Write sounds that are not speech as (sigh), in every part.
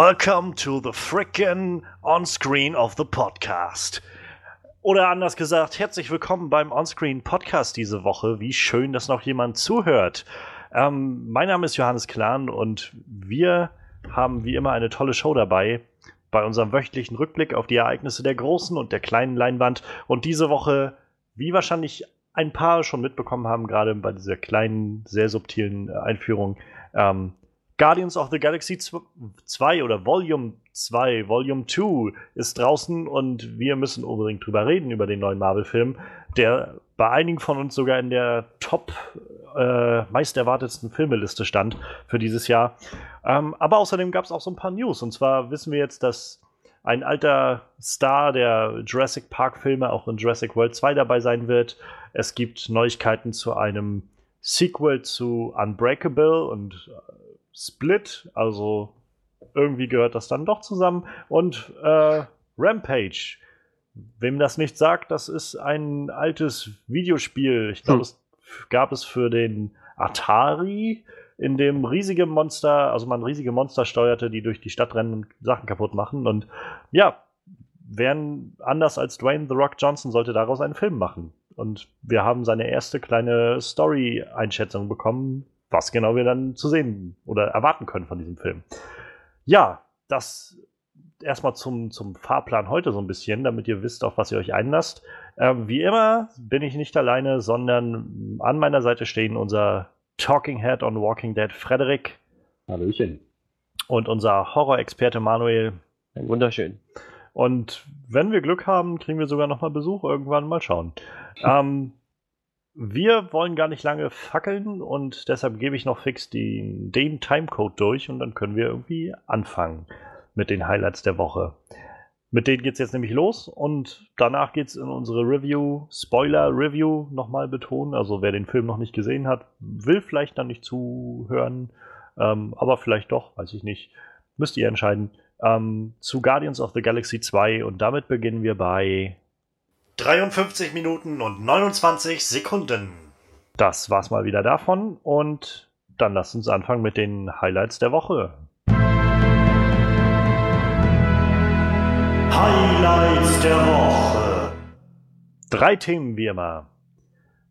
Welcome to the frickin' On-Screen of the Podcast. Oder anders gesagt, herzlich willkommen beim On-Screen Podcast diese Woche. Wie schön, dass noch jemand zuhört. Ähm, mein Name ist Johannes Klan und wir haben wie immer eine tolle Show dabei bei unserem wöchentlichen Rückblick auf die Ereignisse der großen und der kleinen Leinwand. Und diese Woche, wie wahrscheinlich ein paar schon mitbekommen haben, gerade bei dieser kleinen, sehr subtilen Einführung, ähm, Guardians of the Galaxy 2 oder Volume 2, Volume 2 ist draußen und wir müssen unbedingt drüber reden, über den neuen Marvel-Film, der bei einigen von uns sogar in der Top äh, meist erwartetsten Filmeliste stand für dieses Jahr. Ähm, aber außerdem gab es auch so ein paar News. Und zwar wissen wir jetzt, dass ein alter Star der Jurassic Park-Filme auch in Jurassic World 2 dabei sein wird. Es gibt Neuigkeiten zu einem Sequel zu Unbreakable und Split, also irgendwie gehört das dann doch zusammen. Und äh, Rampage, wem das nicht sagt, das ist ein altes Videospiel. Ich glaube, hm. es gab es für den Atari, in dem riesige Monster, also man riesige Monster steuerte, die durch die Stadt rennen und Sachen kaputt machen. Und ja, wären anders als Dwayne The Rock Johnson sollte daraus einen Film machen. Und wir haben seine erste kleine Story-Einschätzung bekommen, was genau wir dann zu sehen oder erwarten können von diesem Film. Ja, das erstmal zum, zum Fahrplan heute so ein bisschen, damit ihr wisst, auf was ihr euch einlasst. Ähm, wie immer bin ich nicht alleine, sondern an meiner Seite stehen unser Talking Head on Walking Dead Frederik. Hallöchen. Und unser Horror-Experte Manuel. Wunderschön. Und wenn wir Glück haben, kriegen wir sogar nochmal Besuch irgendwann. Mal schauen. ähm, (laughs) wir wollen gar nicht lange fackeln und deshalb gebe ich noch fix die, den Timecode durch und dann können wir irgendwie anfangen mit den Highlights der Woche. Mit denen geht es jetzt nämlich los und danach geht es in unsere Review, Spoiler-Review nochmal betonen. Also wer den Film noch nicht gesehen hat, will vielleicht dann nicht zuhören, ähm, aber vielleicht doch, weiß ich nicht. Müsst ihr entscheiden. Ähm, zu Guardians of the Galaxy 2 und damit beginnen wir bei 53 Minuten und 29 Sekunden. Das war's mal wieder davon und dann lasst uns anfangen mit den Highlights der Woche. Highlights der Woche. Drei Themen wie immer.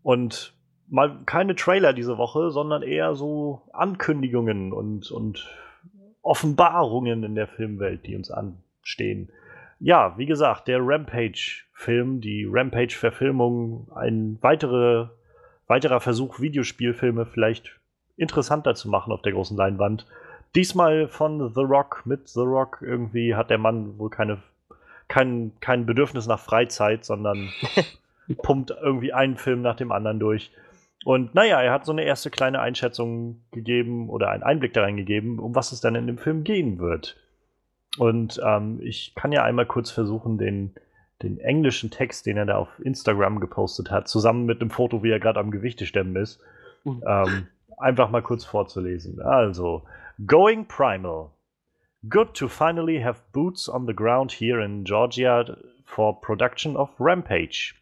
Und mal keine Trailer diese Woche, sondern eher so Ankündigungen und, und Offenbarungen in der Filmwelt, die uns anstehen. Ja, wie gesagt, der Rampage-Film, die Rampage-Verfilmung, ein weitere, weiterer Versuch, Videospielfilme vielleicht interessanter zu machen auf der großen Leinwand. Diesmal von The Rock mit The Rock. Irgendwie hat der Mann wohl keine, kein, kein Bedürfnis nach Freizeit, sondern (laughs) pumpt irgendwie einen Film nach dem anderen durch. Und naja, er hat so eine erste kleine Einschätzung gegeben oder einen Einblick da reingegeben, um was es dann in dem Film gehen wird. Und ähm, ich kann ja einmal kurz versuchen, den, den englischen Text, den er da auf Instagram gepostet hat, zusammen mit dem Foto, wie er gerade am Gewichtestemmen ist, mhm. ähm, einfach mal kurz vorzulesen. Also, Going Primal. Good to finally have boots on the ground here in Georgia for production of Rampage.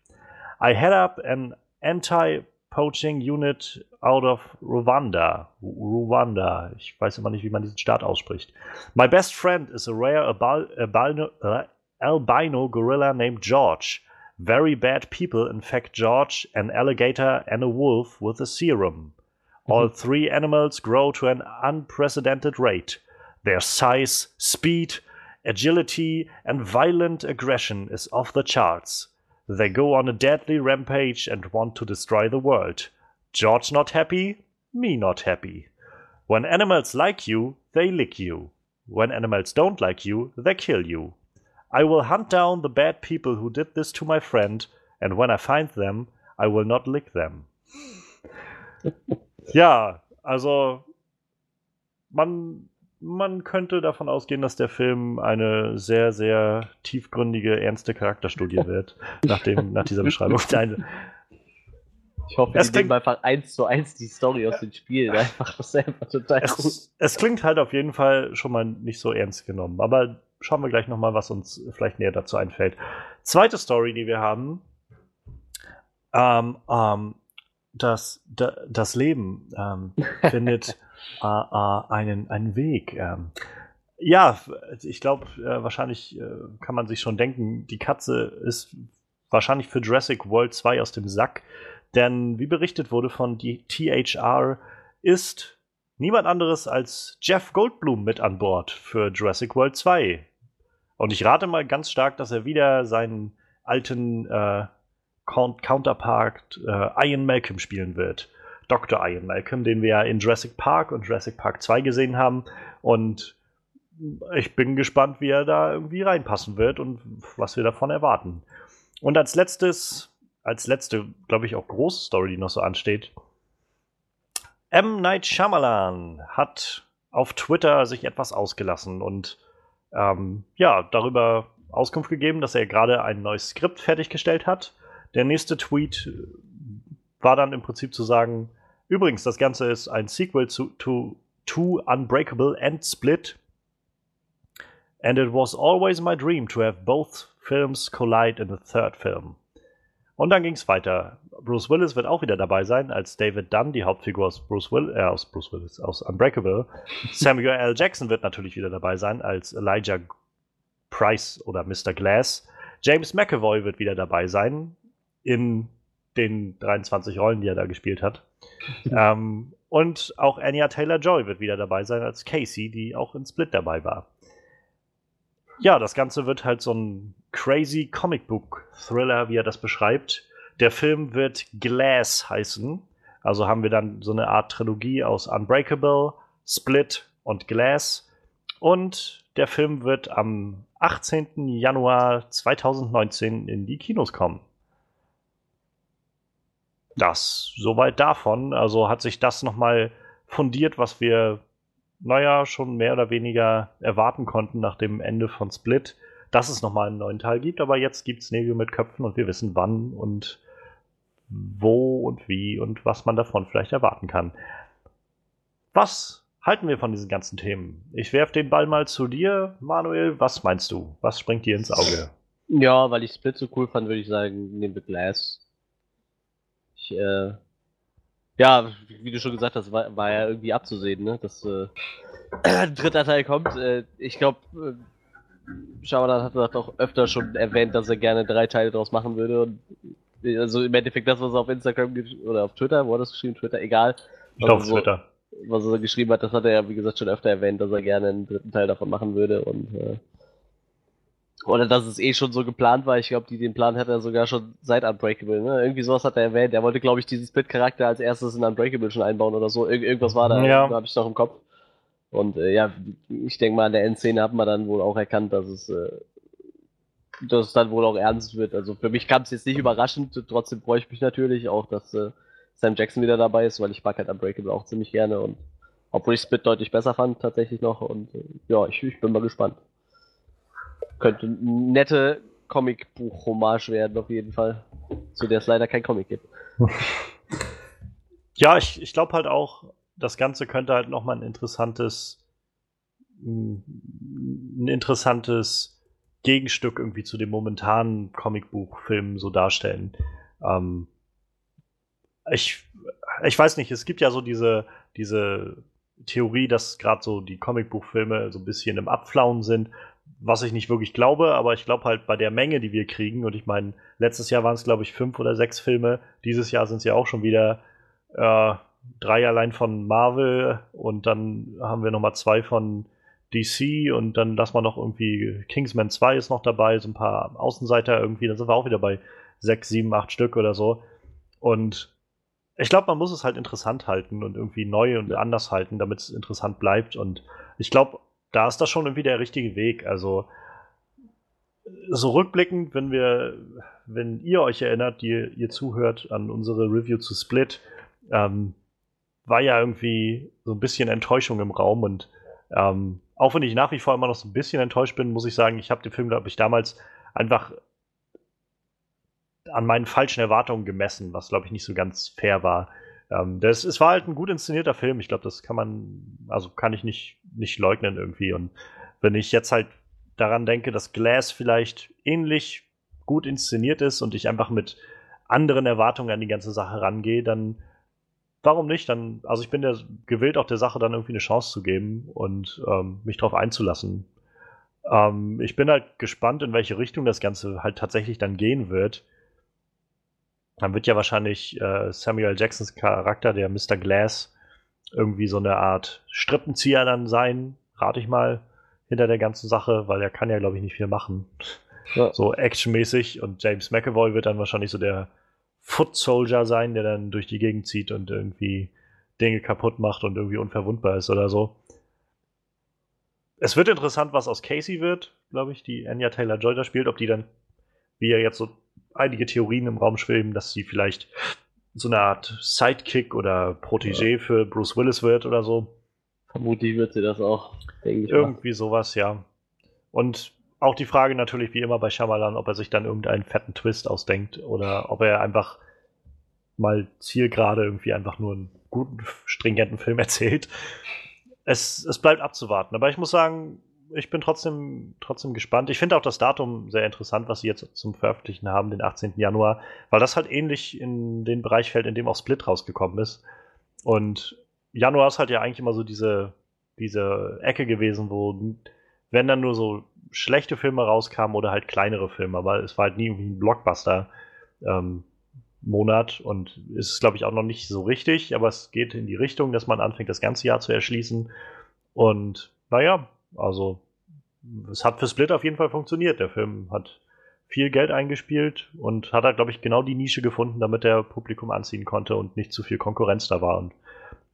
I head up an anti poaching unit out of Rwanda. Rwanda. Ich weiß immer nicht, wie man diesen Staat ausspricht. My best friend is a rare albino, uh, albino gorilla named George. Very bad people infect George, an alligator, and a wolf with a serum. All mhm. three animals grow to an unprecedented rate. Their size, speed, agility, and violent aggression is off the charts. They go on a deadly rampage and want to destroy the world. George not happy, me not happy. When animals like you, they lick you. When animals don't like you, they kill you. I will hunt down the bad people who did this to my friend, and when I find them, I will not lick them. (laughs) ja, also man man könnte davon ausgehen, dass der Film eine sehr, sehr tiefgründige, ernste Charakterstudie (laughs) wird, nach, dem, nach dieser Beschreibung. (laughs) Ich hoffe, es nehmen einfach eins zu eins die Story aus den Spielen. Einfach, das ist einfach total es, gut. Es klingt halt auf jeden Fall schon mal nicht so ernst genommen. Aber schauen wir gleich nochmal, was uns vielleicht näher dazu einfällt. Zweite Story, die wir haben. Ähm, ähm, das, das Leben ähm, (laughs) findet äh, äh, einen, einen Weg. Ähm, Ja, ich glaube, äh, wahrscheinlich äh, kann man sich schon denken, die Katze ist wahrscheinlich für Jurassic World 2 aus dem Sack. Denn wie berichtet wurde von die THR, ist niemand anderes als Jeff Goldblum mit an Bord für Jurassic World 2. Und ich rate mal ganz stark, dass er wieder seinen alten äh, Counterpart äh, Ian Malcolm spielen wird. Dr. Ian Malcolm, den wir ja in Jurassic Park und Jurassic Park 2 gesehen haben. Und ich bin gespannt, wie er da irgendwie reinpassen wird und was wir davon erwarten. Und als letztes, als letzte, glaube ich, auch große Story, die noch so ansteht. M. Night Shyamalan hat auf Twitter sich etwas ausgelassen und ähm, ja, darüber Auskunft gegeben, dass er gerade ein neues Skript fertiggestellt hat. Der nächste Tweet war dann im Prinzip zu sagen, übrigens, das Ganze ist ein Sequel zu, to, to Unbreakable and Split And it was always my dream to have both films collide in the third film. Und dann ging es weiter. Bruce Willis wird auch wieder dabei sein, als David Dunn, die Hauptfigur aus Bruce, Will, äh, aus Bruce Willis, aus Unbreakable. (laughs) Samuel L. Jackson wird natürlich wieder dabei sein, als Elijah Price oder Mr. Glass. James McAvoy wird wieder dabei sein, in den 23 Rollen, die er da gespielt hat. (laughs) ähm, und auch Anya Taylor Joy wird wieder dabei sein als Casey, die auch in Split dabei war ja, das Ganze wird halt so ein crazy Comicbook-Thriller, wie er das beschreibt. Der Film wird Glass heißen. Also haben wir dann so eine Art Trilogie aus Unbreakable, Split und Glass. Und der Film wird am 18. Januar 2019 in die Kinos kommen. Das soweit davon. Also hat sich das nochmal fundiert, was wir naja, schon mehr oder weniger erwarten konnten nach dem Ende von Split, dass es nochmal einen neuen Teil gibt. Aber jetzt gibt es Nägel mit Köpfen und wir wissen wann und wo und wie und was man davon vielleicht erwarten kann. Was halten wir von diesen ganzen Themen? Ich werfe den Ball mal zu dir, Manuel. Was meinst du? Was springt dir ins Auge? Ja, weil ich Split so cool fand, würde ich sagen, nehmen wir Glass. Ich äh, ja, wie du schon gesagt hast, war, war ja irgendwie abzusehen, ne? dass äh, ein dritter Teil kommt. Äh, ich glaube, äh, Schawalan hat das auch öfter schon erwähnt, dass er gerne drei Teile draus machen würde. Und, äh, also im Endeffekt das, was er auf Instagram oder auf Twitter, wo hat das geschrieben? Twitter, egal. Ich auf so, Twitter. Was er geschrieben hat, das hat er ja, wie gesagt, schon öfter erwähnt, dass er gerne einen dritten Teil davon machen würde. Und äh, oder dass es eh schon so geplant war. Ich glaube, den Plan hat er sogar schon seit Unbreakable. Ne? Irgendwie sowas hat er erwähnt. Er wollte, glaube ich, diesen Split-Charakter als erstes in Unbreakable schon einbauen oder so. Ir irgendwas war da, ja. da habe ich noch im Kopf. Und äh, ja, ich denke mal, an der Endszene hat man dann wohl auch erkannt, dass es, äh, dass es dann wohl auch ernst wird. Also für mich kam es jetzt nicht überraschend. Trotzdem freue ich mich natürlich auch, dass äh, Sam Jackson wieder dabei ist, weil ich mag halt Unbreakable auch ziemlich gerne. Und obwohl ich Split deutlich besser fand, tatsächlich noch. Und äh, ja, ich, ich bin mal gespannt. Könnte nette Comicbuch-Hommage werden, auf jeden Fall. Zu der es leider kein Comic gibt. Ja, ich, ich glaube halt auch, das Ganze könnte halt nochmal ein interessantes, ein interessantes Gegenstück irgendwie zu dem momentanen Comicbuchfilm so darstellen. Ähm, ich, ich weiß nicht, es gibt ja so diese, diese Theorie, dass gerade so die Comicbuchfilme so ein bisschen im Abflauen sind, was ich nicht wirklich glaube, aber ich glaube halt bei der Menge, die wir kriegen, und ich meine, letztes Jahr waren es, glaube ich, fünf oder sechs Filme, dieses Jahr sind es ja auch schon wieder äh, drei allein von Marvel und dann haben wir nochmal zwei von DC und dann lassen wir noch irgendwie Kingsman 2 ist noch dabei, so ein paar Außenseiter irgendwie, dann sind wir auch wieder bei sechs, sieben, acht Stück oder so. Und ich glaube, man muss es halt interessant halten und irgendwie neu und anders halten, damit es interessant bleibt. Und ich glaube, da ist das schon irgendwie der richtige Weg. Also so rückblickend, wenn wir, wenn ihr euch erinnert, die ihr zuhört an unsere Review zu Split, ähm, war ja irgendwie so ein bisschen Enttäuschung im Raum und ähm, auch wenn ich nach wie vor immer noch so ein bisschen enttäuscht bin, muss ich sagen, ich habe den Film, glaube ich, damals einfach an meinen falschen Erwartungen gemessen, was, glaube ich, nicht so ganz fair war. Ähm, das, es war halt ein gut inszenierter Film. Ich glaube, das kann man, also kann ich nicht, nicht leugnen irgendwie. Und wenn ich jetzt halt daran denke, dass Glass vielleicht ähnlich gut inszeniert ist und ich einfach mit anderen Erwartungen an die ganze Sache rangehe, dann warum nicht? Dann, also ich bin ja gewillt, auch der Sache dann irgendwie eine Chance zu geben und ähm, mich darauf einzulassen. Ähm, ich bin halt gespannt, in welche Richtung das Ganze halt tatsächlich dann gehen wird. Dann wird ja wahrscheinlich äh, Samuel Jacksons Charakter, der Mr. Glass, irgendwie so eine Art Strippenzieher dann sein, rate ich mal, hinter der ganzen Sache, weil er kann ja, glaube ich, nicht viel machen. Ja. So actionmäßig und James McAvoy wird dann wahrscheinlich so der Foot Soldier sein, der dann durch die Gegend zieht und irgendwie Dinge kaputt macht und irgendwie unverwundbar ist oder so. Es wird interessant, was aus Casey wird, glaube ich, die Anya Taylor Joy da spielt, ob die dann, wie ja jetzt so einige Theorien im Raum schweben, dass sie vielleicht so eine Art Sidekick oder Protégé ja. für Bruce Willis wird oder so. Vermutlich wird sie das auch, denke ich. Irgendwie mal. sowas, ja. Und auch die Frage natürlich, wie immer bei Shyamalan, ob er sich dann irgendeinen fetten Twist ausdenkt oder ob er einfach mal zielgerade irgendwie einfach nur einen guten, stringenten Film (laughs) erzählt. Es, es bleibt abzuwarten. Aber ich muss sagen, ich bin trotzdem, trotzdem gespannt. Ich finde auch das Datum sehr interessant, was sie jetzt zum Veröffentlichen haben, den 18. Januar, weil das halt ähnlich in den Bereich fällt, in dem auch Split rausgekommen ist. Und Januar ist halt ja eigentlich immer so diese, diese Ecke gewesen, wo, wenn dann nur so schlechte Filme rauskamen oder halt kleinere Filme, aber es war halt nie irgendwie ein Blockbuster. Ähm, Monat und ist, glaube ich, auch noch nicht so richtig, aber es geht in die Richtung, dass man anfängt, das ganze Jahr zu erschließen. Und naja, also es hat für Split auf jeden Fall funktioniert. Der Film hat viel Geld eingespielt und hat da, glaube ich, genau die Nische gefunden, damit er Publikum anziehen konnte und nicht zu viel Konkurrenz da war. Und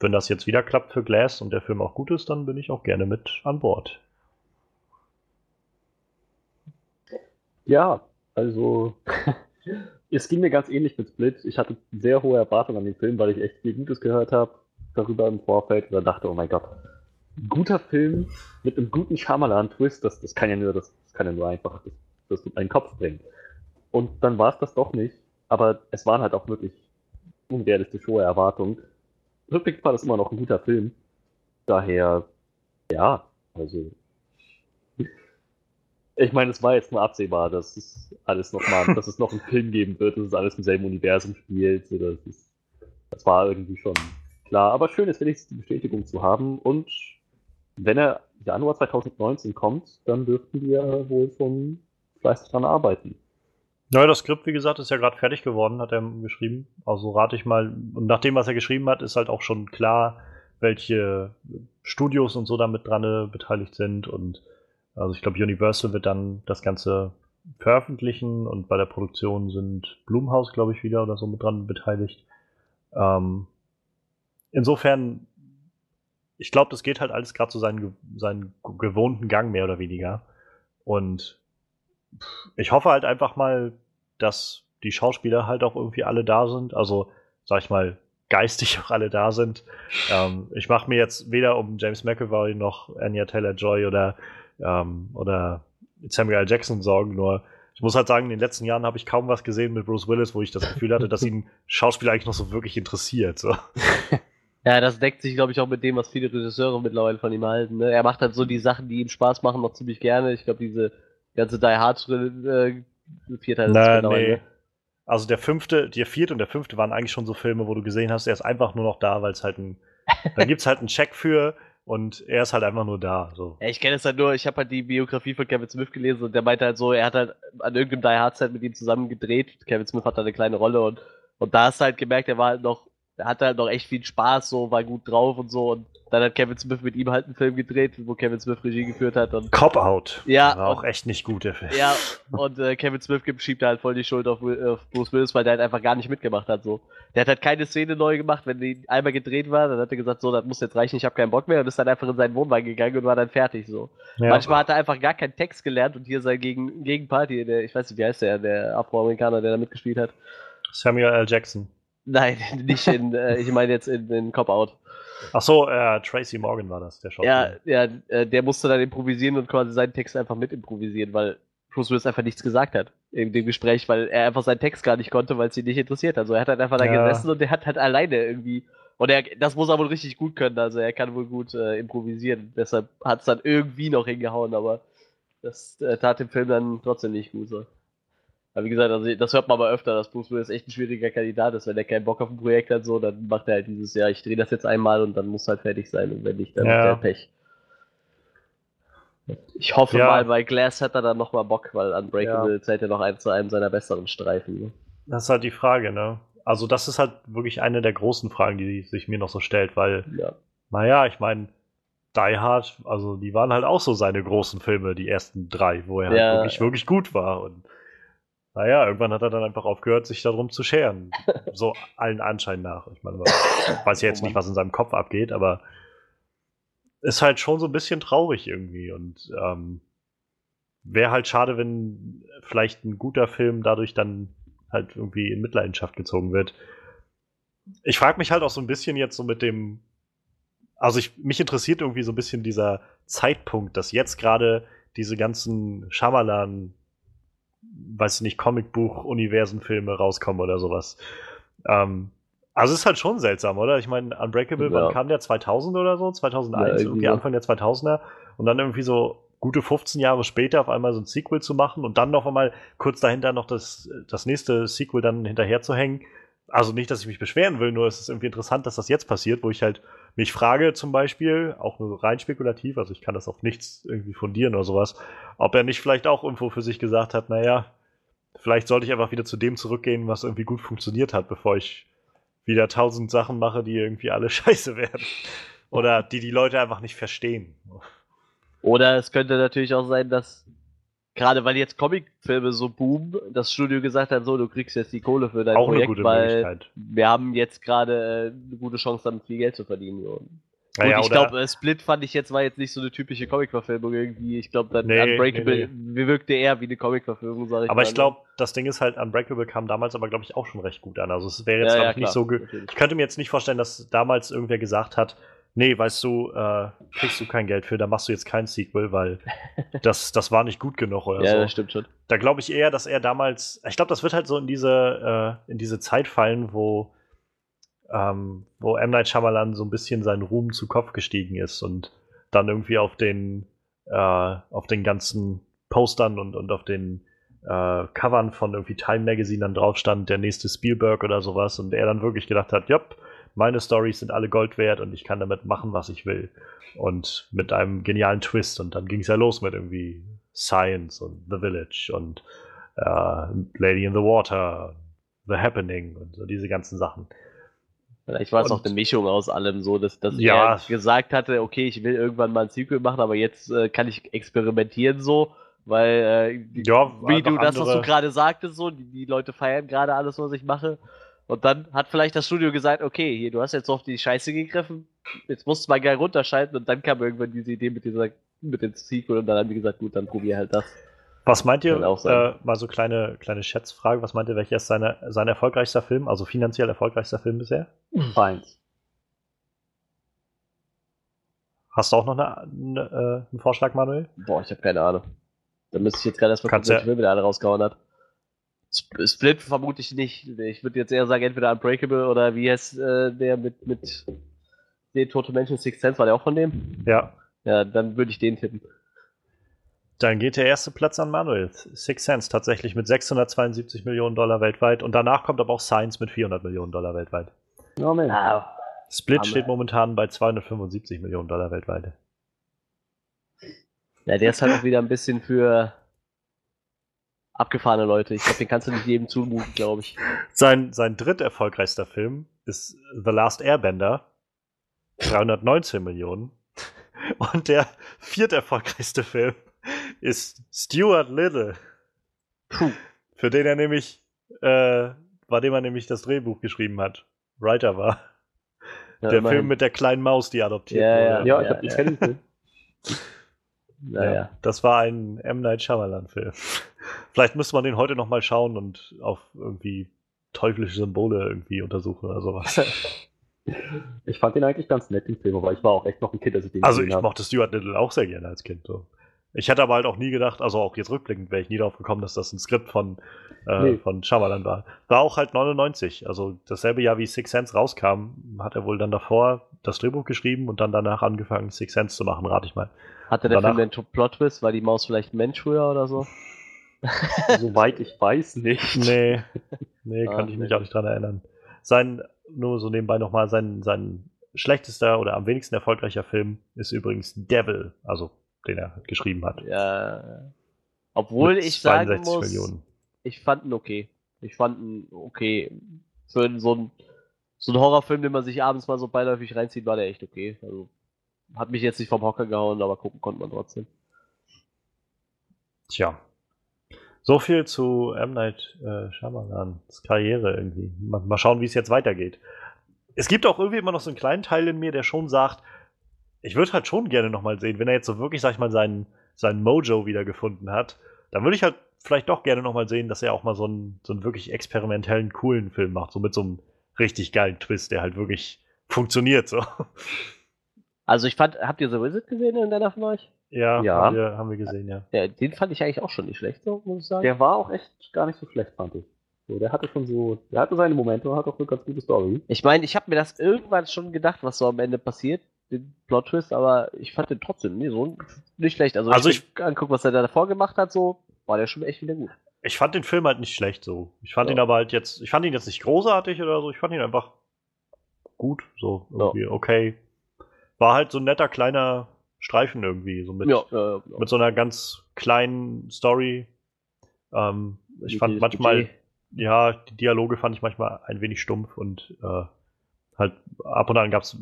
wenn das jetzt wieder klappt für Glass und der Film auch gut ist, dann bin ich auch gerne mit an Bord. Ja, also (laughs) es ging mir ganz ähnlich mit Split. Ich hatte sehr hohe Erwartungen an den Film, weil ich echt viel Gutes gehört habe darüber im Vorfeld und dachte, oh mein Gott, guter Film mit einem guten Shyamalan-Twist, das, das kann ja nur, das, das kann ja nur einfach das, das in einen Kopf bringen. Und dann war es das doch nicht, aber es waren halt auch wirklich unrealistisch hohe Erwartungen. Rückblick war das immer noch ein guter Film. Daher, ja, also. Ich meine, es war jetzt nur absehbar, dass es alles nochmal, (laughs) dass es noch einen Film geben wird, dass es alles im selben Universum spielt. Das, ist, das war irgendwie schon klar. Aber schön ist wenigstens die Bestätigung zu haben. Und wenn er Januar 2019 kommt, dann dürften wir wohl schon fleißig dran arbeiten. Ja, das Skript, wie gesagt, ist ja gerade fertig geworden, hat er geschrieben. Also rate ich mal, und nach dem, was er geschrieben hat, ist halt auch schon klar, welche Studios und so damit dran äh, beteiligt sind. Und also ich glaube, Universal wird dann das Ganze veröffentlichen und bei der Produktion sind Blumhaus, glaube ich, wieder oder so mit dran beteiligt. Ähm, insofern ich glaube, das geht halt alles gerade so seinen, seinen gewohnten Gang mehr oder weniger. Und ich hoffe halt einfach mal, dass die Schauspieler halt auch irgendwie alle da sind. Also, sag ich mal, geistig (laughs) auch alle da sind. Ähm, ich mache mir jetzt weder um James McAvoy noch Anya Taylor-Joy oder, ähm, oder Samuel L. Jackson sorgen, nur ich muss halt sagen, in den letzten Jahren habe ich kaum was gesehen mit Bruce Willis, wo ich das Gefühl hatte, dass ihn (laughs) Schauspieler eigentlich noch so wirklich interessiert. So. (laughs) Ja, das deckt sich, glaube ich, auch mit dem, was viele Regisseure mittlerweile von ihm halten. Ne? Er macht halt so die Sachen, die ihm Spaß machen, noch ziemlich gerne. Ich glaube, diese ganze Die Hard äh, Vierteil ist Na, genau, nee. Ne? Also der fünfte, der vierte und der fünfte waren eigentlich schon so Filme, wo du gesehen hast, er ist einfach nur noch da, weil es halt ein, (laughs) da gibt's halt einen Check für und er ist halt einfach nur da. So. Ja, ich kenne es halt nur, ich habe halt die Biografie von Kevin Smith gelesen und der meinte halt so, er hat halt an irgendeinem Die Hard Set mit ihm zusammen gedreht. Kevin Smith hat da eine kleine Rolle und, und da hast du halt gemerkt, er war halt noch er hatte halt noch echt viel Spaß, so, war gut drauf und so. Und dann hat Kevin Smith mit ihm halt einen Film gedreht, wo Kevin Smith Regie geführt hat. Und Cop Out. Ja. War auch echt nicht gut, der Film. Ja, und äh, Kevin Smith schiebt halt voll die Schuld auf, auf, Bruce Willis, weil der halt einfach gar nicht mitgemacht hat. So. Der hat halt keine Szene neu gemacht, wenn die einmal gedreht war, dann hat er gesagt, so, das muss jetzt reichen, ich habe keinen Bock mehr und ist dann einfach in seinen Wohnwagen gegangen und war dann fertig. So. Ja. Manchmal hat er einfach gar keinen Text gelernt und hier sein Gegen Gegenparty, der, ich weiß nicht, wie heißt der, der Afroamerikaner, der da mitgespielt hat. Samuel L. Jackson. Nein, (laughs) nicht in, äh, ich meine jetzt in, in Cop-Out. Ach so, äh, Tracy Morgan war das, der Schauspieler. Ja, ja äh, der musste dann improvisieren und quasi seinen Text einfach mit improvisieren, weil Bruce Willis einfach nichts gesagt hat in dem Gespräch, weil er einfach seinen Text gar nicht konnte, weil es ihn nicht interessiert hat. Also er hat halt einfach da ja. gesessen und er hat halt alleine irgendwie. Und er, das muss er wohl richtig gut können, also er kann wohl gut äh, improvisieren. Deshalb hat es dann irgendwie noch hingehauen, aber das äh, tat dem Film dann trotzdem nicht gut so. Aber wie gesagt, also das hört man aber öfter, dass Bruce Willis echt ein schwieriger Kandidat ist. Wenn er keinen Bock auf ein Projekt hat, so, dann macht er halt dieses Jahr, ich drehe das jetzt einmal und dann muss halt fertig sein. Und wenn nicht, dann Ja. hat er Pech. Ich hoffe Ja. mal, bei Glass hat er dann nochmal Bock, weil Unbreakable zählt ja noch ein zu einem seiner besseren Streifen. Ne? Das ist halt die Frage, ne? Also, das ist halt wirklich eine der großen Fragen, die sich mir noch so stellt, weil, Ja. naja, ich meine, Die Hard, also die waren halt auch so seine großen Filme, die ersten drei, wo er halt Ja. wirklich, wirklich gut war. Und naja, irgendwann hat er dann einfach aufgehört, sich darum zu scheren. (laughs) so allen Anschein nach. Ich meine, ich (coughs) weiß ja jetzt Oh nicht, was in seinem Kopf abgeht, aber ist halt schon so ein bisschen traurig irgendwie. Und ähm, wäre halt schade, wenn vielleicht ein guter Film dadurch dann halt irgendwie in Mitleidenschaft gezogen wird. Ich frage mich halt auch so ein bisschen jetzt so mit dem, also ich, mich interessiert irgendwie so ein bisschen dieser Zeitpunkt, dass jetzt gerade diese ganzen Shyamalan, weiß ich nicht, Comicbuch-Universenfilme rauskommen oder sowas. Ähm, also ist halt schon seltsam, oder? Ich meine, Unbreakable, Ja. wann kam der? 2000 oder so? 2001, Ja, irgendwie so. Anfang der 2000er. Und dann irgendwie so gute 15 Jahre später auf einmal so ein Sequel zu machen und dann noch einmal kurz dahinter noch das, das nächste Sequel dann hinterher zu hängen. Also nicht, dass ich mich beschweren will, nur es ist irgendwie interessant, dass das jetzt passiert, wo ich halt mich frage zum Beispiel, auch nur rein spekulativ, also ich kann das auf nichts irgendwie fundieren oder sowas, ob er nicht vielleicht auch irgendwo für sich gesagt hat, naja, vielleicht sollte ich einfach wieder zu dem zurückgehen, was irgendwie gut funktioniert hat, bevor ich wieder tausend Sachen mache, die irgendwie alle (laughs) scheiße werden. Oder die die Leute einfach nicht verstehen. Oder es könnte natürlich auch sein, dass gerade weil jetzt Comicfilme so boomen, das Studio gesagt hat, so, du kriegst jetzt die Kohle für dein auch eine Projekt, gute weil Möglichkeit. wir haben jetzt gerade äh, eine gute Chance, damit viel Geld zu verdienen. So. Naja, und ich glaube, äh, Split fand ich jetzt war jetzt nicht so eine typische Comic-Verfilmung irgendwie. Ich glaube, dann Nee, Unbreakable nee, wirkte eher wie eine Comic-Verfilmung, sag ich Aber mal. ich glaube, das Ding ist halt, Unbreakable kam damals aber, glaube ich, auch schon recht gut an. Also es wäre jetzt, Ja, glaube ja, ich, nicht klar, so. Ge natürlich. ich könnte mir jetzt nicht vorstellen, dass damals irgendwer gesagt hat, nee, weißt du, äh, kriegst du kein Geld für, da machst du jetzt kein Sequel, weil (laughs) das, das war nicht gut genug oder Ja, so. das stimmt schon. Da glaube ich eher, dass er damals, ich glaube, das wird halt so in diese, äh, in diese Zeit fallen, wo, ähm, wo M. Night Shyamalan so ein bisschen sein Ruhm zu Kopf gestiegen ist und dann irgendwie auf den, äh, auf den ganzen Postern und, und auf den äh, Covern von irgendwie Time Magazine dann drauf stand, der nächste Spielberg oder sowas und er dann wirklich gedacht hat, jopp, meine Stories sind alle Gold wert und ich kann damit machen, was ich will. Und mit einem genialen Twist. Und dann ging es ja los mit irgendwie Science und The Village und äh, Lady in the Water, The Happening und so diese ganzen Sachen. Vielleicht war es auch eine Mischung aus allem so, dass, dass Ja. er gesagt hatte, okay, ich will irgendwann mal ein Sequel machen, aber jetzt äh, kann ich experimentieren so, weil äh, Ja, wie du das, was du andere- gerade sagtest, so, die, die Leute feiern gerade alles, was ich mache. Und dann hat vielleicht das Studio gesagt, okay, hier, du hast jetzt auf die Scheiße gegriffen, jetzt musst du mal geil runterschalten und dann kam irgendwann diese Idee mit dieser mit dem Sequel und dann haben die gesagt, gut, dann probier halt das. Was meint ihr, äh, mal so kleine, kleine Schätzfrage, was meint ihr, welcher ist seine, sein erfolgreichster Film, also finanziell erfolgreichster Film bisher? Eins. Hast du auch noch eine, eine, äh, einen Vorschlag, Manuel? Boah, ich habe keine Ahnung. Da müsste ich jetzt gerade erstmal gucken, ja- welche Filme der alle rausgehauen hat. Sp- Split vermute ich nicht. Ich würde jetzt eher sagen, entweder Unbreakable oder wie heißt äh, der mit, mit den Tote Menschen Six Sense, war der auch von dem? Ja. Ja, dann würde ich den tippen. Dann geht der erste Platz an Manuel. Six Sense tatsächlich mit 672 Millionen Dollar weltweit. Und danach kommt aber auch Science mit 400 Millionen Dollar weltweit. Oh. Ah, Split Hammer. steht momentan bei 275 Millionen Dollar weltweit. ja, der ist halt auch wieder ein bisschen für abgefahrene Leute. Ich glaube, den kannst du nicht jedem zumuten, glaube ich. Sein, sein dritt erfolgreichster Film ist The Last Airbender. 319 Millionen. Und der viert erfolgreichste Film ist Stuart Little. Puh. Für den er nämlich, äh, bei dem er nämlich das Drehbuch geschrieben hat. Writer war. Ja, der. Film mit der kleinen Maus, die adoptiert Ja, wurde. Ja, ja, ich, hab, ich ja. kenne den Film. Naja. Das war ein M. Night Shyamalan-Film. (laughs) Vielleicht müsste man den heute noch mal schauen und auf irgendwie teuflische Symbole irgendwie untersuchen oder sowas. (laughs) Ich fand den eigentlich ganz nett, den Film, aber ich war auch echt noch ein Kind, als ich den Also ich mochte Stuart Little auch sehr gerne als Kind. So. Ich hätte aber halt auch nie gedacht, also auch jetzt rückblickend wäre ich nie darauf gekommen, dass das ein Skript von, äh, Nee. von Shyamalan war. War auch halt 99, also dasselbe Jahr wie Six Sense rauskam, hat er wohl dann davor das Drehbuch geschrieben und dann danach angefangen, Six Sense zu machen, rate ich mal. Hatte der Danach- Film den Plot-Twist? War die Maus vielleicht ein Mensch früher oder so? (laughs) Soweit ich weiß nicht. Nee, nee, Ah, kann ich mich nee. auch nicht dran erinnern. Sein, nur so nebenbei nochmal, sein, sein schlechtester oder am wenigsten erfolgreicher Film ist übrigens Devil, also den er geschrieben hat. Ja. Obwohl Mit ich sagen 62 muss, Millionen. ich fand ihn okay. Ich fand ihn okay. Für so einen so Horrorfilm, den man sich abends mal so beiläufig reinzieht, war der echt okay. Also hat mich jetzt nicht vom Hocker gehauen, aber gucken konnte man trotzdem. Tja. So viel zu M. Night äh, Shyamalans Karriere irgendwie. Mal, mal schauen, wie es jetzt weitergeht. Es gibt auch irgendwie immer noch so einen kleinen Teil in mir, der schon sagt, ich würde halt schon gerne nochmal sehen, wenn er jetzt so wirklich, sag ich mal, seinen, seinen Mojo wiedergefunden hat, dann würde ich halt vielleicht doch gerne nochmal sehen, dass er auch mal so einen, so einen wirklich experimentellen, coolen Film macht, so mit so einem richtig geilen Twist, der halt wirklich funktioniert. So. Also ich fand, habt ihr The Wizard gesehen in deiner von euch? Ja, Ja. Haben, wir, haben wir gesehen, ja. Ja, den fand ich eigentlich auch schon nicht schlecht, so, muss ich sagen. Der war auch echt gar nicht so schlecht, fand ich. So, der hatte schon so, der hatte seine Momente und hat auch eine ganz gute Story. Ich meine, ich habe mir das irgendwann schon gedacht, was so am Ende passiert, den Plot-Twist, aber ich fand den trotzdem nee, so nicht schlecht. Also, Also ich mir anguck, was er da davor gemacht hat, so war der schon echt wieder gut. Ich fand den Film halt nicht schlecht so. Ich fand Ja. ihn aber halt jetzt, ich fand ihn jetzt nicht großartig oder so, ich fand ihn einfach gut, so irgendwie okay. War halt so ein netter kleiner Streifen irgendwie, so mit, ja, ja, ja. mit so einer ganz kleinen Story. Ähm, ich fand manchmal, ja, die Dialoge fand ich manchmal ein wenig stumpf und äh, halt ab und an war es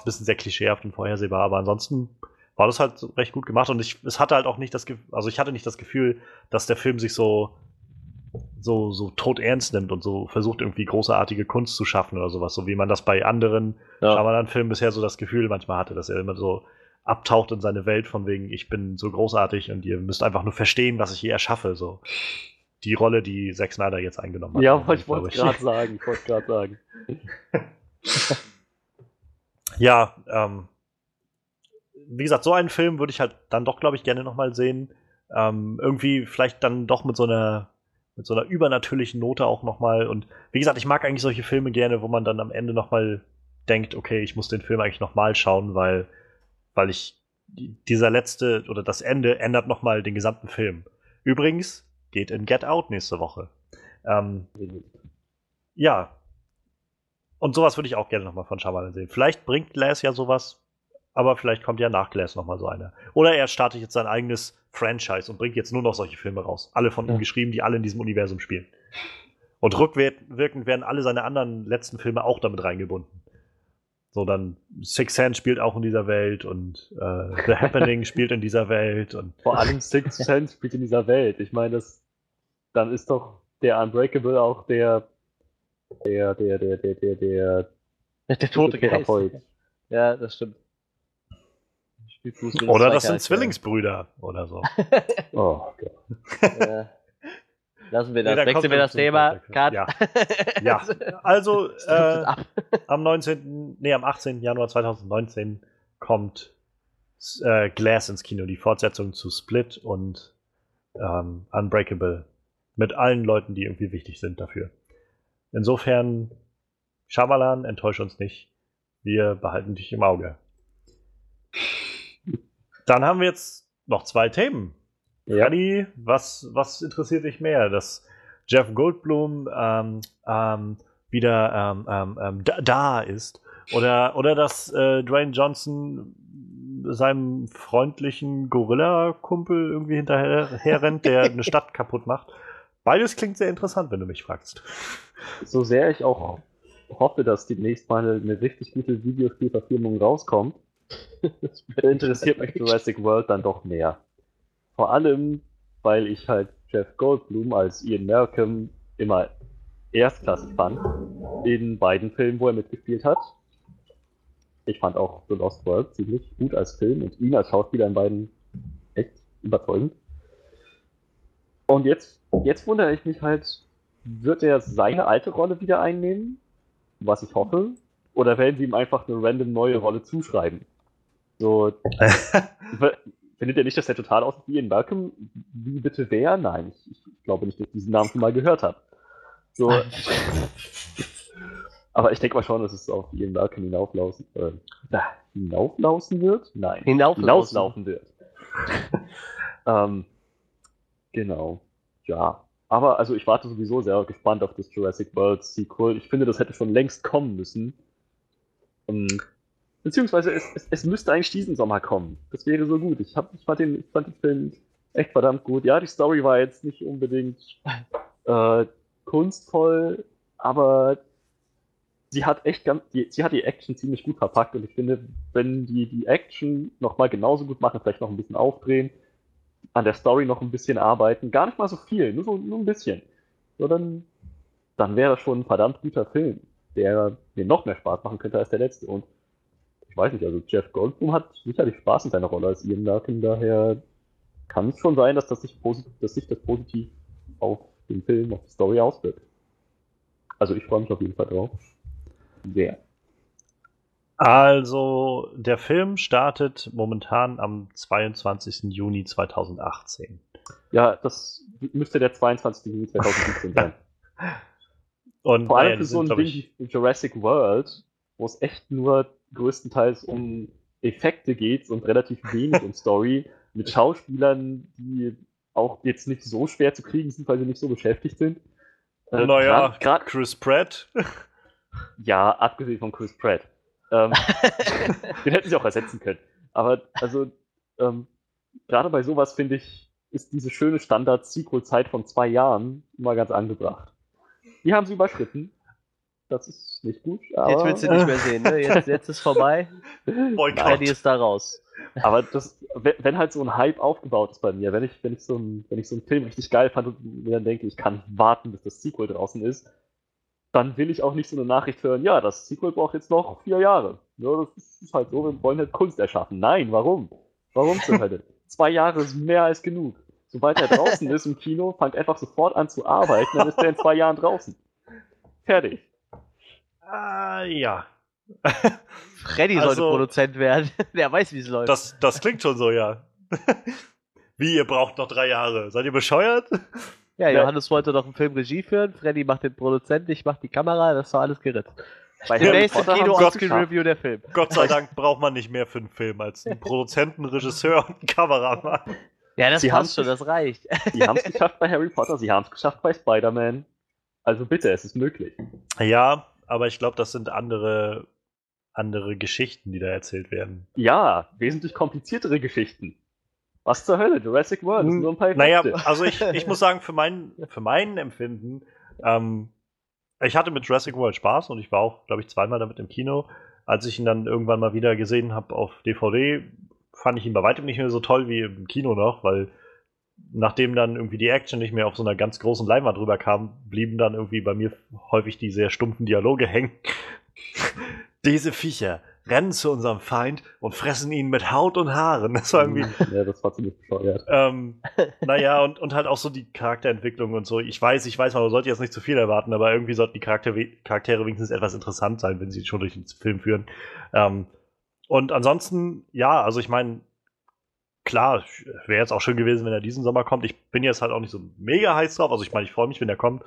ein bisschen sehr klischeehaft und vorhersehbar, aber ansonsten war das halt recht gut gemacht und ich, es hatte halt auch nicht das, Ge- also ich hatte nicht das Gefühl, dass der Film sich so, so, so tot ernst nimmt und so versucht irgendwie großartige Kunst zu schaffen oder sowas, so wie man das bei anderen Ja. Shyamalan-Filmen bisher so das Gefühl manchmal hatte, dass er immer so abtaucht in seine Welt von wegen, ich bin so großartig und ihr müsst einfach nur verstehen, was ich hier erschaffe, so. Die Rolle, die Zack Snyder jetzt eingenommen hat. Ja, irgendwie, ich wollte gerade sagen, ich wollte gerade sagen. (laughs) Ja, ähm, wie gesagt, so einen Film würde ich halt dann doch, glaube ich, gerne nochmal sehen. Ähm, irgendwie vielleicht dann doch mit so einer mit so einer übernatürlichen Note auch nochmal. Und wie gesagt, ich mag eigentlich solche Filme gerne, wo man dann am Ende nochmal denkt, okay, ich muss den Film eigentlich nochmal schauen, weil, weil ich die- dieser letzte oder das Ende ändert nochmal den gesamten Film. Übrigens geht in Get Out nächste Woche. Ähm, ja. Und sowas würde ich auch gerne nochmal von Shyamalan sehen. Vielleicht bringt Glass ja sowas, aber vielleicht kommt ja nach Glass nochmal so einer. Oder er startet jetzt sein eigenes Franchise und bringt jetzt nur noch solche Filme raus. Alle von ihm Ja. geschrieben, die alle in diesem Universum spielen. Und rückwirkend werden alle seine anderen letzten Filme auch damit reingebunden. So, dann Six Sense spielt auch in dieser Welt und äh, The Happening (laughs) spielt in dieser Welt und Vor allem Sixth Sense spielt in dieser Welt. Ich meine, das, dann ist doch der Unbreakable auch der, der, der, der, der, der, der, Der tote Geist. Ja, das stimmt. Oder das sind. Zwillingsbrüder oder so. (laughs) Oh Gott. Ja. Lassen wir Nee, das. da kommt Wechseln wir das Thema. Cut. Ja. (laughs) Ja, also äh, (laughs) am 19., nee, am 18. Januar 2019 kommt äh, Glass ins Kino, die Fortsetzung zu Split und ähm, Unbreakable. Mit allen Leuten, die irgendwie wichtig sind dafür. Insofern, Shyamalan, enttäusch uns nicht. Wir behalten dich im Auge. Dann haben wir jetzt noch zwei Themen. Ja. Rani, was, was interessiert dich mehr? Dass Jeff Goldblum ähm, ähm, wieder ähm, ähm, ähm, da, da ist? Oder, oder dass äh, Dwayne Johnson seinem freundlichen Gorilla-Kumpel irgendwie hinterher rennt, der eine Stadt kaputt macht? (laughs) Beides klingt sehr interessant, wenn du mich fragst. So sehr ich auch hoffe, dass demnächst mal eine richtig gute Videospielverfilmung rauskommt, (laughs) interessiert mich Jurassic World dann doch mehr. Vor allem, weil ich halt Jeff Goldblum als Ian Malcolm immer erstklassig fand in beiden Filmen, wo er mitgespielt hat. Ich fand auch The Lost World ziemlich gut als Film und ihn als Schauspieler in beiden echt überzeugend. Und jetzt, jetzt wundere ich mich halt, wird er seine alte Rolle wieder einnehmen? Was ich hoffe. Oder werden sie ihm einfach eine random neue Rolle zuschreiben? So, (laughs) findet ihr nicht, dass er total aussieht wie Ian Malcolm? Wie bitte wer? Nein, ich, ich glaube nicht, dass ich diesen Namen schon mal gehört habe. So, (laughs) aber ich denke mal schon, dass es auf Ian Malcolm hinauflaufen, äh, na, hinauflaufen wird? Nein. Hinauslaufen. Hinauslaufen wird. (laughs) ähm, genau. ja. Aber also ich warte sowieso sehr gespannt auf das Jurassic World Sequel. Ich finde, das hätte schon längst kommen müssen. Ähm, beziehungsweise es, es, es, müsste eigentlich diesen Sommer kommen. Das wäre so gut. Ich, hab, ich, fand den, ich fand den Film echt verdammt gut. Ja, die Story war jetzt nicht unbedingt äh, kunstvoll, aber sie hat echt ganz, die, sie hat die Action ziemlich gut verpackt und ich finde, wenn die die Action nochmal genauso gut machen, vielleicht noch ein bisschen aufdrehen, an der Story noch ein bisschen arbeiten, gar nicht mal so viel, nur so nur ein bisschen, so dann, dann wäre das schon ein verdammt guter Film, der mir noch mehr Spaß machen könnte als der letzte und ich weiß nicht, also Jeff Goldblum hat sicherlich Spaß in seiner Rolle als Ian Larkin, daher kann es schon sein, dass das sich, dass sich das positiv auf den Film, auf die Story auswirkt. Also ich freue mich auf jeden Fall drauf. Sehr. Also, der Film startet momentan am 22. Juni 2018. Ja, das müsste der 22. Juni 2017 sein. (laughs) Und Vor allem für so ein Ding wie Jurassic World, wo es echt nur größtenteils um Effekte geht und relativ wenig um Story, (laughs) mit Schauspielern, die auch jetzt nicht so schwer zu kriegen sind, weil sie nicht so beschäftigt sind. Äh, naja, gerade Chris Pratt. Ja, abgesehen von Chris Pratt. Ähm, (laughs) den hätten sie auch ersetzen können. Aber also, ähm, gerade bei sowas finde ich, ist diese schöne Standard-Sequel-Zeit von zwei Jahren immer ganz angebracht. Die haben sie überschritten. Das ist nicht gut. jetzt willst du nicht mehr sehen, ne? Jetzt, jetzt ist vorbei. Boykott. ist da raus. Aber das, wenn halt so ein Hype aufgebaut ist bei mir, wenn ich, wenn ich so ein, wenn ich so einen Film richtig geil fand und mir dann denke, ich kann warten, bis das Sequel draußen ist, dann will ich auch nicht so eine Nachricht hören, ja, das Sequel braucht jetzt noch vier Jahre. Ja, das ist halt so, wir wollen halt Kunst erschaffen. Nein, warum? Warum zur Hölle? (laughs) Zwei Jahre ist mehr als genug. Sobald er draußen ist im Kino, fangt einfach sofort an zu arbeiten, dann ist er in zwei Jahren draußen. Fertig. Ah, ja. (laughs) Freddy also, sollte Produzent werden. (laughs) Der weiß, wie es läuft. Das, das klingt schon so, ja. wie, ihr braucht noch drei Jahre? Seid ihr bescheuert? Ja, Johannes wollte doch einen Film Regie führen, Freddy macht den Produzenten, ich mach die Kamera, das war alles gerissen. Bei Demnächst Kino Review der Film. Gott sei Dank braucht man nicht mehr für einen Film als einen Produzenten, Regisseur und einen Kameramann. Ja, das passt schon, das reicht. Sie haben es geschafft bei Harry Potter, sie haben es geschafft bei Spider-Man. Also bitte, es ist möglich. Ja, aber ich glaube, das sind andere, andere Geschichten, die da erzählt werden. Ja, wesentlich kompliziertere Geschichten. Was zur Hölle? Jurassic World, das sind nur ein paar Naja, also ich, (laughs) ich muss sagen, für mein, für mein Empfinden, ähm, ich hatte mit Jurassic World Spaß und ich war auch, glaube ich, zweimal damit im Kino. Als ich ihn dann irgendwann mal wieder gesehen habe auf DVD, fand ich ihn bei weitem nicht mehr so toll wie im Kino noch, weil nachdem dann irgendwie die Action nicht mehr auf so einer ganz großen Leinwand drüber kam, blieben dann irgendwie bei mir häufig die sehr stumpfen Dialoge hängen. (laughs) Diese Viecher rennen zu unserem Feind und fressen ihn mit Haut und Haaren. Das war irgendwie. Ja, das war ziemlich bescheuert. Ähm, (laughs) naja, und, und halt auch so die Charakterentwicklung und so. Ich weiß, ich weiß, man sollte jetzt nicht zu viel erwarten, aber irgendwie sollten die Charakter, Charaktere wenigstens etwas interessant sein, wenn sie schon durch den Film führen. Ähm, und ansonsten, ja, also ich meine, klar, wäre jetzt auch schön gewesen, wenn er diesen Sommer kommt. Ich bin jetzt halt auch nicht so mega heiß drauf. Also ich meine, ich freue mich, wenn er kommt,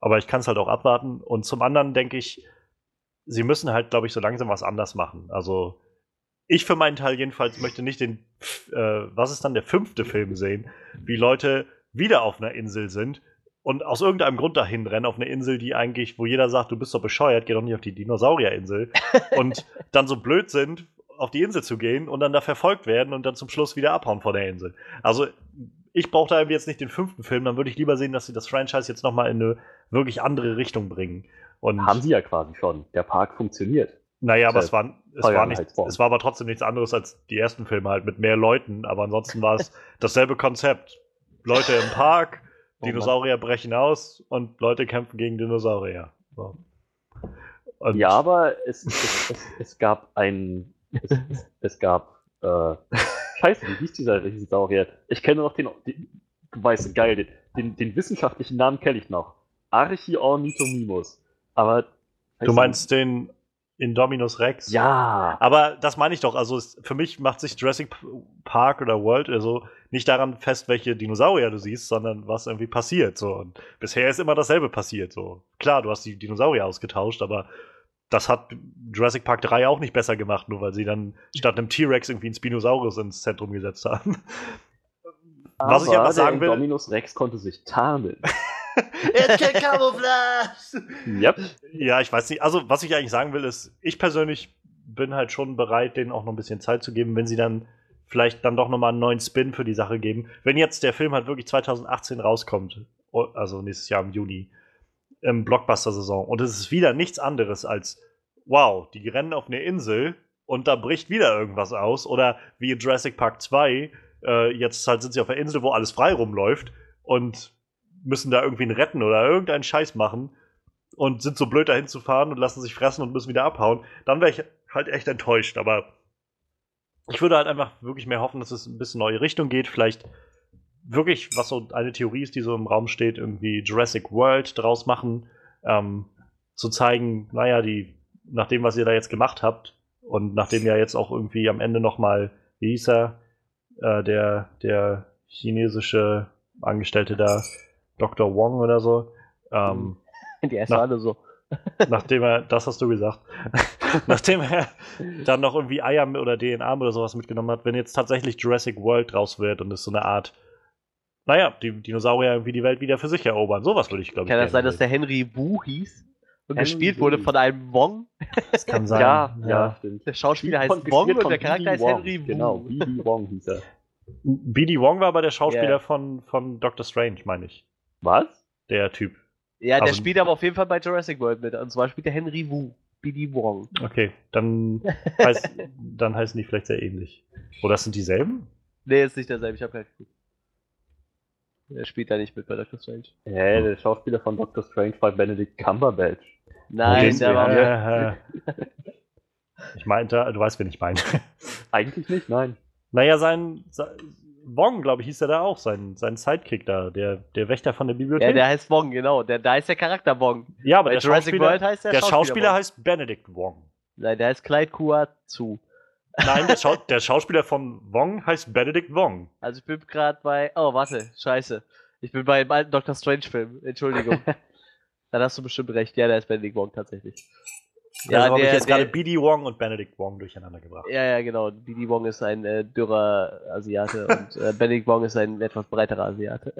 aber ich kann es halt auch abwarten. Und zum anderen denke ich, sie müssen halt, glaube ich, so langsam was anders machen. Also ich für meinen Teil jedenfalls möchte nicht den, äh, was ist dann der fünfte Film sehen, wie Leute wieder auf einer Insel sind und aus irgendeinem Grund dahin rennen auf eine Insel, die eigentlich, wo jeder sagt, du bist doch bescheuert, geh doch nicht auf die Dinosaurierinsel (laughs) und dann so blöd sind, auf die Insel zu gehen und dann da verfolgt werden und dann zum Schluss wieder abhauen von der Insel. Also ich brauche da jetzt nicht den fünften Film, dann würde ich lieber sehen, dass sie das Franchise jetzt nochmal in eine wirklich andere Richtung bringen. Und Haben sie ja quasi schon. Der Park funktioniert. Naja, aber es war, es, war nicht, es war aber trotzdem nichts anderes als die ersten Filme halt mit mehr Leuten, aber ansonsten war es (laughs) dasselbe Konzept. Leute im Park, oh Dinosaurier brechen aus und Leute kämpfen gegen Dinosaurier. So. ja, aber es, es, es, es gab ein. Es, es gab. Äh, (laughs) scheiße, wie hieß dieser Dinosaurier? Ich kenne noch den. den du weißt, geil, den, den, den wissenschaftlichen Namen kenne ich noch. Archiornithomimus. Aber. Du meinst den Indominus Rex? Ja. Aber das meine ich doch. Also es, für mich macht sich Jurassic Park oder World also nicht daran fest, welche Dinosaurier du siehst, sondern was irgendwie passiert. So. Und bisher ist immer dasselbe passiert. So. Klar, du hast die Dinosaurier ausgetauscht, aber das hat Jurassic Park 3 auch nicht besser gemacht, nur weil sie dann statt einem T-Rex irgendwie einen Spinosaurus ins Zentrum gesetzt haben. (laughs) Was ich aber sagen will- Dominus Rex konnte sich tarnen. (laughs) Er kennt Camouflage! yep. Ja, ich weiß nicht. Also, was ich eigentlich sagen will, ist, ich persönlich bin halt schon bereit, denen auch noch ein bisschen Zeit zu geben, wenn sie dann vielleicht dann doch nochmal einen neuen Spin für die Sache geben. Wenn jetzt der Film halt wirklich 2018 rauskommt, also nächstes Jahr im Juni, im Blockbuster-Saison, und es ist wieder nichts anderes als, wow, die rennen auf eine Insel und da bricht wieder irgendwas aus, oder wie in Jurassic Park 2, äh, jetzt halt sind sie auf der Insel, wo alles frei rumläuft und müssen da irgendwie einen retten oder irgendeinen Scheiß machen und sind so blöd dahin zu fahren und lassen sich fressen und müssen wieder abhauen, dann wäre ich halt echt enttäuscht. Aber ich würde halt einfach wirklich mehr hoffen, dass es ein bisschen neue Richtung geht. Vielleicht wirklich, was so eine Theorie ist, die so im Raum steht, irgendwie Jurassic World draus machen, ähm, zu zeigen, naja, die, nach dem, was ihr da jetzt gemacht habt und nachdem ja jetzt auch irgendwie am Ende nochmal, wie hieß er, äh, der, der chinesische Angestellte da, Dr. Wong oder so, ähm, (laughs) Die ersten Na. alle so. (laughs) nachdem er, das hast du gesagt, (laughs) nachdem er dann noch irgendwie Eier oder DNA oder sowas mitgenommen hat, wenn jetzt tatsächlich Jurassic World draus wird und es so eine Art, naja, die Dinosaurier irgendwie die Welt wieder für sich erobern. Sowas würde ich, glaube ich. Kann das sein, dass der Henry Wu hieß? Und Henry gespielt Wu. wurde von einem Wong? Das kann sein. Ja, ja, stimmt. Der Schauspieler Von- heißt Wong und der Charakter heißt. Henry Wu. Genau, B.D. Wong hieß er. B.D. Wong war aber der Schauspieler Ja. von, von Doctor Strange, meine ich. Was? Der Typ. Ja, der Also- spielt aber auf jeden Fall bei Jurassic World mit. Und zwar spielt der Henry Wu. B.D. Wong. Okay, dann, (laughs) heißt, dann heißen die vielleicht sehr ähnlich. Oder sind dieselben? Nee, ist nicht derselbe, ich hab gar nicht geguckt. Der spielt da nicht mit bei Doctor Strange. Hä, der Schauspieler von Doctor Strange war Benedict Cumberbatch. Nein, der war. Ja, ich meinte, du weißt, wen ich meine. Eigentlich nicht, nein. Naja, sein Wong, glaube ich, hieß er da auch, sein, sein Sidekick da, der, der Wächter von der Bibliothek. Ja, der heißt Wong, genau. Der, da ist der Charakter Wong. Ja, aber Bei der Jurassic Schauspieler, World heißt der, der Schauspieler Wong. heißt Benedict Wong. Nein, der heißt Clyde Kuazu. Nein, der, (laughs) Schau der Schauspieler von Wong heißt Benedict Wong. Also ich bin gerade bei. Oh, warte, scheiße. Ich bin bei dem alten Doctor Strange-Film. Entschuldigung. (laughs) Dann hast du bestimmt recht. Ja, der ist Benedict Wong tatsächlich. Ja, also habe ich jetzt gerade BD Wong und Benedict Wong durcheinander gebracht. Ja, ja, genau. B.D. Wong ist ein äh, dürrer Asiate (laughs) und äh, Benedict Wong ist ein etwas breiterer Asiate.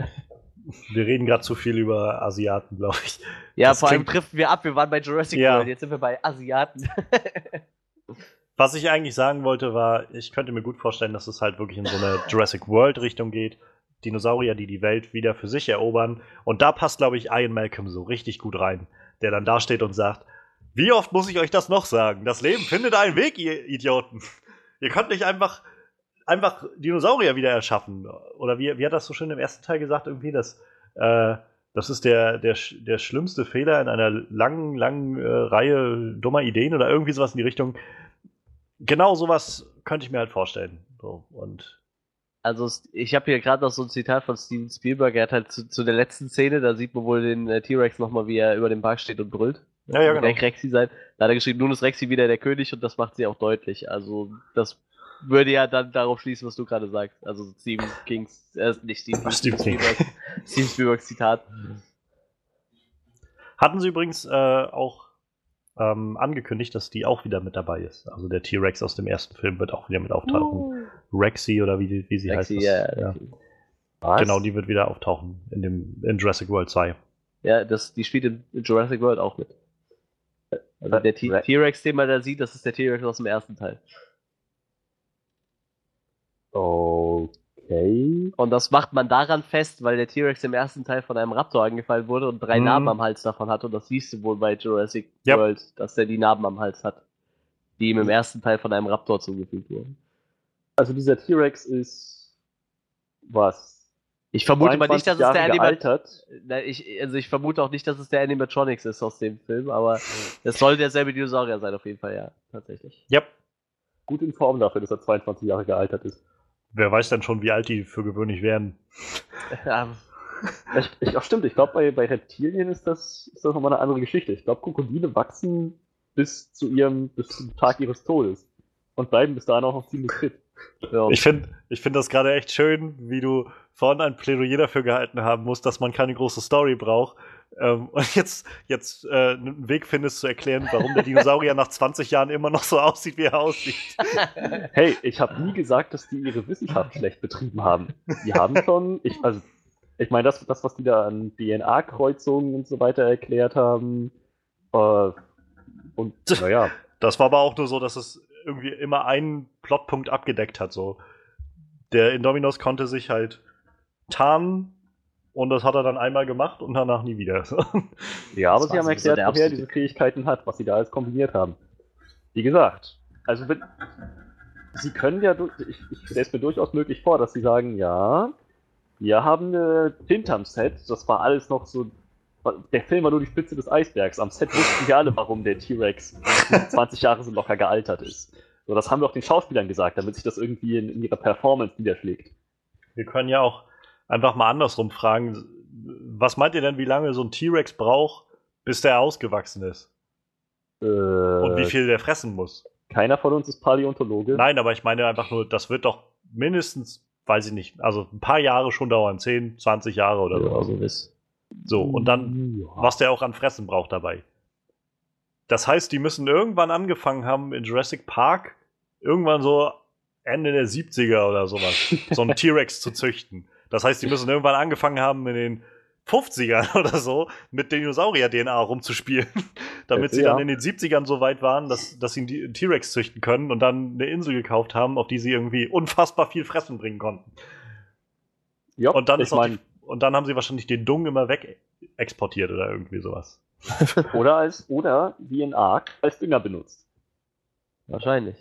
Wir reden gerade zu viel über Asiaten, glaube ich. Ja, Das vor allem driften wir ab. Wir waren bei Jurassic Ja. World. Jetzt sind wir bei Asiaten. (laughs) Was ich eigentlich sagen wollte, war, ich könnte mir gut vorstellen, dass es halt wirklich in so eine Jurassic World-Richtung geht. Dinosaurier, die die Welt wieder für sich erobern. Und da passt, glaube ich, Ian Malcolm so richtig gut rein, der dann da steht und sagt: Wie oft muss ich euch das noch sagen? Das Leben findet einen Weg, ihr Idioten. (laughs) Ihr könnt nicht einfach, einfach Dinosaurier wieder erschaffen. Oder wie, wie hat das so schön im ersten Teil gesagt, irgendwie, dass. Äh, das ist der, der, der schlimmste Fehler in einer langen, langen äh, Reihe dummer Ideen oder irgendwie sowas in die Richtung genau sowas könnte ich mir halt vorstellen. So, und Also ich habe hier gerade noch so ein Zitat von Steven Spielberg. Er hat halt zu, zu der letzten Szene, da sieht man wohl den äh, T-Rex nochmal, wie er über dem Park steht und brüllt. Ja, ja, genau. Der Rexy sein. Da hat er geschrieben, nun ist Rexy wieder der König und das macht sie auch deutlich. Also das würde ja dann darauf schließen, was du gerade sagst. Also Stephen Kings, äh, nicht Stephen (laughs) Stephen King. Spielberg, Steven Spielbergs Zitat. hatten sie übrigens äh, auch ähm, angekündigt, dass die auch wieder mit dabei ist. Also der T-Rex aus dem ersten Film wird auch wieder mit auftauchen. Rexy oder wie, wie sie Rexy, heißt. ja, das. ja. Rexy. Was? Genau, die wird wieder auftauchen in, dem, in Jurassic World 2. Ja, das, die spielt in Jurassic World auch mit. Also der T-Rex, den man da sieht, das ist der T-Rex aus dem ersten Teil. Okay. Und das macht man daran fest, weil der T-Rex im ersten Teil von einem Raptor angefallen wurde und drei Mhm. Narben am Hals davon hat. Und das siehst du wohl bei Jurassic Ja. World, dass er die Narben am Hals hat. Die ihm im ersten Teil von einem Raptor zugefügt wurden. Also dieser T-Rex ist was? Ich vermute mal nicht, dass es 22 der Jahre Animat gealtert. Nein, ich, also ich vermute auch nicht, dass es der Animatronics ist aus dem Film, aber es soll derselbe Dinosaurier sein, auf jeden Fall, ja, tatsächlich. Yep. Gut in Form dafür, dass er 22 Jahre gealtert ist. Wer weiß dann schon, wie alt die für gewöhnlich werden. Ja, Ich, ich, ach stimmt, ich glaube, bei, bei Reptilien ist das, ist das nochmal eine andere Geschichte. Ich glaube, Krokodile wachsen bis zu ihrem, bis zum Tag ihres Todes. Und bleiben bis dahin auch noch ziemlich fit. ja. Ich finde ich find das gerade echt schön, wie du vorhin ein Plädoyer dafür gehalten haben musst, dass man keine große Story braucht, Ähm, und jetzt, jetzt äh, einen Weg findest zu erklären, warum der Dinosaurier nach 20 Jahren immer noch so aussieht, wie er aussieht. (laughs) Hey, ich habe nie gesagt, dass die ihre Wissenschaft schlecht betrieben haben. Die haben schon, ich, also, ich meine, das, das, was die da an DNA-Kreuzungen und so weiter erklärt haben, äh, und naja. Das war aber auch nur so, dass es irgendwie immer einen Plotpunkt abgedeckt hat. So. Der Indominus konnte sich halt tarnen und das hat er dann einmal gemacht und danach nie wieder. (laughs) ja, aber sie haben erklärt, der woher diese Fähigkeiten hat, was sie da alles kombiniert haben. Wie gesagt, also wenn, sie können ja, ich, ich stelle es mir durchaus möglich vor, dass sie sagen, ja, wir haben eine Tinte am Set, das war alles noch so, der Film war nur die Spitze des Eisbergs. Am Set wussten wir alle, warum der T-Rex 20 Jahre so locker gealtert ist. So, das haben wir auch den Schauspielern gesagt, damit sich das irgendwie in, in ihrer Performance niederschlägt. Wir können ja auch einfach mal andersrum fragen. Was meint ihr denn, wie lange so ein T-Rex braucht, bis der ausgewachsen ist? Äh, Und wie viel der fressen muss? Keiner von uns ist Paläontologe. Nein, aber ich meine einfach nur, das wird doch mindestens, weiß ich nicht, also ein paar Jahre schon dauern, 10, 20 Jahre oder so. so ist. So, und dann, Ja. was der auch an Fressen braucht dabei. Das heißt, die müssen irgendwann angefangen haben in Jurassic Park, irgendwann so Ende der 70er oder sowas, so einen (laughs) T-Rex zu züchten. Das heißt, die müssen irgendwann angefangen haben in den 50ern (laughs) oder so mit Dinosaurier-DNA rumzuspielen, (laughs) damit sie Ja. dann in den 70ern so weit waren, dass, dass sie einen T-Rex züchten können und dann eine Insel gekauft haben, auf die sie irgendwie unfassbar viel Fressen bringen konnten. Ja, Und dann, ist die, und dann haben sie wahrscheinlich den Dung immer weg exportiert oder irgendwie sowas. (laughs) oder als, oder wie in Ark als Dünger benutzt. Wahrscheinlich.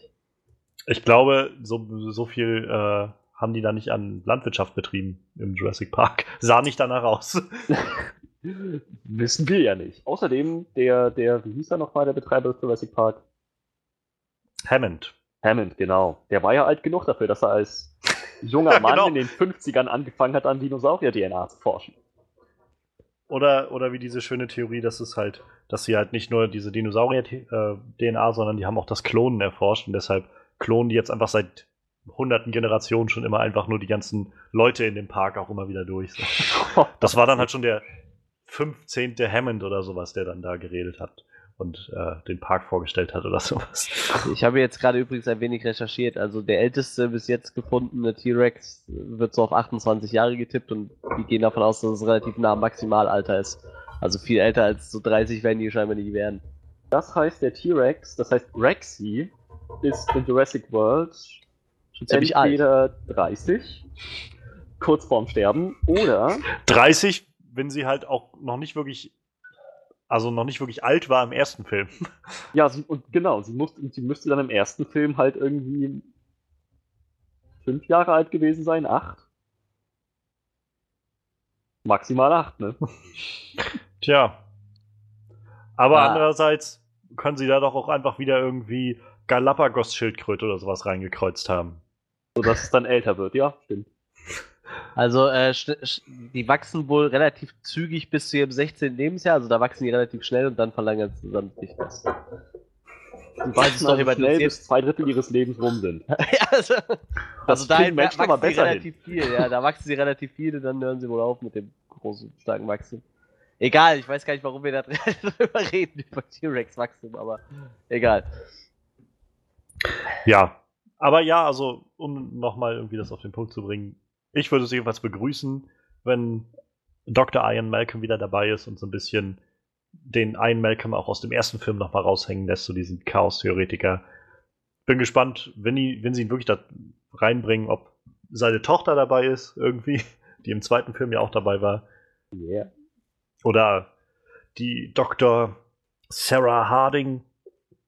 Ich glaube, so, so viel äh, haben die da nicht an Landwirtschaft betrieben im Jurassic Park. (laughs) Sah nicht danach aus. (laughs) Wissen wir ja nicht. Außerdem, der, der, wie hieß er nochmal, der Betreiber des Jurassic Park? Hammond. Hammond, genau. Der war ja alt genug dafür, dass er als junger Ja, (laughs) Mann genau. in den 50ern angefangen hat, an Dinosaurier-DNA zu forschen. Oder, oder wie diese schöne Theorie, dass es halt, dass sie halt nicht nur diese Dinosaurier-DNA, sondern die haben auch das Klonen erforscht und deshalb klonen die jetzt einfach seit hunderten Generationen schon immer einfach nur die ganzen Leute in dem Park auch immer wieder durch. So. (laughs) Das war dann halt schon der 15. Hammond oder sowas, der dann da geredet hat und äh, den Park vorgestellt hat oder sowas. Ich habe jetzt gerade übrigens ein wenig recherchiert. Also der älteste bis jetzt gefundene T-Rex wird so auf 28 Jahre getippt und die gehen davon aus, dass es relativ nah am Maximalalter ist. Also viel älter als so 30 werden die scheinbar nicht werden. Das heißt, der T-Rex, das heißt Rexy, ist in Jurassic World Schon ziemlich alt. entweder 30, kurz vorm Sterben, oder 30, wenn sie halt auch noch nicht wirklich, also noch nicht wirklich alt war im ersten Film. (laughs) Ja, sie, und genau, sie, muss, sie müsste dann im ersten Film halt irgendwie fünf Jahre alt gewesen sein, acht. Maximal acht, ne? (laughs) Tja. Aber Ah. andererseits können sie da doch auch einfach wieder irgendwie Galapagos-Schildkröte oder sowas reingekreuzt haben. So dass es dann älter wird, ja, stimmt. Also äh, die wachsen wohl relativ zügig bis zu ihrem 16. Lebensjahr. Also da wachsen die relativ schnell und dann verlängern sie dann sich das. Falls es doch jemand schnell bis zwei Drittel ihres Lebens rum sind. (laughs) ja, also, also dahin Menschen wachsen aber sie besser hin. relativ viel. Ja, da wachsen sie relativ viel und dann hören sie wohl auf mit dem großen, starken Wachstum. Egal, ich weiß gar nicht, warum wir da (laughs) drüber reden, über T-Rex-Wachstum, aber egal. Ja. Aber ja, also, um nochmal irgendwie das auf den Punkt zu bringen, ich würde es jedenfalls begrüßen, wenn Dr. Ian Malcolm wieder dabei ist und so ein bisschen den Ian Malcolm auch aus dem ersten Film nochmal raushängen lässt, so diesen Chaos-Theoretiker. Bin gespannt, wenn, die, wenn sie ihn wirklich da reinbringen, ob seine Tochter dabei ist, irgendwie, (laughs) die im zweiten Film ja auch dabei war. Yeah. Oder die Dr. Sarah Harding,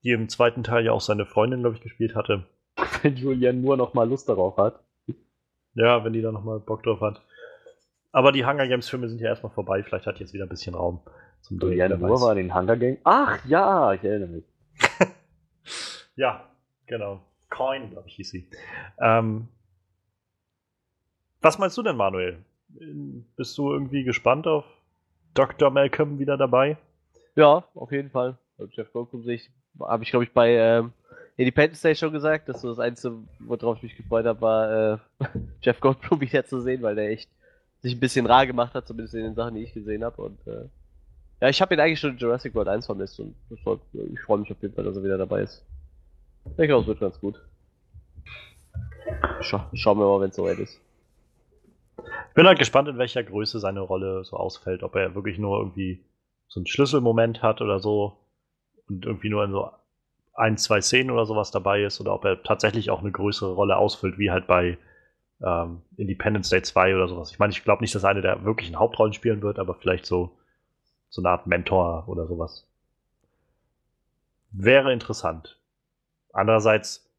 die im zweiten Teil ja auch seine Freundin, glaube ich, gespielt hatte. (laughs) Wenn Julian nur noch mal Lust darauf hat. Ja, wenn die da nochmal Bock drauf hat. Aber die Hunger Games Filme sind ja erstmal vorbei. Vielleicht hat jetzt wieder ein bisschen Raum zum Drehen. Julian weiß. war in den Hunger Games. Ach ja, ich erinnere mich. (laughs) Ja, genau. Coin, glaube ich, hieß sie. Ähm, was meinst du denn, Manuel? Bist du irgendwie gespannt auf Dr. Malcolm wieder dabei? Ja, auf jeden Fall. Jeff Goldblum sehe ich, habe ich glaube ich bei ähm, Independence Day schon gesagt, dass so das Einzige, worauf ich mich gefreut habe, war äh, (laughs) Jeff Goldblum wieder zu sehen, weil der echt sich ein bisschen rar gemacht hat, zumindest in den Sachen, die ich gesehen habe. Und äh, Ja, ich habe ihn eigentlich schon in Jurassic World 1 vermisst und war, ich freue mich auf jeden Fall, dass er wieder dabei ist. Ich denke, das wird ganz gut. Scha schauen wir mal, wenn es soweit ist. Ich bin halt gespannt, in welcher Größe seine Rolle so ausfällt. Ob er wirklich nur irgendwie so einen Schlüsselmoment hat oder so und irgendwie nur in so ein, zwei Szenen oder sowas dabei ist oder ob er tatsächlich auch eine größere Rolle ausfüllt, wie halt bei ähm, Independence Day 2 oder sowas. Ich meine, ich glaube nicht, dass einer der wirklichen Hauptrollen spielen wird, aber vielleicht so so eine Art Mentor oder sowas. Wäre interessant. Andererseits,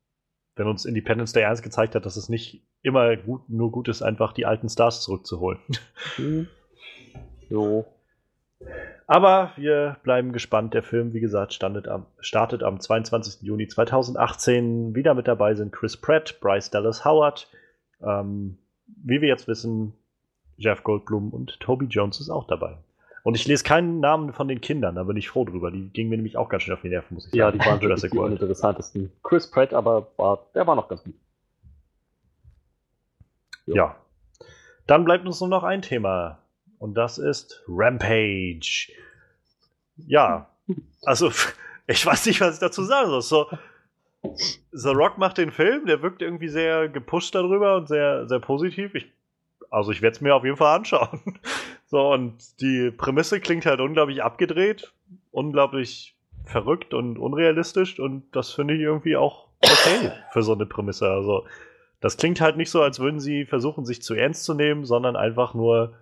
wenn uns Independence Day 1 gezeigt hat, dass es nicht immer gut, nur gut ist, einfach die alten Stars zurückzuholen. Hm. (laughs) Jo. Aber wir bleiben gespannt. Der Film, wie gesagt, startet am, startet am 22. Juni 2018. Wieder mit dabei sind Chris Pratt, Bryce Dallas Howard. Ähm, wie wir jetzt wissen, Jeff Goldblum und Toby Jones ist auch dabei. Und ich lese keinen Namen von den Kindern, da bin ich froh drüber. Die gingen mir nämlich auch ganz schön auf die Nerven, muss ich sagen. Ja, die waren (laughs) Jurassic die uninteressantesten. Chris Pratt, aber war, der war noch ganz gut. Ja. ja. Dann bleibt uns nur noch ein Thema. Und das ist Rampage. Ja, (laughs) also (laughs) ich weiß nicht, was ich dazu sagen soll. So, The Rock macht den Film, der wirkt irgendwie sehr gepusht darüber und sehr, sehr positiv. Ich, also ich werde es mir auf jeden Fall anschauen. (laughs) So, und die Prämisse klingt halt unglaublich abgedreht, unglaublich verrückt und unrealistisch und das finde ich irgendwie auch okay (coughs) für so eine Prämisse. Also, das klingt halt nicht so, als würden sie versuchen, sich zu ernst zu nehmen, sondern einfach nur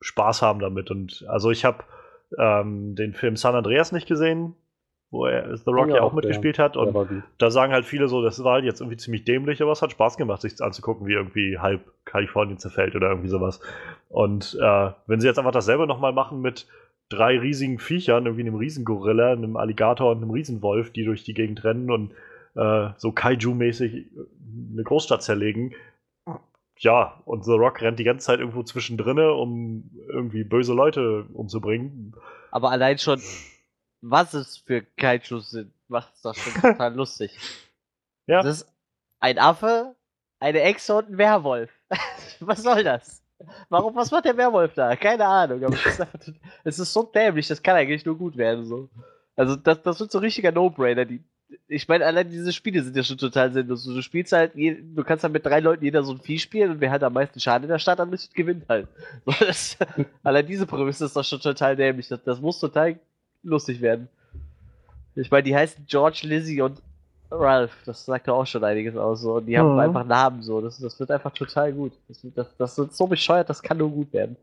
Spaß haben damit. Und also ich habe ähm, den Film San Andreas nicht gesehen, wo er The Rock ja, ja auch mitgespielt hat. Und da sagen halt viele so, das war halt jetzt irgendwie ziemlich dämlich, aber es hat Spaß gemacht, sich anzugucken, wie irgendwie halb Kalifornien zerfällt oder irgendwie sowas. Und äh, wenn sie jetzt einfach dasselbe nochmal machen mit drei riesigen Viechern, irgendwie einem Riesengorilla, einem Alligator und einem Riesenwolf, die durch die Gegend rennen und äh, so Kaiju-mäßig eine Großstadt zerlegen. Ja, und The Rock rennt die ganze Zeit irgendwo zwischendrin, um irgendwie böse Leute umzubringen. Aber allein schon was es für Kaijus sind, macht es doch schon (laughs) total lustig. Ja. Das ist ein Affe, eine Echse und ein Werwolf. (laughs) was soll das? Warum, was macht der Werwolf da? Keine Ahnung, aber es ist, es ist so dämlich, das kann eigentlich nur gut werden. So. Also, das, das wird so ein richtiger No-Brainer. Ich meine, allein diese Spiele sind ja schon total sinnlos. Du spielst halt, du kannst halt mit drei Leuten jeder so ein Vieh spielen und wer hat am meisten Schaden in der Stadt, besten gewinnt halt. (laughs) Das, allein diese Prämisse ist doch schon total dämlich. Das, das muss total lustig werden. Ich meine, die heißen George, Lizzie und Ralph. Das sagt ja auch schon einiges aus. So. Und die haben mhm. einfach Namen so. Das, das wird einfach total gut. Das, das, das ist so bescheuert, das kann nur gut werden.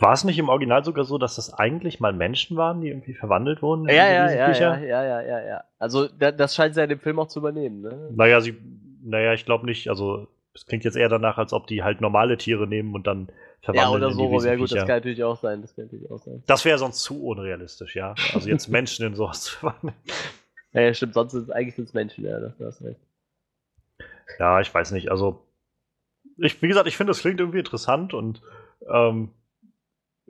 War es nicht im Original sogar so, dass das eigentlich mal Menschen waren, die irgendwie verwandelt wurden? Ja, ja, ja, ja, ja, ja, ja, ja. Also das scheint sie in dem Film auch zu übernehmen, ne? Naja, sie, naja, ich glaube nicht. Also es klingt jetzt eher danach, als ob die halt normale Tiere nehmen und dann verwandeln. Ja, oder so, ja gut, das kann natürlich auch sein. Das, sein. das wäre sonst zu unrealistisch, ja. Also jetzt (laughs) Menschen in sowas zu verwandeln. Ja, ja, stimmt, sonst sind es eigentlich sind's Menschen, ja, das hast recht. Ja, ich weiß nicht, also ich, wie gesagt, ich finde, das klingt irgendwie interessant und ähm,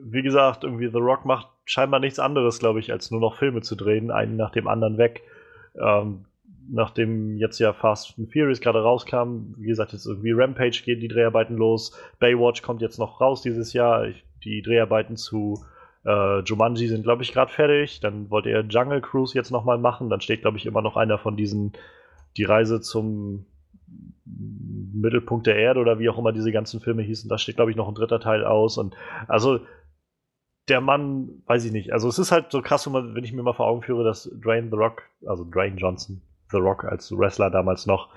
wie gesagt, irgendwie The Rock macht scheinbar nichts anderes, glaube ich, als nur noch Filme zu drehen, einen nach dem anderen weg. Ähm, nachdem jetzt ja Fast and Furious gerade rauskam, wie gesagt, jetzt irgendwie Rampage gehen die Dreharbeiten los, Baywatch kommt jetzt noch raus dieses Jahr, die Dreharbeiten zu äh, Jumanji sind, glaube ich, gerade fertig, dann wollte er Jungle Cruise jetzt nochmal machen, dann steht, glaube ich, immer noch einer von diesen, die Reise zum Mittelpunkt der Erde oder wie auch immer diese ganzen Filme hießen, da steht, glaube ich, noch ein dritter Teil aus. Und also der Mann, weiß ich nicht. Also es ist halt so krass, wenn ich mir mal vor Augen führe, dass Dwayne The Rock, also Dwayne Johnson, The Rock als Wrestler damals noch,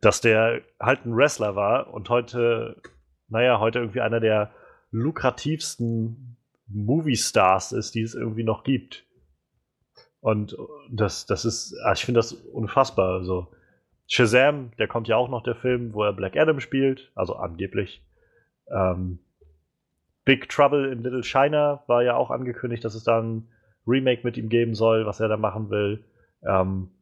dass der halt ein Wrestler war und heute, naja, heute irgendwie einer der lukrativsten Movie-Stars ist, die es irgendwie noch gibt. Und das, das ist, ah, ich finde das unfassbar. Also, Shazam, der kommt ja auch noch, der Film, wo er Black Adam spielt, also angeblich. Ähm, Big Trouble in Little China war ja auch angekündigt, dass es da ein Remake mit ihm geben soll, was er da machen will. Ähm,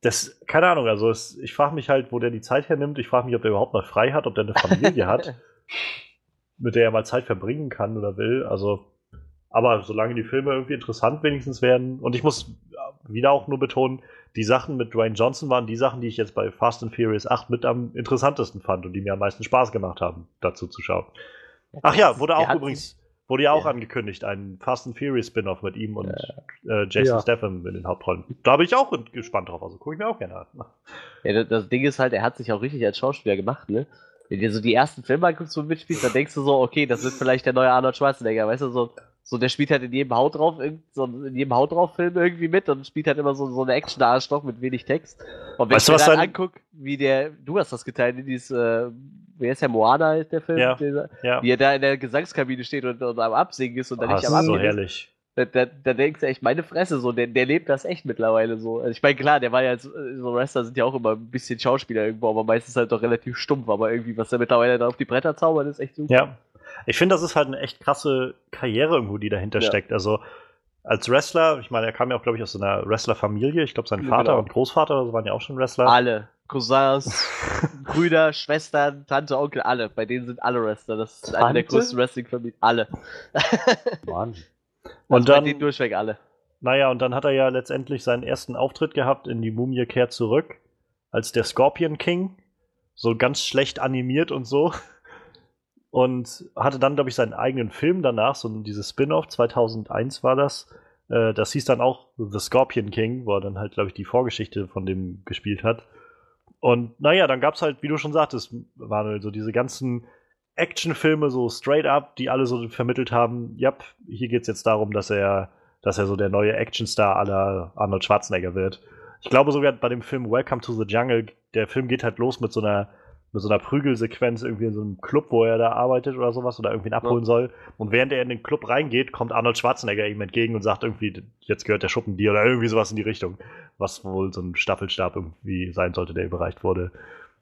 das, keine Ahnung, also es, ich frage mich halt, wo der die Zeit hernimmt. Ich frage mich, ob der überhaupt noch frei hat, ob der eine Familie hat, (laughs) mit der er mal Zeit verbringen kann oder will. Also, aber solange die Filme irgendwie interessant wenigstens werden, und ich muss wieder auch nur betonen, die Sachen mit Dwayne Johnson waren die Sachen, die ich jetzt bei Fast and Furious 8 mit am interessantesten fand und die mir am meisten Spaß gemacht haben, dazu zu schauen. Ach ja, wurde auch übrigens, Wurde ja auch Ja. angekündigt, ein Fast and Furious Spin-off mit ihm und äh, Jason Ja. Statham in den Hauptrollen. Da bin ich auch gespannt drauf, also gucke ich mir auch gerne an. (laughs) Ja, das, das Ding ist halt, er hat sich auch richtig als Schauspieler gemacht, ne? Wenn du dir so die ersten Filme anguckst, wo du mitspielst, dann denkst du so, okay, das wird vielleicht der neue Arnold Schwarzenegger, weißt du, so, so der spielt halt in jedem Haut drauf, so in jedem Haut drauf Film irgendwie mit und spielt halt immer so, so eine Action-Arschloch mit wenig Text. Und wenn Weißt ich mir dann sein- anguck, wie der, du hast das geteilt, in dieses, äh, wer ist der Moana, ist der Film? Ja. Dieser, Ja, wie er da in der Gesangskabine steht und, und am Absingen ist und dann ah, nicht am so Absingen ist. herrlich. Da, da, da denkst du echt, meine Fresse, so, der, der lebt das echt mittlerweile so. Also ich meine, klar, der war ja, als, so Wrestler sind ja auch immer ein bisschen Schauspieler irgendwo, aber meistens halt doch relativ stumpf, aber irgendwie, was der mittlerweile da auf die Bretter zaubert, ist echt super. Ja. Ich finde, das ist halt eine echt krasse Karriere irgendwo, die dahinter Ja. steckt. Also als Wrestler, ich meine, er kam ja auch, glaube ich, aus so einer Wrestler-Familie. Ich glaube, sein Ja, Vater genau. und Großvater oder so waren ja auch schon Wrestler. Alle. Cousins, (laughs) Brüder, Schwestern, Tante, Onkel, alle. Bei denen sind alle Wrestler. Das ist eine der größten Wrestling-Familien. Alle. (laughs) Und Also bei dann, denen durchweg alle. naja, und dann hat er ja letztendlich seinen ersten Auftritt gehabt in die Mumie kehrt zurück, als der Scorpion King. So ganz schlecht animiert und so. Und hatte dann, glaube ich, seinen eigenen Film danach, so dieses Spin-off, 2001 war das. Äh, das hieß dann auch The Scorpion King, wo er dann halt, glaube ich, die Vorgeschichte von dem gespielt hat. Und naja, dann gab es halt, wie du schon sagtest, Manuel, so diese ganzen Actionfilme, so straight up, die alle so vermittelt haben, ja, hier geht es jetzt darum, dass er, dass er so der neue Actionstar aller Arnold Schwarzenegger wird. Ich glaube sogar bei dem Film Welcome to the Jungle, der Film geht halt los mit so einer mit so einer Prügelsequenz irgendwie in so einem Club, wo er da arbeitet oder sowas oder irgendwen abholen Ja. soll. Und während er in den Club reingeht, kommt Arnold Schwarzenegger ihm entgegen und sagt irgendwie, jetzt gehört der Schuppen dir oder irgendwie sowas in die Richtung. Was wohl so ein Staffelstab irgendwie sein sollte, der überreicht wurde.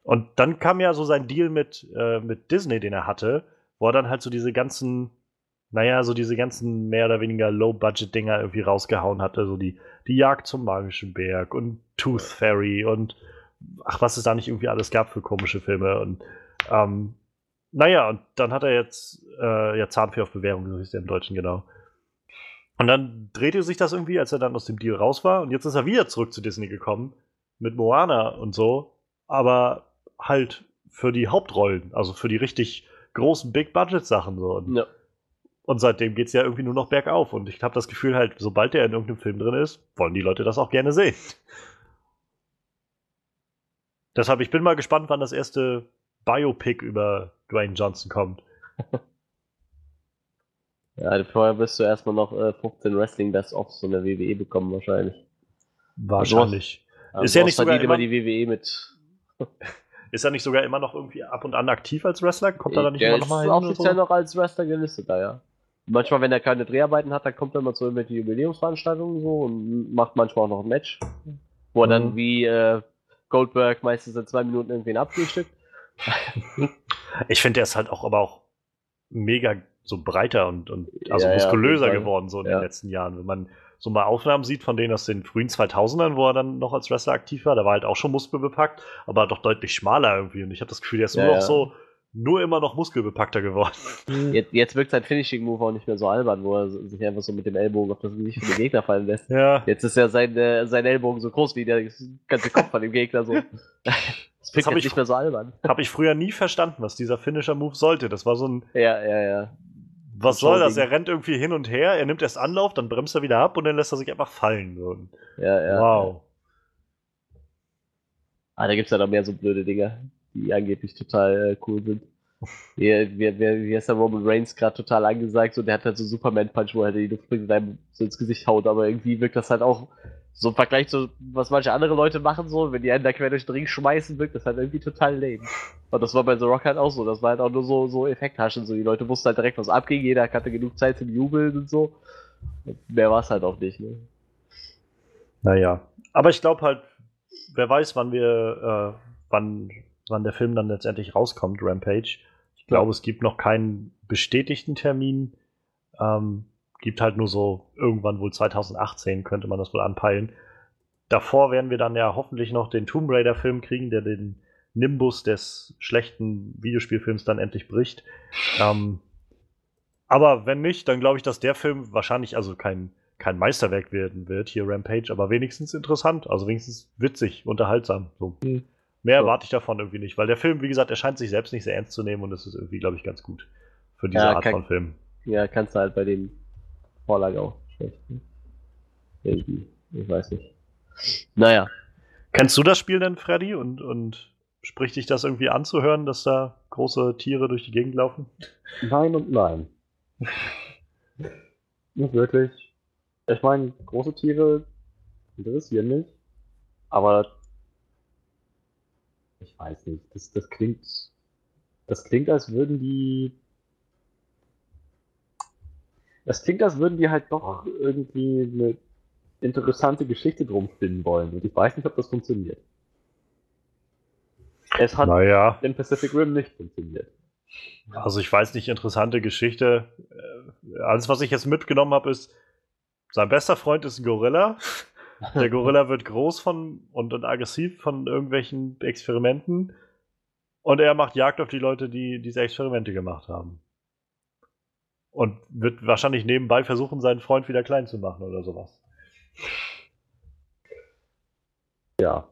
Und dann kam ja so sein Deal mit, äh, mit Disney, den er hatte, wo er dann halt so diese ganzen, naja, so diese ganzen mehr oder weniger Low-Budget-Dinger irgendwie rausgehauen hatte. So die, die Jagd zum magischen Berg und Tooth Fairy und ach, was es da nicht irgendwie alles gab für komische Filme. Und ähm, naja, und dann hat er jetzt äh, ja Zahnfee auf Bewährung, so hieß der im Deutschen genau. Und dann drehte sich das irgendwie, als er dann aus dem Deal raus war. Und jetzt ist er wieder zurück zu Disney gekommen mit Moana und so. Aber halt für die Hauptrollen, also für die richtig großen Big-Budget-Sachen so. Und, Ja. und seitdem geht es ja irgendwie nur noch bergauf. Und ich habe das Gefühl halt, sobald er in irgendeinem Film drin ist, wollen die Leute das auch gerne sehen. Deshalb, ich bin mal gespannt, wann das erste Biopic über Dwayne Johnson kommt. (laughs) Ja, vorher wirst du erstmal noch äh, 15 Wrestling Best-Offs von der WWE bekommen, wahrscheinlich. Wahrscheinlich. Also Ist ja nicht sogar immer immer- die WWE mit. (laughs) Ist er nicht sogar immer noch irgendwie ab und an aktiv als Wrestler? Kommt er da nicht immer noch mal hin? offiziell so? noch als Wrestler gelistet, da ja. Manchmal, wenn er keine Dreharbeiten hat, dann kommt er mal zu irgendwelchen Jubiläumsveranstaltungen so und macht manchmal auch noch ein Match. Wo er dann Mhm. wie äh, Goldberg meistens in zwei Minuten irgendwen abfrühstückt. (laughs) Ich finde, der ist halt auch aber auch mega so breiter und, und also Ja, ja, muskulöser Fall. geworden so in Ja. den letzten Jahren. Wenn man so mal Aufnahmen sieht von denen aus den frühen 2000ern, wo er dann noch als Wrestler aktiv war, da war halt auch schon muskelbepackt, aber doch deutlich schmaler irgendwie. Und ich habe das Gefühl, der ist Ja, nur noch ja. so, nur immer noch muskelbepackter geworden. Jetzt, jetzt wirkt sein Finishing-Move auch nicht mehr so albern, wo er sich einfach so mit dem Ellbogen auf das Gesicht von dem Gegner fallen lässt. Ja. Jetzt ist ja sein, äh, sein Ellbogen so groß wie der ganze Kopf von dem Gegner so. (laughs) Das wirkt hab jetzt ich- nicht mehr so albern. Habe ich früher nie verstanden, was dieser Finisher-Move sollte. Das war so ein, Ja, ja, ja. was soll das? Er rennt irgendwie hin und her, er nimmt erst Anlauf, dann bremst er wieder ab und dann lässt er sich einfach fallen. So. ja, ja. wow. Ah, da gibt's ja noch mehr so blöde Dinger, die angeblich total äh, cool sind. Hier, ist der Roman Reigns gerade total angesagt, so der hat halt so Superman-Punch, wo er halt die Luft bringt und einem so ins Gesicht haut, aber irgendwie wirkt das halt auch so im Vergleich zu, was manche andere Leute machen, so, wenn die einen da quer durch den Ring schmeißen, wirkt das halt irgendwie total lame. Und das war bei The Rock halt auch so, das war halt auch nur so, so Effekthaschen, so die Leute wussten halt direkt, was abging, jeder hatte genug Zeit zum Jubeln und so. Und mehr war's halt auch nicht, ne? Naja. Aber ich glaube halt, wer weiß, wann wir, äh, wann, wann der Film dann letztendlich rauskommt, Rampage. Ich glaube, es gibt noch keinen bestätigten Termin. Ähm, gibt halt nur so irgendwann wohl 2018 könnte man das wohl anpeilen. Davor werden wir dann ja hoffentlich noch den Tomb Raider Film kriegen, der den Nimbus des schlechten Videospielfilms dann endlich bricht. Ähm, aber wenn nicht, dann glaube ich, dass der Film wahrscheinlich also kein, kein Meisterwerk werden wird, hier Rampage, aber wenigstens interessant, also wenigstens witzig, unterhaltsam. So. Mhm. Mehr erwarte ich davon irgendwie nicht, weil der Film, wie gesagt, er scheint sich selbst nicht sehr ernst zu nehmen und das ist irgendwie, glaube ich, ganz gut für diese Ja, Art kein- von Film. Ja, kannst du halt bei den Vorlage auch schlecht. Ne? Irgendwie. Ich weiß nicht. Naja. Kennst du das Spiel denn, Freddy? Und, und spricht dich das irgendwie anzuhören, dass da große Tiere durch die Gegend laufen? Nein und nein. Nicht wirklich. Ich meine, große Tiere interessieren mich. Aber ich weiß nicht. Das, das klingt. Das klingt, als würden die. Das klingt, als würden die halt doch irgendwie eine interessante Geschichte drum finden wollen. Und ich weiß nicht, ob das funktioniert. Es hat naja. in Pacific Rim nicht funktioniert. Also ich weiß nicht, interessante Geschichte. Äh, alles, was ich jetzt mitgenommen habe, ist, sein bester Freund ist ein Gorilla. Der Gorilla wird groß von und, und aggressiv von irgendwelchen Experimenten. Und er macht Jagd auf die Leute, die diese Experimente gemacht haben. Und wird wahrscheinlich nebenbei versuchen, seinen Freund wieder klein zu machen oder sowas. Ja.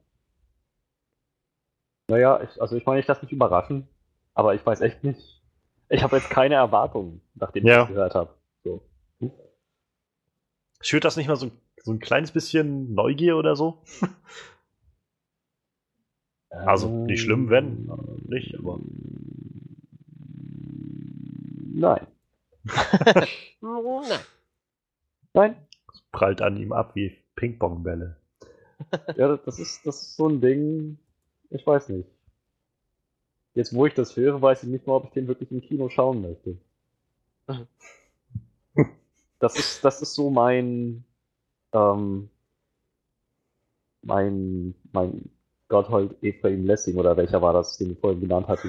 Naja, ich, also ich meine, ich lasse mich überraschen, aber ich weiß echt nicht. Ich habe jetzt keine Erwartungen, nachdem Ja. ich es gehört habe. So. Schürt das nicht mal so, so ein kleines bisschen Neugier oder so? Also, nicht schlimm, wenn, nicht, aber- Nein. Nein. Nein. Prallt an ihm ab wie Ping-Pong-Bälle. Ja, das- das ist, das ist so ein Ding, ich weiß nicht. Jetzt, wo ich das höre, weiß ich nicht mal, ob ich den wirklich im Kino schauen möchte. Das ist, das ist so mein, ähm, mein, mein Gotthold Ephraim Lessing oder welcher war das, den ich vorhin genannt hatte,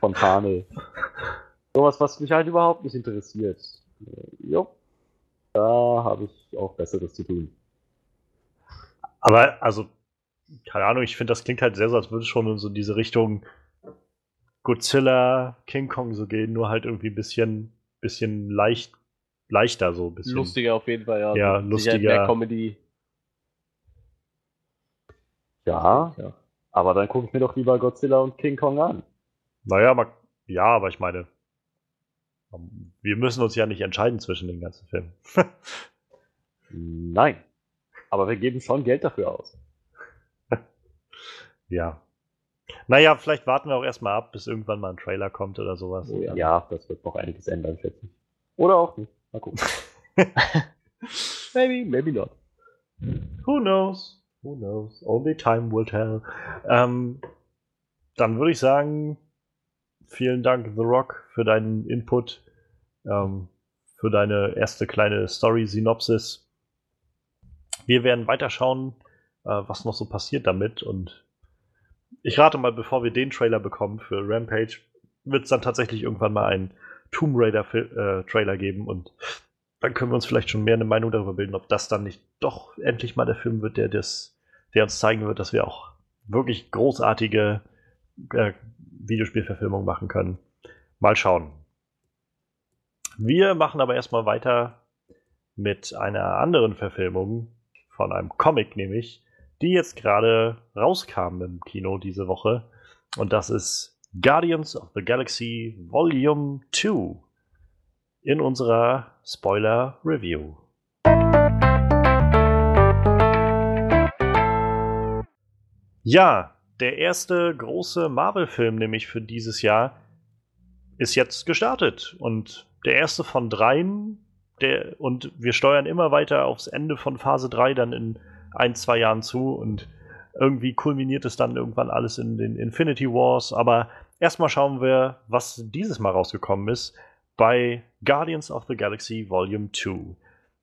Fontane. Sowas, was mich halt überhaupt nicht interessiert. Äh, Jo, da habe ich auch Besseres zu tun. Aber, also, keine Ahnung, ich finde, das klingt halt sehr so, als würde es schon in so diese Richtung Godzilla, King Kong so gehen, nur halt irgendwie ein bisschen, bisschen leicht, leichter so ein bisschen. Lustiger auf jeden Fall, ja. Ja, Sicherheit lustiger. Mehr Comedy. Ja, Ja. aber dann gucke ich mir doch lieber Godzilla und King Kong an. Naja, ma- ja, aber ich meine, wir müssen uns ja nicht entscheiden zwischen den ganzen Filmen. (laughs) Nein. Aber wir geben schon Geld dafür aus. (laughs) ja. Naja, vielleicht warten wir auch erstmal ab, bis irgendwann mal ein Trailer kommt oder sowas. Oh ja. Ja, das wird noch einiges ändern, schätze ich. Oder auch nicht. Mal gucken. (laughs) Maybe, maybe not. Who knows? Who knows? Only time will tell. Ähm, dann würde ich sagen, vielen Dank, The Rock, für deinen Input, ähm, für deine erste kleine Story-Synopsis. Wir werden weiterschauen, äh, was noch so passiert damit. Und ich rate mal, bevor wir den Trailer bekommen für Rampage, wird es dann tatsächlich irgendwann mal einen Tomb Raider-Trailer geben. Und dann können wir uns vielleicht schon mehr eine Meinung darüber bilden, ob das dann nicht doch endlich mal der Film wird, der, das, der uns zeigen wird, dass wir auch wirklich großartige äh, Videospielverfilmungen machen können. Mal schauen. Wir machen aber erstmal weiter mit einer anderen Verfilmung von einem Comic, nämlich, die jetzt gerade rauskam im Kino diese Woche. Und das ist Guardians of the Galaxy Volume 2 in unserer Spoiler-Review. Ja, der erste große Marvel-Film, nämlich für dieses Jahr, ist jetzt gestartet. Und der erste von dreien, der, und wir steuern immer weiter aufs Ende von Phase 3 dann in ein, zwei Jahren zu. Und irgendwie kulminiert es dann irgendwann alles in den Infinity Wars. Aber erstmal schauen wir, was dieses Mal rausgekommen ist bei Guardians of the Galaxy Volume 2.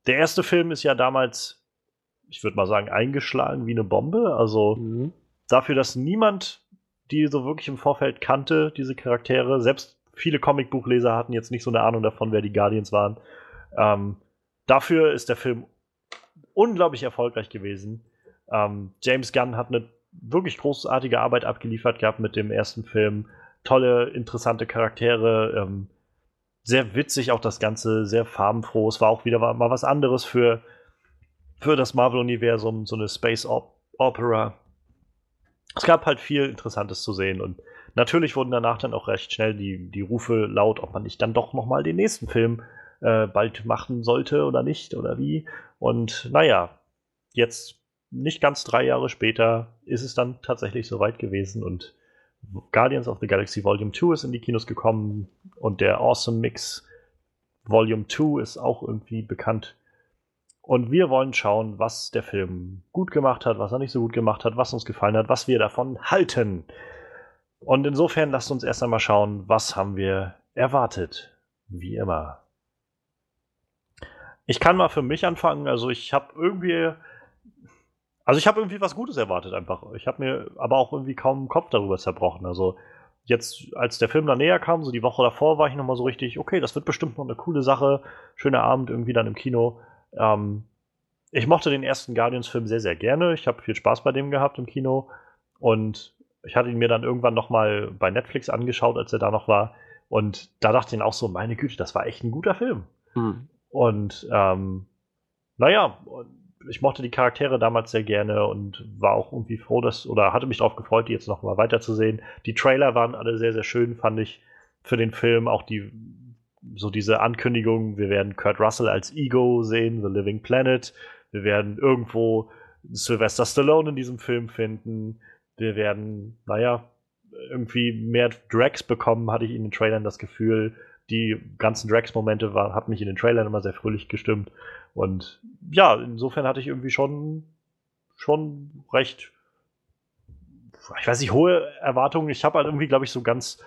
Der erste Film ist ja damals, ich würde mal sagen, eingeschlagen wie eine Bombe. Also Mhm. dafür, dass niemand die so wirklich im Vorfeld kannte, diese Charaktere, selbst viele Comicbuchleser hatten jetzt nicht so eine Ahnung davon, wer die Guardians waren. Ähm, dafür ist der Film unglaublich erfolgreich gewesen. Ähm, James Gunn hat eine wirklich großartige Arbeit abgeliefert gehabt mit dem ersten Film. Tolle, interessante Charaktere. Ähm, sehr witzig auch das Ganze, sehr farbenfroh. Es war auch wieder mal was anderes für, für das Marvel-Universum, so eine Space Op Opera. Es gab halt viel Interessantes zu sehen und natürlich wurden danach dann auch recht schnell die, die Rufe laut, ob man nicht dann doch nochmal den nächsten Film äh, bald machen sollte oder nicht oder wie. Und naja, jetzt nicht ganz drei Jahre später ist es dann tatsächlich soweit gewesen und Guardians of the Galaxy Volume 2 ist in die Kinos gekommen und der Awesome Mix Volume 2 ist auch irgendwie bekannt. Und wir wollen schauen, was der Film gut gemacht hat, was er nicht so gut gemacht hat, was uns gefallen hat, was wir davon halten. Und insofern lasst uns erst einmal schauen, was haben wir erwartet. Wie immer. Ich kann mal für mich anfangen. Also ich habe irgendwie also ich habe irgendwie was Gutes erwartet einfach. Ich habe mir aber auch irgendwie kaum den Kopf darüber zerbrochen. Also jetzt, als der Film dann näher kam, so die Woche davor, war ich nochmal so richtig, okay, das wird bestimmt noch eine coole Sache. Schöner Abend irgendwie dann im Kino. Ähm, ich mochte den ersten Guardians-Film sehr, sehr gerne. Ich habe viel Spaß bei dem gehabt im Kino. Und ich hatte ihn mir dann irgendwann nochmal bei Netflix angeschaut, als er da noch war. Und da dachte ich auch so, meine Güte, das war echt ein guter Film. Hm. Und ähm, naja, ich mochte die Charaktere damals sehr gerne und war auch irgendwie froh, dass, oder hatte mich darauf gefreut, die jetzt noch mal weiterzusehen. Die Trailer waren alle sehr, sehr schön, fand ich, für den Film. Auch die, so diese Ankündigung, wir werden Kurt Russell als Ego sehen, The Living Planet. Wir werden irgendwo Sylvester Stallone in diesem Film finden. Wir werden, naja, irgendwie mehr Drags bekommen, hatte ich in den Trailern das Gefühl. Die ganzen Drags-Momente hat mich in den Trailern immer sehr fröhlich gestimmt. Und ja, insofern hatte ich irgendwie schon, schon recht, ich weiß nicht, hohe Erwartungen. Ich habe halt irgendwie, glaube ich, so ganz,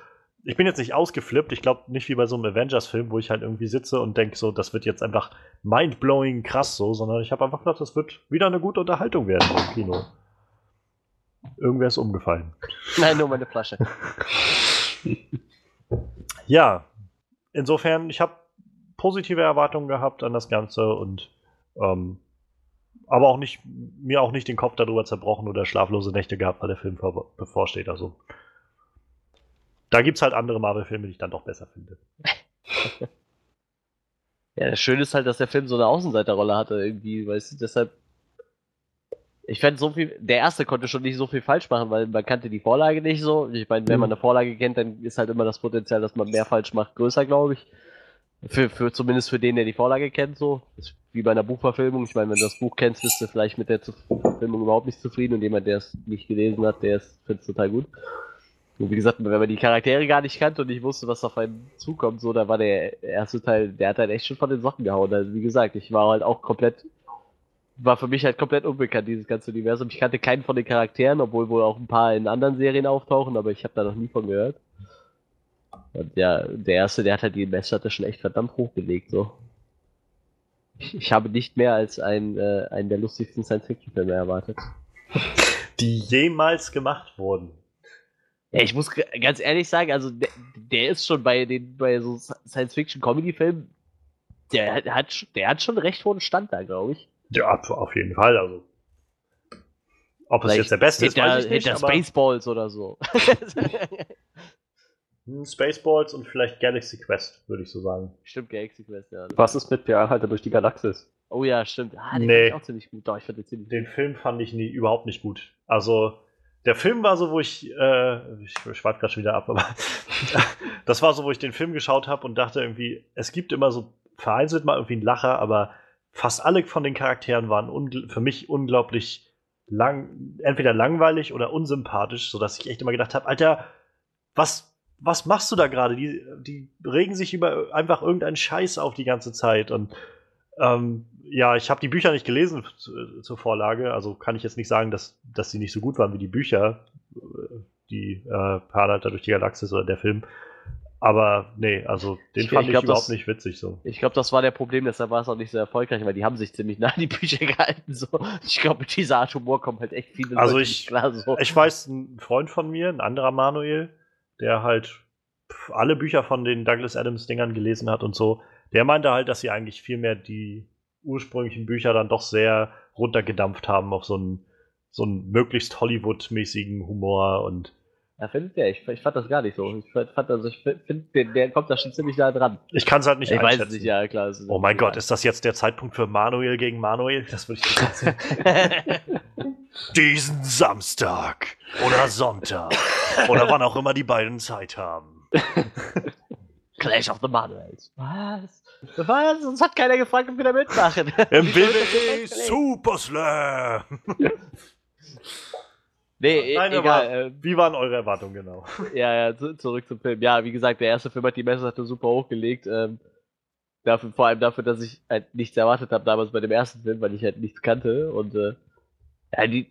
ich bin jetzt nicht ausgeflippt. Ich glaube nicht wie bei so einem Avengers-Film, wo ich halt irgendwie sitze und denke, so, das wird jetzt einfach mindblowing krass so, sondern ich habe einfach gedacht, das wird wieder eine gute Unterhaltung werden im Kino. Irgendwer ist umgefallen. (laughs) Nein, nur meine Flasche. ja, insofern, ich habe positive Erwartungen gehabt an das Ganze und ähm, aber auch nicht, mir auch nicht den Kopf darüber zerbrochen oder schlaflose Nächte gehabt, weil der Film bevorsteht. Also da gibt es halt andere Marvel-Filme, die ich dann doch besser finde. (laughs) ja, das Schöne ist halt, dass der Film so eine Außenseiterrolle hatte irgendwie, weißt du, deshalb ich fände so viel, der erste konnte schon nicht so viel falsch machen, weil man kannte die Vorlage nicht so. Ich meine, wenn man mhm. eine Vorlage kennt, dann ist halt immer das Potenzial, dass man mehr falsch macht, größer, glaube ich. Für, für, zumindest für den, der die Vorlage kennt, so. Ist wie bei einer Buchverfilmung. Ich meine, wenn du das Buch kennst, bist du vielleicht mit der Verfilmung überhaupt nicht zufrieden und jemand, der es nicht gelesen hat, der findet es total gut. Und wie gesagt, wenn man die Charaktere gar nicht kannte und ich wusste, was auf einen zukommt, so, da war der erste Teil, der hat halt echt schon von den Socken gehauen. Also wie gesagt, ich war halt auch komplett, war für mich halt komplett unbekannt, dieses ganze Universum. Ich kannte keinen von den Charakteren, obwohl wohl auch ein paar in anderen Serien auftauchen, aber ich habe da noch nie von gehört. Und ja, der erste, der hat halt die Messlatte schon echt verdammt hochgelegt, so. Ich, ich habe nicht mehr als ein, äh, einen der lustigsten Science-Fiction-Filme erwartet. Die jemals gemacht wurden. Ja, ich muss ganz ehrlich sagen, also der, der ist schon bei den bei so Science-Fiction-Comedy-Filmen, der hat, der hat schon recht hohen Stand da, glaube ich. Ja, auf jeden Fall. Also ob Vielleicht es jetzt der beste ist, weiß ich nicht. Hinter Spaceballs oder so. (laughs) (laughs) Hm, Spaceballs und vielleicht Galaxy Quest, würde ich so sagen. Stimmt, Galaxy Quest, ja. Was ist mit der Anhalter durch die Galaxis? Oh ja, stimmt. Ah, den nee. fand ich auch ziemlich gut. Doch, ich fand den ziemlich Den gut. Film fand ich nie, überhaupt nicht gut. Also, der Film war so, wo ich, äh, ich schweife gerade schon wieder ab, (laughs) aber das war so, wo ich den Film geschaut habe und dachte irgendwie, es gibt immer so vereinzelt mal irgendwie einen Lacher, aber fast alle von den Charakteren waren für mich unglaublich lang, entweder langweilig oder unsympathisch, sodass ich echt immer gedacht habe, Alter, was, was machst du da gerade? Die, die regen sich über einfach irgendeinen Scheiß auf die ganze Zeit. Und ähm, ja, ich habe die Bücher nicht gelesen zu, zur Vorlage, also kann ich jetzt nicht sagen, dass, dass sie nicht so gut waren wie die Bücher, äh, die äh, Parleiter durch die Galaxis oder der Film. Aber nee, also den ich, fand ich, glaub, ich überhaupt das, nicht witzig so. Ich glaube, das war der Problem, deshalb war es auch nicht so erfolgreich, weil die haben sich ziemlich nah an die Bücher (laughs) gehalten. So. Ich glaube, mit dieser Art Humor kommen halt echt viele also Leute ich, klar. So. Ich weiß, ein Freund von mir, ein anderer Manuel, der halt alle Bücher von den Douglas Adams Dingern gelesen hat und so, der meinte halt, dass sie eigentlich viel mehr die ursprünglichen Bücher dann doch sehr runtergedampft haben auf so einen, so einen möglichst Hollywood-mäßigen Humor und ja, findet der? Ich, ich fand das gar nicht so. Ich fand, also ich finde, der, der, kommt da schon ziemlich nah dran. Ich kann es halt nicht ich einschätzen. Weiß nicht, ja, klar. Oh mein Gott, ist das jetzt der Zeitpunkt für Manuel gegen Manuel? Das würde ich nicht sagen. (laughs) Diesen Samstag oder Sonntag oder wann auch immer die beiden Zeit haben. Clash of the Manuels. Was? Was? Sonst hat keiner gefragt, ob wir da mitmachen. Im WWE Super Slam! Nee, Nein, egal. aber äh, wie waren eure Erwartungen genau? (laughs) Ja, ja, zu, zurück zum Film. Ja, wie gesagt, der erste Film hat die Messlatte super hochgelegt. Ähm, dafür, vor allem dafür, dass ich halt nichts erwartet habe damals bei dem ersten Film, weil ich halt nichts kannte. Und äh, ja, die.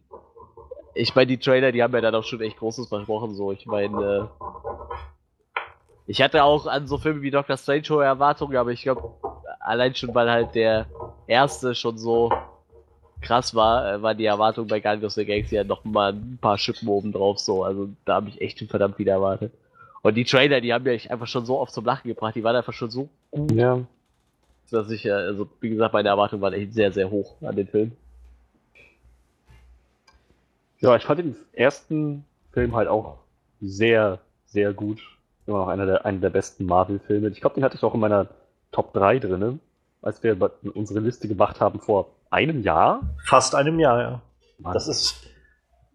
Ich meine, die Trailer, die haben ja dann auch schon echt Großes versprochen. So, ich meine, äh, ich hatte auch an so Filme wie Doctor Strange hohe Erwartungen, aber ich glaube, allein schon, weil halt der erste schon so krass war, äh, war die Erwartung bei Guardians of the Galaxy ja noch mal ein paar Schippen oben drauf. So, also da habe ich echt schon verdammt wieder erwartet. Und die Trailer, die haben mich einfach schon so oft zum Lachen gebracht, die waren einfach schon so gut, Ja. dass ich, äh, also wie gesagt, meine Erwartungen waren echt sehr, sehr hoch an den Film. Ja, ich fand den ersten Film halt auch sehr, sehr gut. Immer noch einer der, einer der besten Marvel-Filme. Ich glaube, den hatte ich auch in meiner Top 3 drinne, als wir unsere Liste gemacht haben vor einem Jahr. Fast einem Jahr, ja. Mann, Das ist,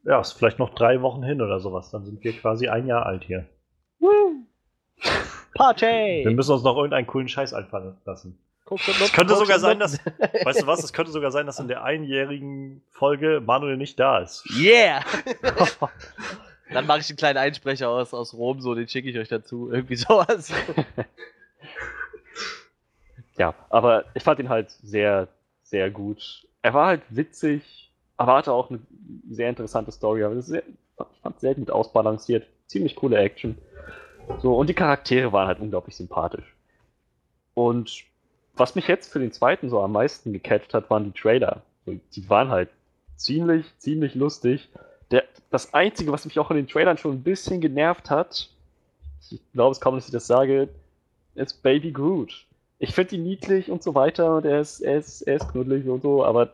ja, ist vielleicht noch drei Wochen hin oder sowas. Dann sind wir quasi ein Jahr alt hier. Wir Party! müssen uns noch irgendeinen coolen Scheiß einfallen lassen. (laughs) Es könnte sogar sein, dass, weißt du was, es könnte sogar sein, dass in der einjährigen Folge Manuel nicht da ist. Yeah! (laughs) Dann mache ich einen kleinen Einsprecher aus, aus Rom, so, den schicke ich euch dazu. Irgendwie sowas. (laughs) Ja, aber ich fand ihn halt sehr, sehr gut. Er war halt witzig, aber hatte auch eine sehr interessante Story. Aber sehr, ich fand sehr gut ausbalanciert. Ziemlich coole Action. So, und die Charaktere waren halt unglaublich sympathisch. Und was mich jetzt für den zweiten so am meisten gecatcht hat, waren die Trailer. So, Die waren halt ziemlich, ziemlich lustig. Der, das Einzige, was mich auch in den Trailern schon ein bisschen genervt hat, ich glaube es kaum, dass ich das sage, ist Baby Groot. Ich finde ihn niedlich und so weiter und er ist, er ist, er ist knuddelig und so, aber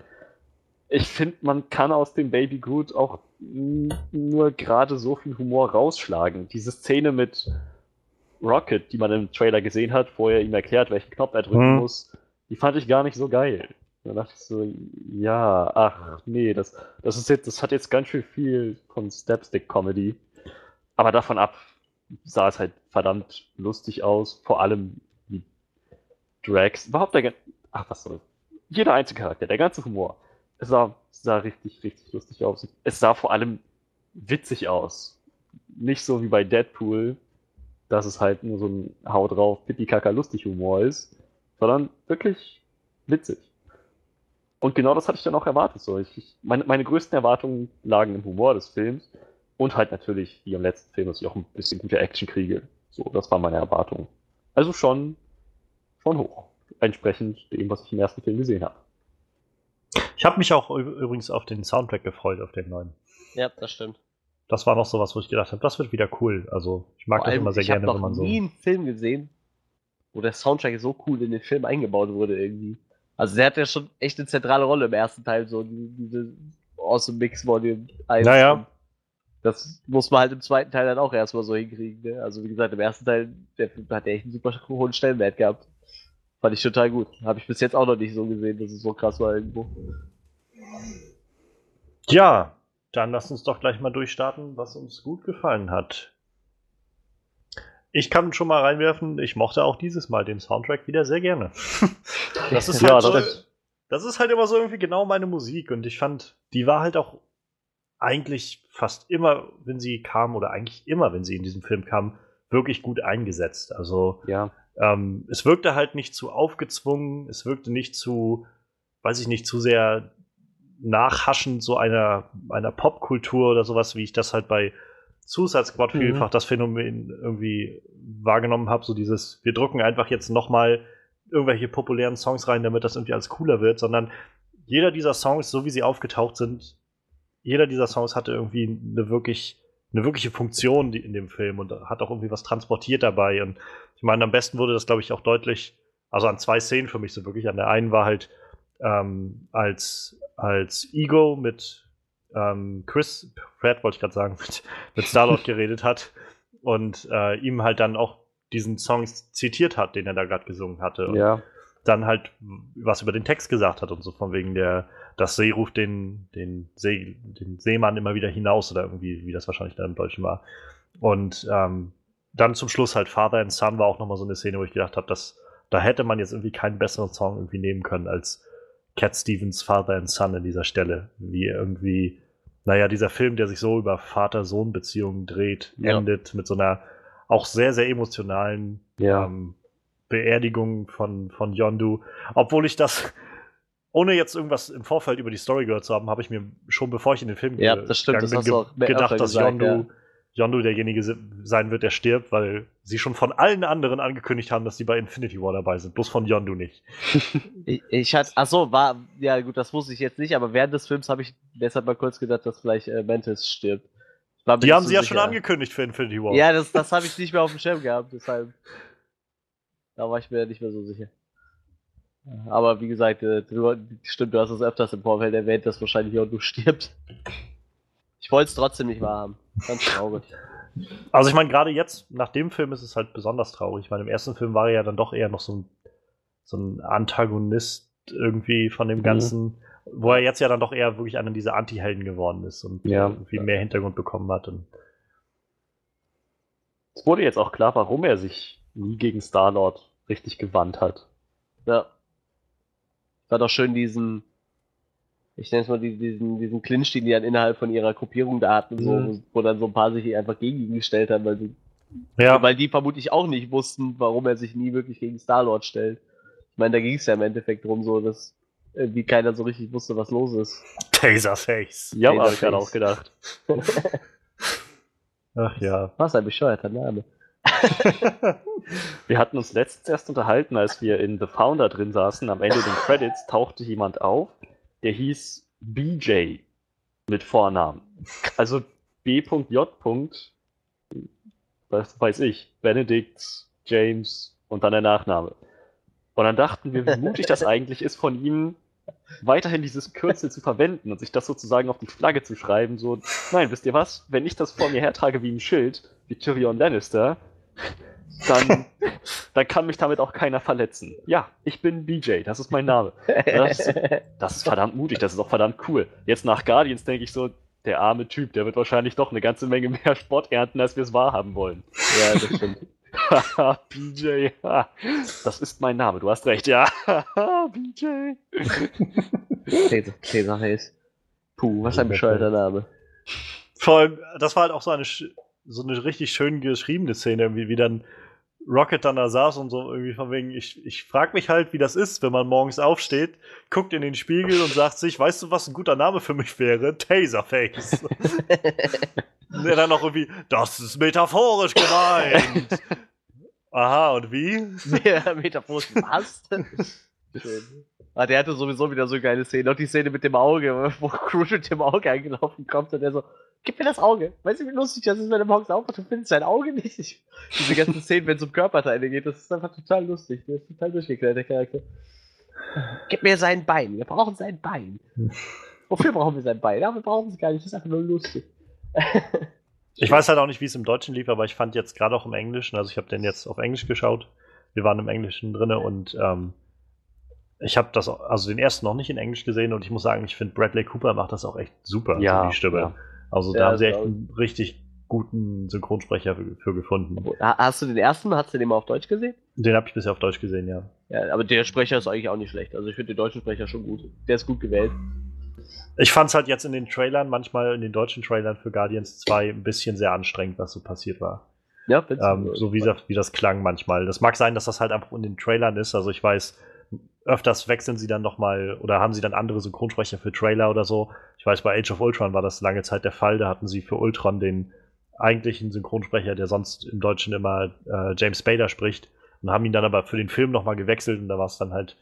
ich finde, man kann aus dem Baby Groot auch nur gerade so viel Humor rausschlagen. Diese Szene mit Rocket, die man im Trailer gesehen hat, wo er ihm erklärt, welchen Knopf er drücken Mhm. muss, die fand ich gar nicht so geil. Da dachte ich so, ja, ach nee, das, das ist jetzt, das hat jetzt ganz schön viel von Stepstick-Comedy. Aber davon ab sah es halt verdammt lustig aus, vor allem Drax, überhaupt der, gan- ach was soll, jeder einzelne Charakter, der ganze Humor. Es sah, sah richtig, richtig lustig aus. Es sah vor allem witzig aus. Nicht so wie bei Deadpool, dass es halt nur so ein Hau drauf, Pipi-Kaka lustig Humor ist, sondern wirklich witzig. Und genau das hatte ich dann auch erwartet. So. Ich, ich, meine, meine größten Erwartungen lagen im Humor des Films und halt natürlich, wie im letzten Film, dass ich auch ein bisschen gute Action kriege. So, das war meine Erwartung. Also schon, schon hoch. Entsprechend dem, was ich im ersten Film gesehen habe. Ich habe mich auch übrigens auf den Soundtrack gefreut, auf den neuen. Ja, das stimmt. Das war noch sowas, wo ich gedacht habe, das wird wieder cool. Also ich mag Vor das immer sehr ich habe gerne, noch wenn man so. nie einen Film gesehen, wo der Soundtrack so cool in den Film eingebaut wurde irgendwie. Also der hat ja schon echt eine zentrale Rolle im ersten Teil, so die- diese Awesome Mix Volume 1. Naja. Das muss man halt im zweiten Teil dann auch erstmal so hinkriegen. Ne? Also wie gesagt, im ersten Teil, der Film hat ja echt einen super hohen Stellenwert gehabt. Fand ich total gut. Habe ich bis jetzt auch noch nicht so gesehen, dass es so krass war irgendwo. Ja, dann lass uns doch gleich mal durchstarten, was uns gut gefallen hat. Ich kann schon mal reinwerfen, ich mochte auch dieses Mal den Soundtrack wieder sehr gerne. (laughs) Das ist Ja, halt so, das- das ist halt immer so irgendwie genau meine Musik und ich fand, die war halt auch eigentlich fast immer, wenn sie kam oder eigentlich immer, wenn sie in diesem Film kam, wirklich gut eingesetzt. Also Ja, ähm, es wirkte halt nicht zu aufgezwungen, es wirkte nicht zu, weiß ich nicht, zu sehr nachhaschend so einer, einer Popkultur oder sowas, wie ich das halt bei Suicide Squad Mhm. vielfach das Phänomen irgendwie wahrgenommen habe, so dieses, wir drücken einfach jetzt nochmal irgendwelche populären Songs rein, damit das irgendwie alles cooler wird, sondern jeder dieser Songs, so wie sie aufgetaucht sind, jeder dieser Songs hatte irgendwie eine wirklich eine wirkliche Funktion die in dem Film und hat auch irgendwie was transportiert dabei und ich meine, am besten wurde das, glaube ich, auch deutlich, also an zwei Szenen für mich so wirklich. An der einen war halt, ähm, als, als Ego mit ähm, Chris Pratt, wollte ich gerade sagen, (laughs) mit, mit Starlord (laughs) geredet hat und äh, ihm halt dann auch diesen Song zitiert hat, den er da gerade gesungen hatte. Und ja. dann halt was über den Text gesagt hat und so von wegen der, das See ruft den, den, See, den Seemann immer wieder hinaus oder irgendwie, wie das wahrscheinlich dann im Deutschen war. Und ähm, dann zum Schluss halt Father and Son war auch nochmal so eine Szene, wo ich gedacht habe, das, da hätte man jetzt irgendwie keinen besseren Song irgendwie nehmen können als Cat Stevens Father and Son an dieser Stelle. Wie irgendwie, naja, dieser Film, der sich so über Vater-Sohn-Beziehungen dreht, Ja. endet mit so einer auch sehr, sehr emotionalen Ja. ähm, Beerdigung von, von Yondu. Obwohl ich das, ohne jetzt irgendwas im Vorfeld über die Story gehört zu haben, habe ich mir schon bevor ich in den Film Ja, ge- das stimmt, gegangen das hast bin, auch mehr gedacht, dass gesagt, Yondu, ja. Yondu derjenige se- sein wird, der stirbt, weil sie schon von allen anderen angekündigt haben, dass sie bei Infinity War dabei sind. Bloß von Yondu nicht. (laughs) Ich, ich hatte, ach so, war, ja gut, das wusste ich jetzt nicht, aber während des Films habe ich deshalb mal kurz gedacht, dass vielleicht äh, Mantis stirbt. Die haben so sie ja sicher. schon angekündigt für Infinity War. Ja, das, das habe ich nicht mehr auf dem Schirm gehabt, deshalb. Da war ich mir nicht mehr so sicher. Aber wie gesagt, äh, du, stimmt, du hast es öfters im Vorfeld erwähnt, dass wahrscheinlich Yondu stirbt. Ich wollte es trotzdem nicht wahrhaben. Ganz traurig. Also ich meine, gerade jetzt, nach dem Film ist es halt besonders traurig. Ich meine, im ersten Film war er ja dann doch eher noch so ein, so ein Antagonist irgendwie von dem Mhm. Ganzen, wo er jetzt ja dann doch eher wirklich einer dieser Anti-Helden geworden ist und Ja. irgendwie mehr Hintergrund bekommen hat. Es wurde jetzt auch klar, warum er sich nie gegen Star-Lord richtig gewandt hat. Ja. War doch schön diesen, ich nenne es mal die- diesen, diesen Clinch, den die dann innerhalb von ihrer Gruppierung da hatten, so, Mhm. wo dann so ein paar sich einfach gegen ihn gestellt haben, weil, sie, ja, weil die vermutlich auch nicht wussten, warum er sich nie wirklich gegen Star-Lord stellt. Ich meine, da ging es ja im Endeffekt drum, so, dass irgendwie keiner so richtig wusste, was los ist. Taserface. Ja, habe ich gerade auch gedacht. (laughs) Ach ja. Was ein bescheuerter Name. (laughs) Wir hatten uns letztens erst unterhalten, als wir in The Founder drin saßen. Am Ende den Credits tauchte jemand auf, der hieß BJ mit Vornamen. Also B.J. Was weiß ich, Benedict, James und dann der Nachname. Und dann dachten wir, wie mutig das eigentlich ist von ihm, weiterhin dieses Kürzel zu verwenden und sich das sozusagen auf die Flagge zu schreiben. So, nein, wisst ihr was? Wenn ich das vor mir hertrage wie ein Schild, wie Tyrion Lannister, (laughs) dann, dann kann mich damit auch keiner verletzen. Ja, ich bin BJ, das ist mein Name. Das ist, das ist verdammt mutig, das ist auch verdammt cool. Jetzt nach Guardians denke ich so, der arme Typ, der wird wahrscheinlich doch eine ganze Menge mehr (laughs) Sport ernten, als wir es wahrhaben wollen. ja, das stimmt. (laughs) Haha, BJ, das ist mein Name, du hast recht, ja. Haha, BJ. Taserface. Puh, was ein bescheuerter Name. Vor allem, das war halt auch so eine, so eine richtig schön geschriebene Szene, irgendwie, wie dann Rocket dann da saß und so irgendwie von wegen, ich, ich frag mich halt, wie das ist, wenn man morgens aufsteht, guckt in den Spiegel und sagt sich, weißt du, was ein guter Name für mich wäre? Taserface. (laughs) und er dann noch irgendwie, das ist metaphorisch gemeint. Aha, und wie? Sehr metaphorisch. Was? Schön. Ah, der hatte sowieso wieder so geile Szenen. Auch die Szene mit dem Auge, wo Cruise mit dem Auge angelaufen kommt und der so, gib mir das Auge. Weißt du, wie lustig das ist, wenn er morgens aufwacht, du findest sein Auge nicht. Ich, (laughs) diese ganzen Szenen, wenn es um Körperteile geht, das ist einfach total lustig. Der ist total durchgeklärt, der Charakter. Gib mir sein Bein. Wir brauchen sein Bein. (laughs) Wofür brauchen wir sein Bein? Ja, wir brauchen es gar nicht. Das ist einfach nur lustig. (laughs) Ich weiß halt auch nicht, wie es im Deutschen lief, aber ich fand jetzt gerade auch im Englischen, also ich habe den jetzt auf Englisch geschaut. Wir waren im Englischen drinne und ähm, ich habe das, also den ersten noch nicht in Englisch gesehen und ich muss sagen, ich finde Bradley Cooper macht das auch echt super, Ja, so die Stimme. ja. Also da Ja, haben sie echt einen richtig guten Synchronsprecher für, für gefunden. Ha- Hast du den ersten, hast du den mal auf Deutsch gesehen? Den habe ich bisher auf Deutsch gesehen, ja. Ja, aber der Sprecher ist eigentlich auch nicht schlecht. Also ich finde den deutschen Sprecher schon gut. Der ist gut gewählt. Ich fand es halt jetzt in den Trailern, manchmal in den deutschen Trailern für Guardians 2 ein bisschen sehr anstrengend, was so passiert war. Ja, Ähm, so wie das, wie das klang manchmal. Das mag sein, dass das halt einfach in den Trailern ist. Also ich weiß, öfters wechseln sie dann nochmal oder haben sie dann andere Synchronsprecher für Trailer oder so. Ich weiß, bei Age of Ultron war das lange Zeit der Fall. Da hatten sie für Ultron den eigentlichen Synchronsprecher, der sonst im Deutschen immer äh, James Spader spricht. Und haben ihn dann aber für den Film nochmal gewechselt und da war es dann halt,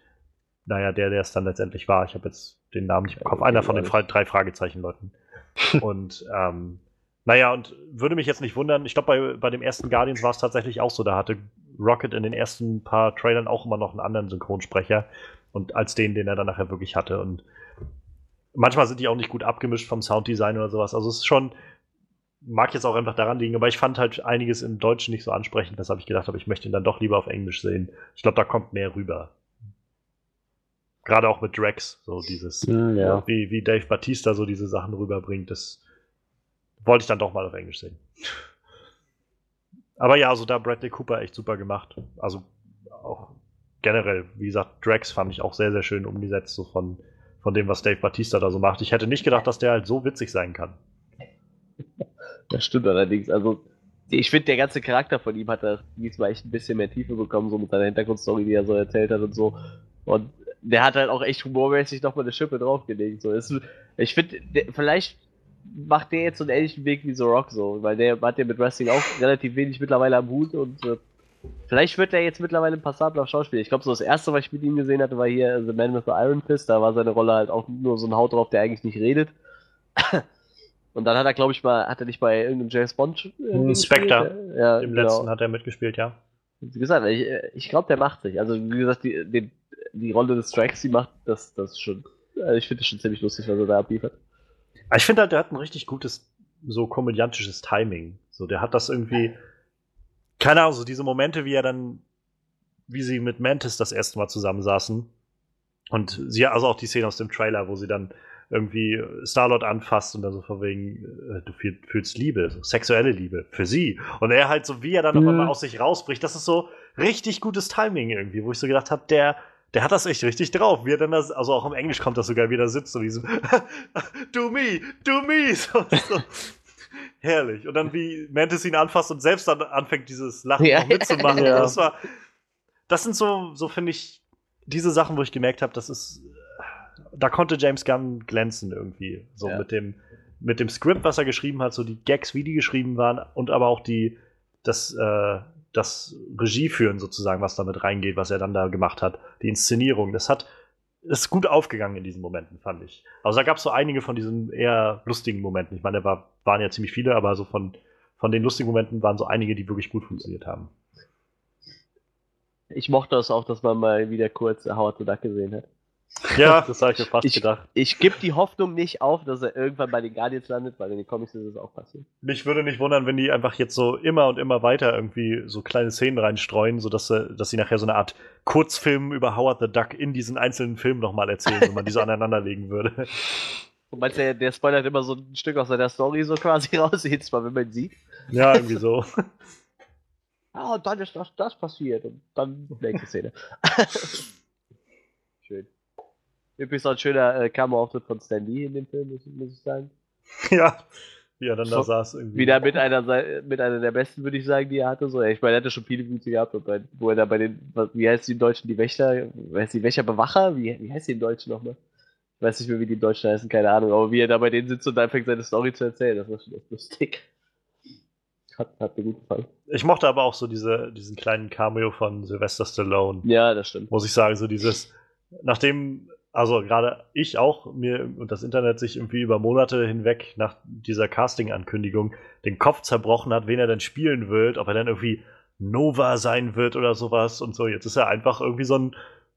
naja, der, der es dann letztendlich war. Ich habe jetzt den Namen nicht im Kopf. Einer von den. Fra drei Fragezeichen-Leuten. (laughs) und ähm, naja, und würde mich jetzt nicht wundern, ich glaube, bei, bei dem ersten Guardians war es tatsächlich auch so. Da hatte Rocket in den ersten paar Trailern auch immer noch einen anderen Synchronsprecher und als den, den er dann nachher wirklich hatte. Und manchmal sind die auch nicht gut abgemischt vom Sounddesign oder sowas. Also es ist schon, mag jetzt auch einfach daran liegen, aber ich fand halt einiges im Deutschen nicht so ansprechend, weshalb ich gedacht habe, ich möchte ihn dann doch lieber auf Englisch sehen. Ich glaube, da kommt mehr rüber. Gerade auch mit Drax, so dieses, Hm, ja. wie, wie Dave Batista so diese Sachen rüberbringt, das wollte ich dann doch mal auf Englisch sehen. Aber ja, also da Bradley Cooper echt super gemacht. Also auch generell, wie gesagt, Drax fand ich auch sehr, sehr schön umgesetzt, so von, von dem, was Dave Batista da so macht. Ich hätte nicht gedacht, dass der halt so witzig sein kann. Das stimmt allerdings. Also, ich finde, der ganze Charakter von ihm hat da diesmal echt ein bisschen mehr Tiefe bekommen, so mit seiner Hintergrundstory, die er so erzählt hat und so. Und der hat halt auch echt humormäßig nochmal eine Schippe draufgelegt. So. Ich finde, vielleicht macht der jetzt so einen ähnlichen Weg wie The Rock so, weil der hat ja mit Wrestling auch relativ wenig mittlerweile am Hut und äh, vielleicht wird er jetzt mittlerweile ein passabler Schauspieler. Ich glaube, so das erste, was ich mit ihm gesehen hatte, war hier The Man with the Iron Fist. Da war seine Rolle halt auch nur so ein Haut drauf, der eigentlich nicht redet. (coughs) Und dann hat er, glaube ich, mal, hat er nicht bei irgendeinem James Bond äh, Spectre. Ja, Im genau. letzten hat er mitgespielt, ja. Wie gesagt, ich, ich glaube, der macht sich. Also, wie gesagt, die, die, die Rolle des Tracks, die macht das, das schon. Also ich finde das schon ziemlich lustig, was er da abliefert. Ich finde halt, der hat ein richtig gutes, so komödiantisches Timing. So, der hat das irgendwie. Keine Ahnung, so diese Momente, wie er dann, wie sie mit Mantis das erste Mal zusammensaßen. Und sie, also auch die Szene aus dem Trailer, wo sie dann irgendwie Starlord anfasst und dann so von wegen, äh, du fühlst Liebe, so sexuelle Liebe für sie. Und er halt so, wie er dann mhm. nochmal aus sich rausbricht, das ist so richtig gutes Timing irgendwie, wo ich so gedacht habe, der, der hat das echt richtig drauf. Wie er dann das, also auch im Englisch kommt das sogar wieder sitzt, so diesem (laughs) Do me, do me. (laughs) So, so. Herrlich. Und dann wie Mantis ihn anfasst und selbst dann anfängt, dieses Lachen ja. mitzumachen. (laughs) Ja. Das war, das sind so, so finde ich, diese Sachen, wo ich gemerkt habe, das ist da konnte James Gunn glänzen irgendwie. So ja. mit dem, mit dem Skript, was er geschrieben hat, so die Gags, wie die geschrieben waren und aber auch die, das, äh, das Regieführen sozusagen, was damit reingeht, was er dann da gemacht hat, die Inszenierung, das hat, ist gut aufgegangen in diesen Momenten, fand ich. Also da gab es so einige von diesen eher lustigen Momenten. Ich meine, da war, waren ja ziemlich viele, aber so von, von den lustigen Momenten waren so einige, die wirklich gut funktioniert haben. Ich mochte es auch, dass man mal wieder kurz Howard the Duck gesehen hat. Ja, (laughs) das habe ich mir fast ich, gedacht. Ich gebe die Hoffnung nicht auf, dass er irgendwann bei den Guardians landet, weil in den Comics ist es auch passiert. Mich würde nicht wundern, wenn die einfach jetzt so immer und immer weiter irgendwie so kleine Szenen reinstreuen, sodass sie, dass sie nachher so eine Art Kurzfilm über Howard the Duck in diesen einzelnen Filmen nochmal erzählen, wenn man die so (laughs) aneinanderlegen würde. Und meinst du, der, der spoilert immer so ein Stück aus seiner Story so quasi (laughs) raus, jedes Mal, wenn man ihn sieht? Ja, irgendwie so. Ah, und dann ist das, das passiert. Und dann nächste Szene. Übrigens auch ein schöner äh, Kamerauftritt von Stan Lee in dem Film, muss, muss ich sagen. (laughs) Ja, wie er dann da saß irgendwie. Wieder mit einer, mit einer der besten, würde ich sagen, die er hatte. So, ich meine, er hatte schon viele gute gehabt, bei, wo er da bei den, wie heißt die in Deutschen, die Wächter, heißt die Wächerbewacher? Wie, wie heißt die in Deutschen nochmal? Ich weiß nicht mehr, wie die in Deutschen heißen, keine Ahnung, aber wie er da bei denen sitzt und anfängt, seine Story zu erzählen, das war schon echt lustig. Hat, hat mir gut gefallen. Ich mochte aber auch so diese, diesen kleinen Cameo von Sylvester Stallone. Ja, das stimmt. Muss ich sagen, so dieses, nachdem also gerade ich auch, mir und das Internet sich irgendwie über Monate hinweg nach dieser Casting-Ankündigung den Kopf zerbrochen hat, wen er denn spielen wird, ob er dann irgendwie Nova sein wird oder sowas und so. Jetzt ist er einfach irgendwie so ein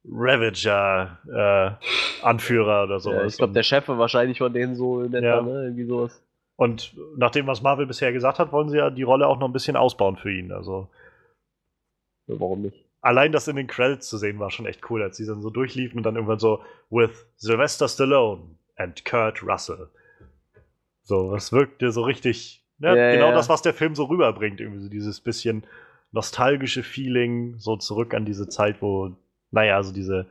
Ravager-Anführer äh, oder sowas. Ja, ich glaube, der Chef war wahrscheinlich von denen so in etwa, ja. ne? Irgendwie sowas. Und nach dem, was Marvel bisher gesagt hat, wollen sie ja die Rolle auch noch ein bisschen ausbauen für ihn. Also. Ja, warum nicht? Allein das in den Credits zu sehen war schon echt cool, als sie dann so durchliefen und dann irgendwann so with Sylvester Stallone and Kurt Russell. So, das wirkte so richtig, ne, ja, genau ja. das, was der Film so rüberbringt, irgendwie so dieses bisschen nostalgische Feeling, so zurück an diese Zeit, wo, naja, so diese,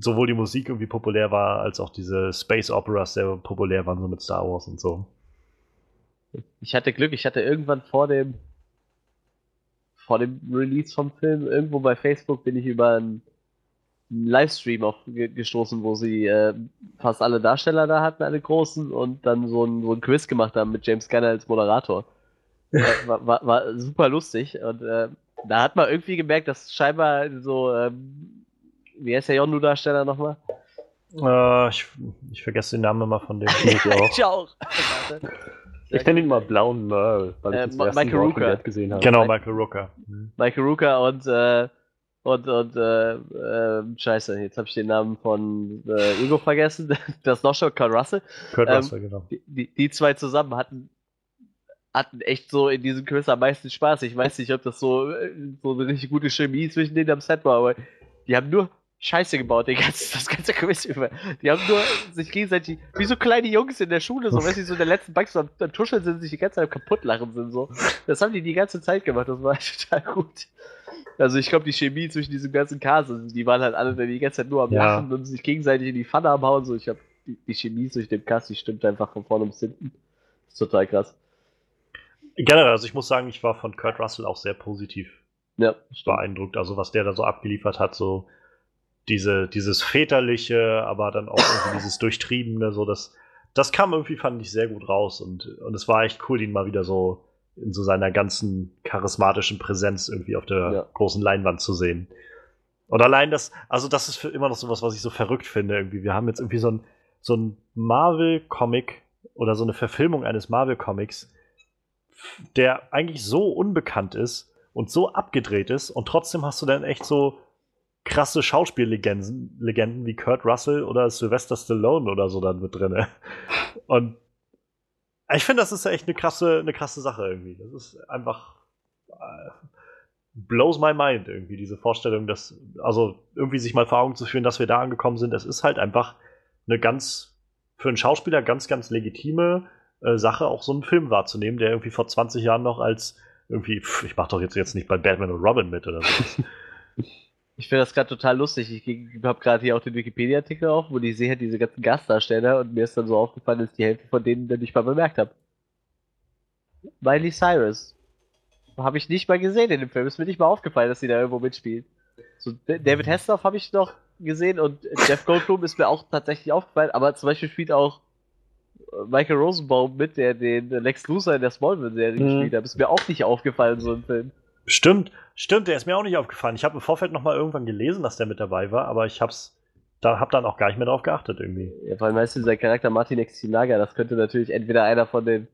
sowohl die Musik irgendwie populär war, als auch diese Space Operas sehr populär waren, so mit Star Wars und so. Ich hatte Glück, ich hatte irgendwann vor dem vor dem Release vom Film, irgendwo bei Facebook bin ich über einen Livestream auf, gestoßen, wo sie äh, fast alle Darsteller da hatten, alle großen, und dann so ein, so ein Quiz gemacht haben mit James Gunner als Moderator. (laughs) war, war, war, super lustig und äh, da hat man irgendwie gemerkt, dass scheinbar so, ähm, wie heißt der Yondu-Darsteller nochmal? Äh, ich, ich vergesse den Namen immer von dem. (laughs) ich auch. ich auch. (laughs) Ich nenne ihn mal blauen Merle, weil äh, ich das Michael Rooker. gesehen habe. Genau, Michael Rooker. Mhm. Michael Rooker und äh, und und äh, äh, scheiße, jetzt habe ich den Namen von äh, Ego vergessen. (laughs) Das noch schon Kurt Russell. Kurt ähm, Russell, genau. Die, die, zwei zusammen hatten hatten echt so in diesem Quiz am meisten Spaß. Ich weiß nicht, ob das so, äh, so eine richtig gute Chemie zwischen denen am Set war, aber die haben nur Scheiße gebaut, ganzen, das ganze Quiz über. Die haben nur sich gegenseitig, wie so kleine Jungs in der Schule, so, weißt du, so in der letzten Bank so am Tuscheln sind, sich die ganze Zeit kaputt lachen sind, so. Das haben die die ganze Zeit gemacht, das war (laughs) total gut. Also ich glaube, die Chemie zwischen diesem ganzen Cast, also die waren halt alle die ganze Zeit nur am Ja. Lachen und sich gegenseitig in die Pfanne am Hauen. So, ich habe die, die Chemie zwischen dem Cast, die stimmt einfach von vorne bis hinten. Das ist total krass. Generell, also ich muss sagen, ich war von Kurt Russell auch sehr positiv Ja, beeindruckt. Also was der da so abgeliefert hat, so diese, dieses väterliche, aber dann auch irgendwie dieses durchtriebene, so das, das kam irgendwie, fand ich, sehr gut raus und, und es war echt cool, ihn mal wieder so in so seiner ganzen charismatischen Präsenz irgendwie auf der Ja. großen Leinwand zu sehen. Und allein das, also das ist für immer noch sowas, was ich so verrückt finde irgendwie. Wir haben jetzt irgendwie so ein, so ein Marvel-Comic oder so eine Verfilmung eines Marvel-Comics, der eigentlich so unbekannt ist und so abgedreht ist und trotzdem hast du dann echt so krasse Schauspiellegenden Legenden wie Kurt Russell oder Sylvester Stallone oder so dann mit drin. (laughs) Und ich finde, das ist echt eine krasse, eine krasse Sache irgendwie. Das ist einfach äh, blows my mind irgendwie, diese Vorstellung, dass, also irgendwie sich mal vor Augen zu führen, dass wir da angekommen sind. Es ist halt einfach eine ganz, für einen Schauspieler ganz, ganz legitime äh, Sache, auch so einen Film wahrzunehmen, der irgendwie vor 20 Jahren noch als irgendwie, pff, ich mach doch jetzt, jetzt nicht bei Batman und Robin mit oder so. (laughs) Ich finde das gerade total lustig. Ich habe gerade hier auch den Wikipedia-Artikel auf, wo ich sehe halt diese ganzen Gastdarsteller und mir ist dann so aufgefallen, dass die Hälfte von denen dann nicht mal bemerkt habe. Miley Cyrus. Habe ich nicht mal gesehen in dem Film. Ist mir nicht mal aufgefallen, dass sie da irgendwo mitspielt. So, David Hasselhoff habe ich noch gesehen und Jeff Goldblum ist mir auch tatsächlich aufgefallen, aber zum Beispiel spielt auch äh, Michael Rosenbaum mit, der den Lex Luthor in der Smallville-Serie Mhm. gespielt hat. Ist mir auch nicht aufgefallen, so ein Film. Stimmt, stimmt, der ist mir auch nicht aufgefallen. Ich habe im Vorfeld noch mal irgendwann gelesen, dass der mit dabei war, aber ich hab's, da hab dann auch gar nicht mehr drauf geachtet irgendwie. Ja, vor allem weißt du, sein Charakter Martin Xinaga, das könnte natürlich entweder einer von den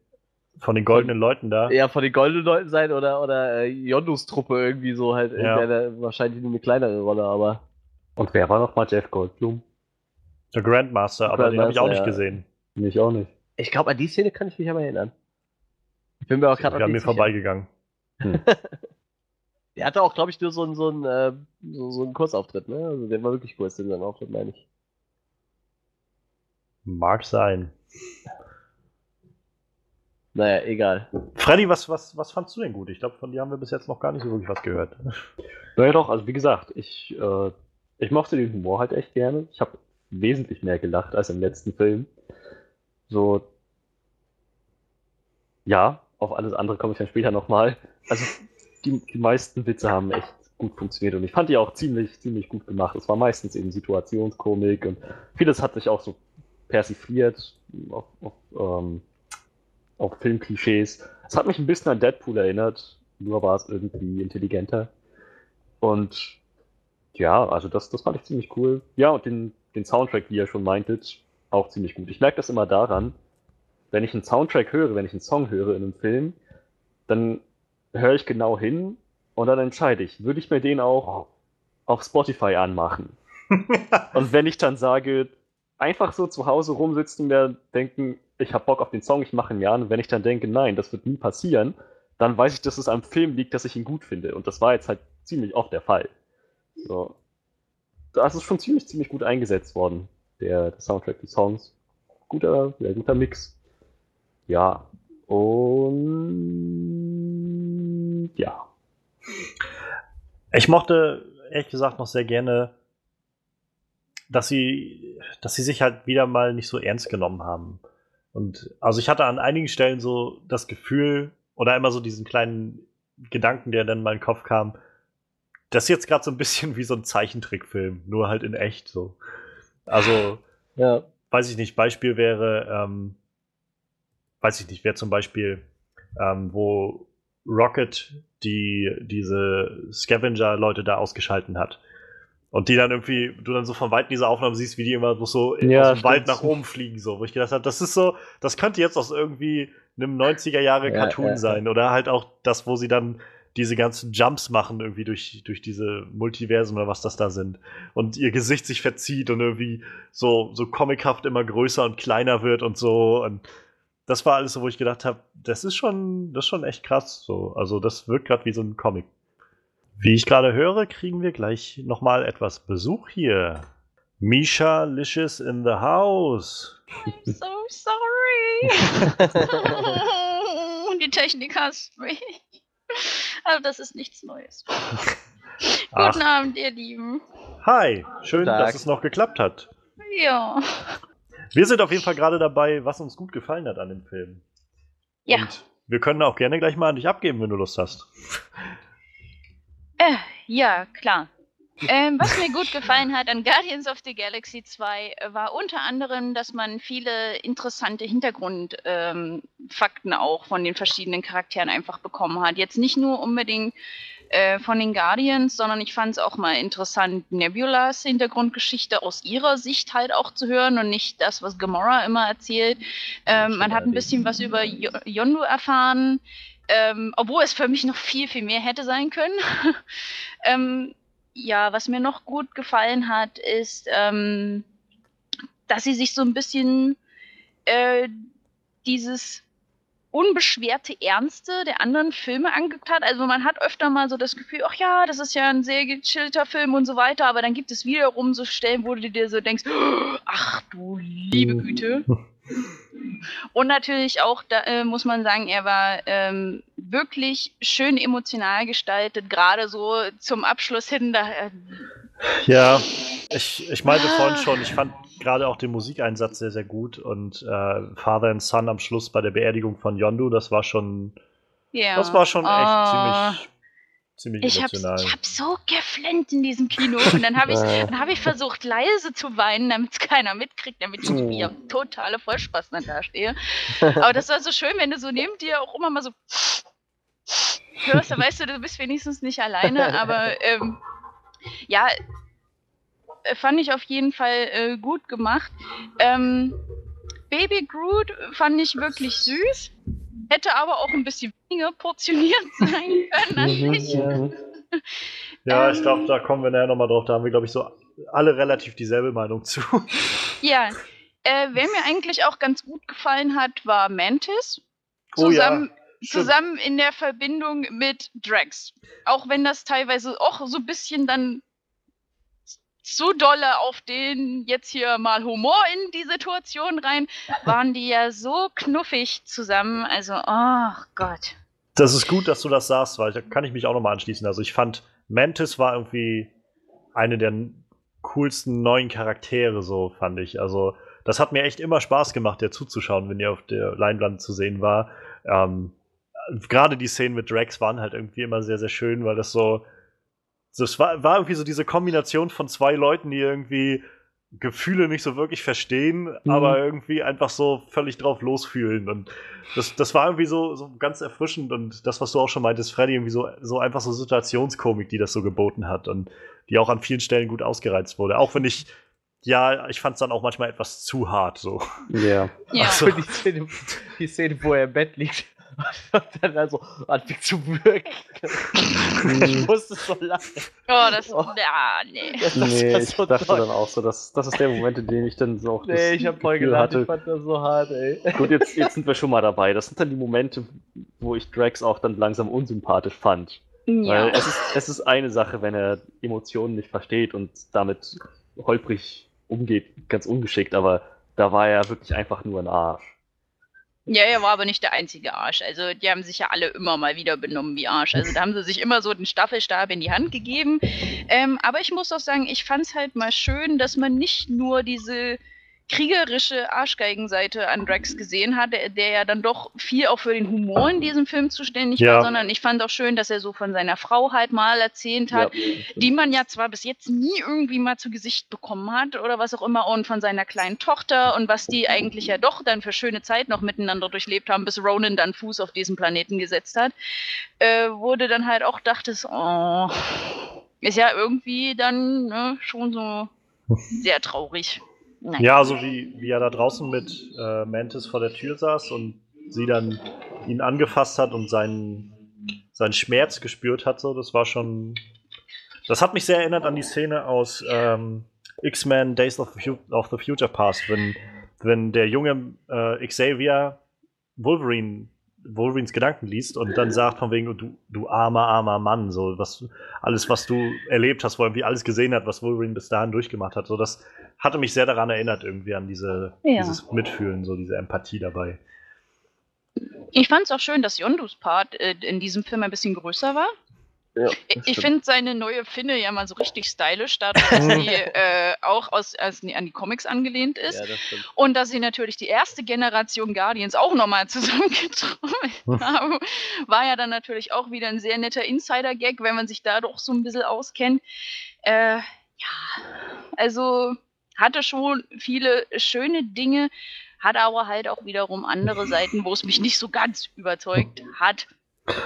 Von den goldenen Leuten da. eher von den goldenen Leuten sein oder oder äh, Yondus Truppe irgendwie so halt Ja. irgendeine, wahrscheinlich nur eine kleinere Rolle, aber Und wer war nochmal Jeff Goldblum? Der Grandmaster, aber den habe ich auch nicht Grandmaster, ja. gesehen. Mich auch nicht. ich glaube an die Szene kann ich mich aber erinnern. Ich bin mir auch gerade Wir an mir vorbeigegangen. (laughs) Der hatte auch, glaube ich, nur so einen so einen, äh, so, so einen Kurzauftritt, ne? Also der war wirklich kurz in seinem Auftritt, meine ich. Mag sein. Naja, egal. Freddy, was, was, was fandst du denn gut? Ich glaube, von dir haben wir bis jetzt noch gar nicht so wirklich was gehört. (laughs) Naja doch, also wie gesagt, ich, äh, ich mochte den Humor halt echt gerne. Ich habe wesentlich mehr gelacht als im letzten Film. So, ja, auf alles andere komme ich dann später nochmal. Also die, die meisten Witze haben echt gut funktioniert und ich fand die auch ziemlich, ziemlich gut gemacht. Es war meistens eben Situationskomik und vieles hat sich auch so persifliert auf, auf, ähm, auf Filmklischees. Es hat mich ein bisschen an Deadpool erinnert, nur war es irgendwie intelligenter. Und ja, also das, das fand ich ziemlich cool. Ja, und den, den Soundtrack, wie ihr schon meintet, auch ziemlich gut. Ich merke das immer daran, wenn ich einen Soundtrack höre, wenn ich einen Song höre in einem Film, dann höre ich genau hin und dann entscheide ich, würde ich mir den auch auf Spotify anmachen. (laughs) Und wenn ich dann sage, einfach so zu Hause rumsitzen, mir denken, ich habe Bock auf den Song, ich mache ihn mir an. Und wenn ich dann denke, nein, das wird nie passieren, dann weiß ich, dass es am Film liegt, dass ich ihn gut finde. Und das war jetzt halt ziemlich oft der Fall. So. Das ist schon ziemlich, ziemlich gut eingesetzt worden, der, der Soundtrack, die Songs. Guter, ja, guter Mix. Ja. Und ja. Ich mochte ehrlich gesagt noch sehr gerne, dass sie, dass sie sich halt wieder mal nicht so ernst genommen haben. Und also ich hatte an einigen Stellen so das Gefühl oder immer so diesen kleinen Gedanken, der dann in meinen Kopf kam, das ist jetzt gerade so ein bisschen wie so ein Zeichentrickfilm, nur halt in echt so. Also Ja. weiß ich nicht, Beispiel wäre, ähm, weiß ich nicht, wäre zum Beispiel, ähm, wo Rocket die, diese Scavenger-Leute da ausgeschalten hat. Und die dann irgendwie, du dann so von Weitem diese Aufnahmen siehst, wie die immer so Ja, aus dem Wald nach oben fliegen, so, wo ich gedacht habe, das ist so, das könnte jetzt aus irgendwie einem 90er Jahre Ja, Cartoon ja, ja. sein. Oder halt auch das, wo sie dann diese ganzen Jumps machen, irgendwie durch, durch diese Multiversen oder was das da sind. Und ihr Gesicht sich verzieht und irgendwie so, so comichaft immer größer und kleiner wird und so. Und das war alles so, wo ich gedacht habe, das ist schon, das ist schon echt krass. So. Also das wirkt gerade wie so ein Comic. Wie ich gerade höre, kriegen wir gleich nochmal etwas Besuch hier. Misha Licious in the house. I'm so sorry. (laughs) Die Technik hasst mich. Aber das ist nichts Neues. (laughs) Ach. Guten Abend, ihr Lieben. Hi, schön, Tag. dass es noch geklappt hat. Ja. Wir sind auf jeden Fall gerade dabei, was uns gut gefallen hat an dem Film. Ja. Und wir können auch gerne gleich mal an dich abgeben, wenn du Lust hast. Äh, ja, klar. Ähm, was mir gut gefallen hat an Guardians of the Galaxy 2 äh, war unter anderem, dass man viele interessante Hintergrundfakten ähm, auch von den verschiedenen Charakteren einfach bekommen hat. Jetzt nicht nur unbedingt äh, von den Guardians, sondern ich fand es auch mal interessant, Nebulas Hintergrundgeschichte aus ihrer Sicht halt auch zu hören und nicht das, was Gamora immer erzählt. Ähm, man hat ein bisschen was über Jo- Yondu erfahren, ähm, obwohl es für mich noch viel, viel mehr hätte sein können. (laughs) ähm, ja, was mir noch gut gefallen hat, ist, ähm, dass sie sich so ein bisschen äh, dieses unbeschwerte Ernste der anderen Filme angeguckt hat. Also man hat öfter mal so das Gefühl, ach ja, das ist ja ein sehr gechillter Film und so weiter, aber dann gibt es wiederum so Stellen, wo du dir so denkst, ach du liebe Güte. (laughs) Und natürlich auch, da äh, muss man sagen, er war ähm, wirklich schön emotional gestaltet, gerade so zum Abschluss hin. Da, äh, Ja, ich, ich meinte Ah. vorhin schon, ich fand gerade auch den Musikeinsatz sehr, sehr gut und äh, Father and Son am Schluss bei der Beerdigung von Yondu, das war schon, ja. das war schon echt Ah. ziemlich, ziemlich Ich habe emotional. ich hab so geflennt in diesem Kino und dann habe ich, (laughs) dann hab ich versucht leise zu weinen, damit es keiner mitkriegt, damit ich nicht wie ein totale Vollspaß dann dastehe. Aber das war so schön, wenn du so neben dir auch immer mal so hörst, dann weißt du, du bist wenigstens nicht alleine, aber ähm, ja, äh, fand ich auf jeden Fall äh, gut gemacht. Ähm, Baby Groot fand ich wirklich süß, hätte aber auch ein bisschen weniger portioniert (laughs) sein können. an sich. Ja, ich Ähm. glaube, da kommen wir nachher nochmal drauf. Da haben wir, glaube ich, so alle relativ dieselbe Meinung zu. (laughs) Ja, äh, wer mir eigentlich auch ganz gut gefallen hat, war Mantis. Oh ja, Zusammen, zusammen in der Verbindung mit Drax. Auch wenn das teilweise auch so ein bisschen dann zu dolle auf den jetzt hier mal Humor in die Situation rein, waren die ja so knuffig zusammen. Also, oh Gott. Das ist gut, dass du das sagst, weil da kann ich mich auch nochmal anschließen. Also ich fand, Mantis war irgendwie eine der coolsten neuen Charaktere, so fand ich. Also das hat mir echt immer Spaß gemacht, der zuzuschauen, wenn ihr auf der Leinwand zu sehen war. Ähm, Gerade die Szenen mit Drax waren halt irgendwie immer sehr, sehr schön, weil das so, das war, war irgendwie so diese Kombination von zwei Leuten, die irgendwie Gefühle nicht so wirklich verstehen, Mhm. aber irgendwie einfach so völlig drauf losfühlen. Und das, das war irgendwie so, so ganz erfrischend und das, was du auch schon meintest, Freddy, irgendwie so, so einfach so Situationskomik, die das so geboten hat und die auch an vielen Stellen gut ausgereizt wurde. Auch wenn ich, ja, ich fand es dann auch manchmal etwas zu hart so. Ja. Ja. Ach so. So (laughs) die Szene, die Szene, wo er im Bett liegt und dann also anfängt zu wirken. ich musste so lachen. Oh, das. Oh. Ja, nee. Das, Nee, war ich so dachte toll. dann auch so, dass das ist der Moment, in dem ich dann so auch das Nee, ich hab voll gelacht. Ich hatte. fand das so hart, ey. Gut, jetzt, jetzt sind wir schon mal dabei. Das sind dann die Momente, wo ich Drax auch dann langsam unsympathisch fand. Weil Ja. es ist, es ist eine Sache, wenn er Emotionen nicht versteht und damit holprig umgeht, ganz ungeschickt, aber da war er wirklich einfach nur ein Arsch. Ja, er war aber nicht der einzige Arsch. Also die haben sich ja alle immer mal wieder benommen wie Arsch. Also da haben sie sich immer so den Staffelstab in die Hand gegeben. Ähm, aber ich muss auch sagen, ich fand es halt mal schön, dass man nicht nur diese kriegerische Arschgeigenseite an Drax gesehen hat, der, der ja dann doch viel auch für den Humor in diesem Film zuständig Ja. war, sondern ich fand auch schön, dass er so von seiner Frau halt mal erzählt hat, die man ja zwar bis jetzt nie irgendwie mal zu Gesicht bekommen hat oder was auch immer und von seiner kleinen Tochter und was die eigentlich ja doch dann für schöne Zeit noch miteinander durchlebt haben, bis Ronan dann Fuß auf diesen Planeten gesetzt hat, äh, wurde dann halt auch dachtest, oh, ist ja irgendwie dann ne, schon so (laughs) sehr traurig. Nein. Ja, so wie, wie er da draußen mit äh, Mantis vor der Tür saß und sie dann ihn angefasst hat und seinen, seinen Schmerz gespürt hat, so, das war schon. Das hat mich sehr erinnert an die Szene aus ähm, X-Men Days of, of the Future Past, wenn, wenn der junge äh, Xavier Wolverine Wolverines Gedanken liest und dann sagt von wegen, du, du armer, armer Mann, so was, alles, was du erlebt hast, wo er irgendwie alles gesehen hat, was Wolverine bis dahin durchgemacht hat, so das hatte mich sehr daran erinnert, irgendwie an diese, Ja. dieses Mitfühlen, so diese Empathie dabei. Ich fand es auch schön, dass Yondus Part äh, in diesem Film ein bisschen größer war. Ja, Ich, finde seine neue Finne ja mal so richtig stylisch, dadurch, dass sie (laughs) äh, auch aus, aus, an die Comics angelehnt ist. Ja, das. Und dass sie natürlich die erste Generation Guardians auch nochmal (laughs) zusammengetrommelt haben, war ja dann natürlich auch wieder ein sehr netter Insider-Gag, wenn man sich da doch so ein bisschen auskennt. Äh, ja, also hatte schon viele schöne Dinge, hat aber halt auch wiederum andere Seiten, wo es mich nicht so ganz überzeugt hat.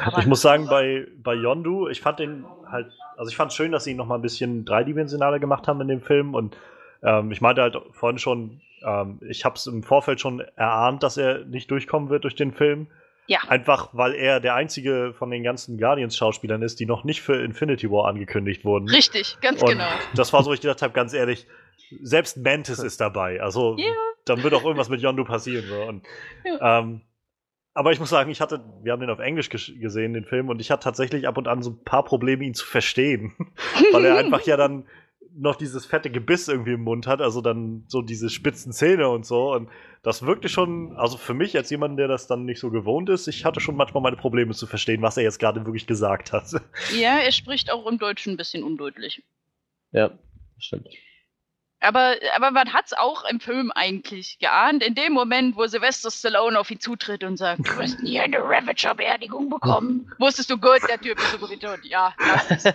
Aber Ich muss sagen, bei, bei Yondu, ich fand den halt, also ich fand es schön, dass sie ihn noch mal ein bisschen dreidimensionaler gemacht haben in dem Film und ähm, ich meinte halt vorhin schon, ähm, ich habe es im Vorfeld schon erahnt, dass er nicht durchkommen wird durch den Film. Ja. Einfach, weil er der einzige von den ganzen Guardians-Schauspielern ist, die noch nicht für Infinity War angekündigt wurden. richtig, ganz Und genau. das war so, ich gedacht habe, ganz ehrlich, selbst Mantis ist dabei. Also Ja. dann wird auch irgendwas mit Yondu passieren. So. Und, ähm, aber ich muss sagen, ich hatte, wir haben den auf Englisch gesehen, den Film, und ich hatte tatsächlich ab und an so ein paar Probleme, ihn zu verstehen. (laughs) Weil er einfach ja dann noch dieses fette Gebiss irgendwie im Mund hat, also dann so diese spitzen Zähne und so. Und das wirkte schon, also für mich als jemand, der das dann nicht so gewohnt ist, ich hatte schon manchmal meine Probleme zu verstehen, was er jetzt gerade wirklich gesagt hat. Ja, er spricht auch im Deutschen ein bisschen undeutlich. Ja, das stimmt. Aber, aber man hat es auch im Film eigentlich geahnt. In dem Moment, wo Sylvester Stallone auf ihn zutritt und sagt, du hast nie eine Ravager-Beerdigung bekommen. Wusstest du gut, der Typ ist so gut wie tot. Ja, lass (laughs) es.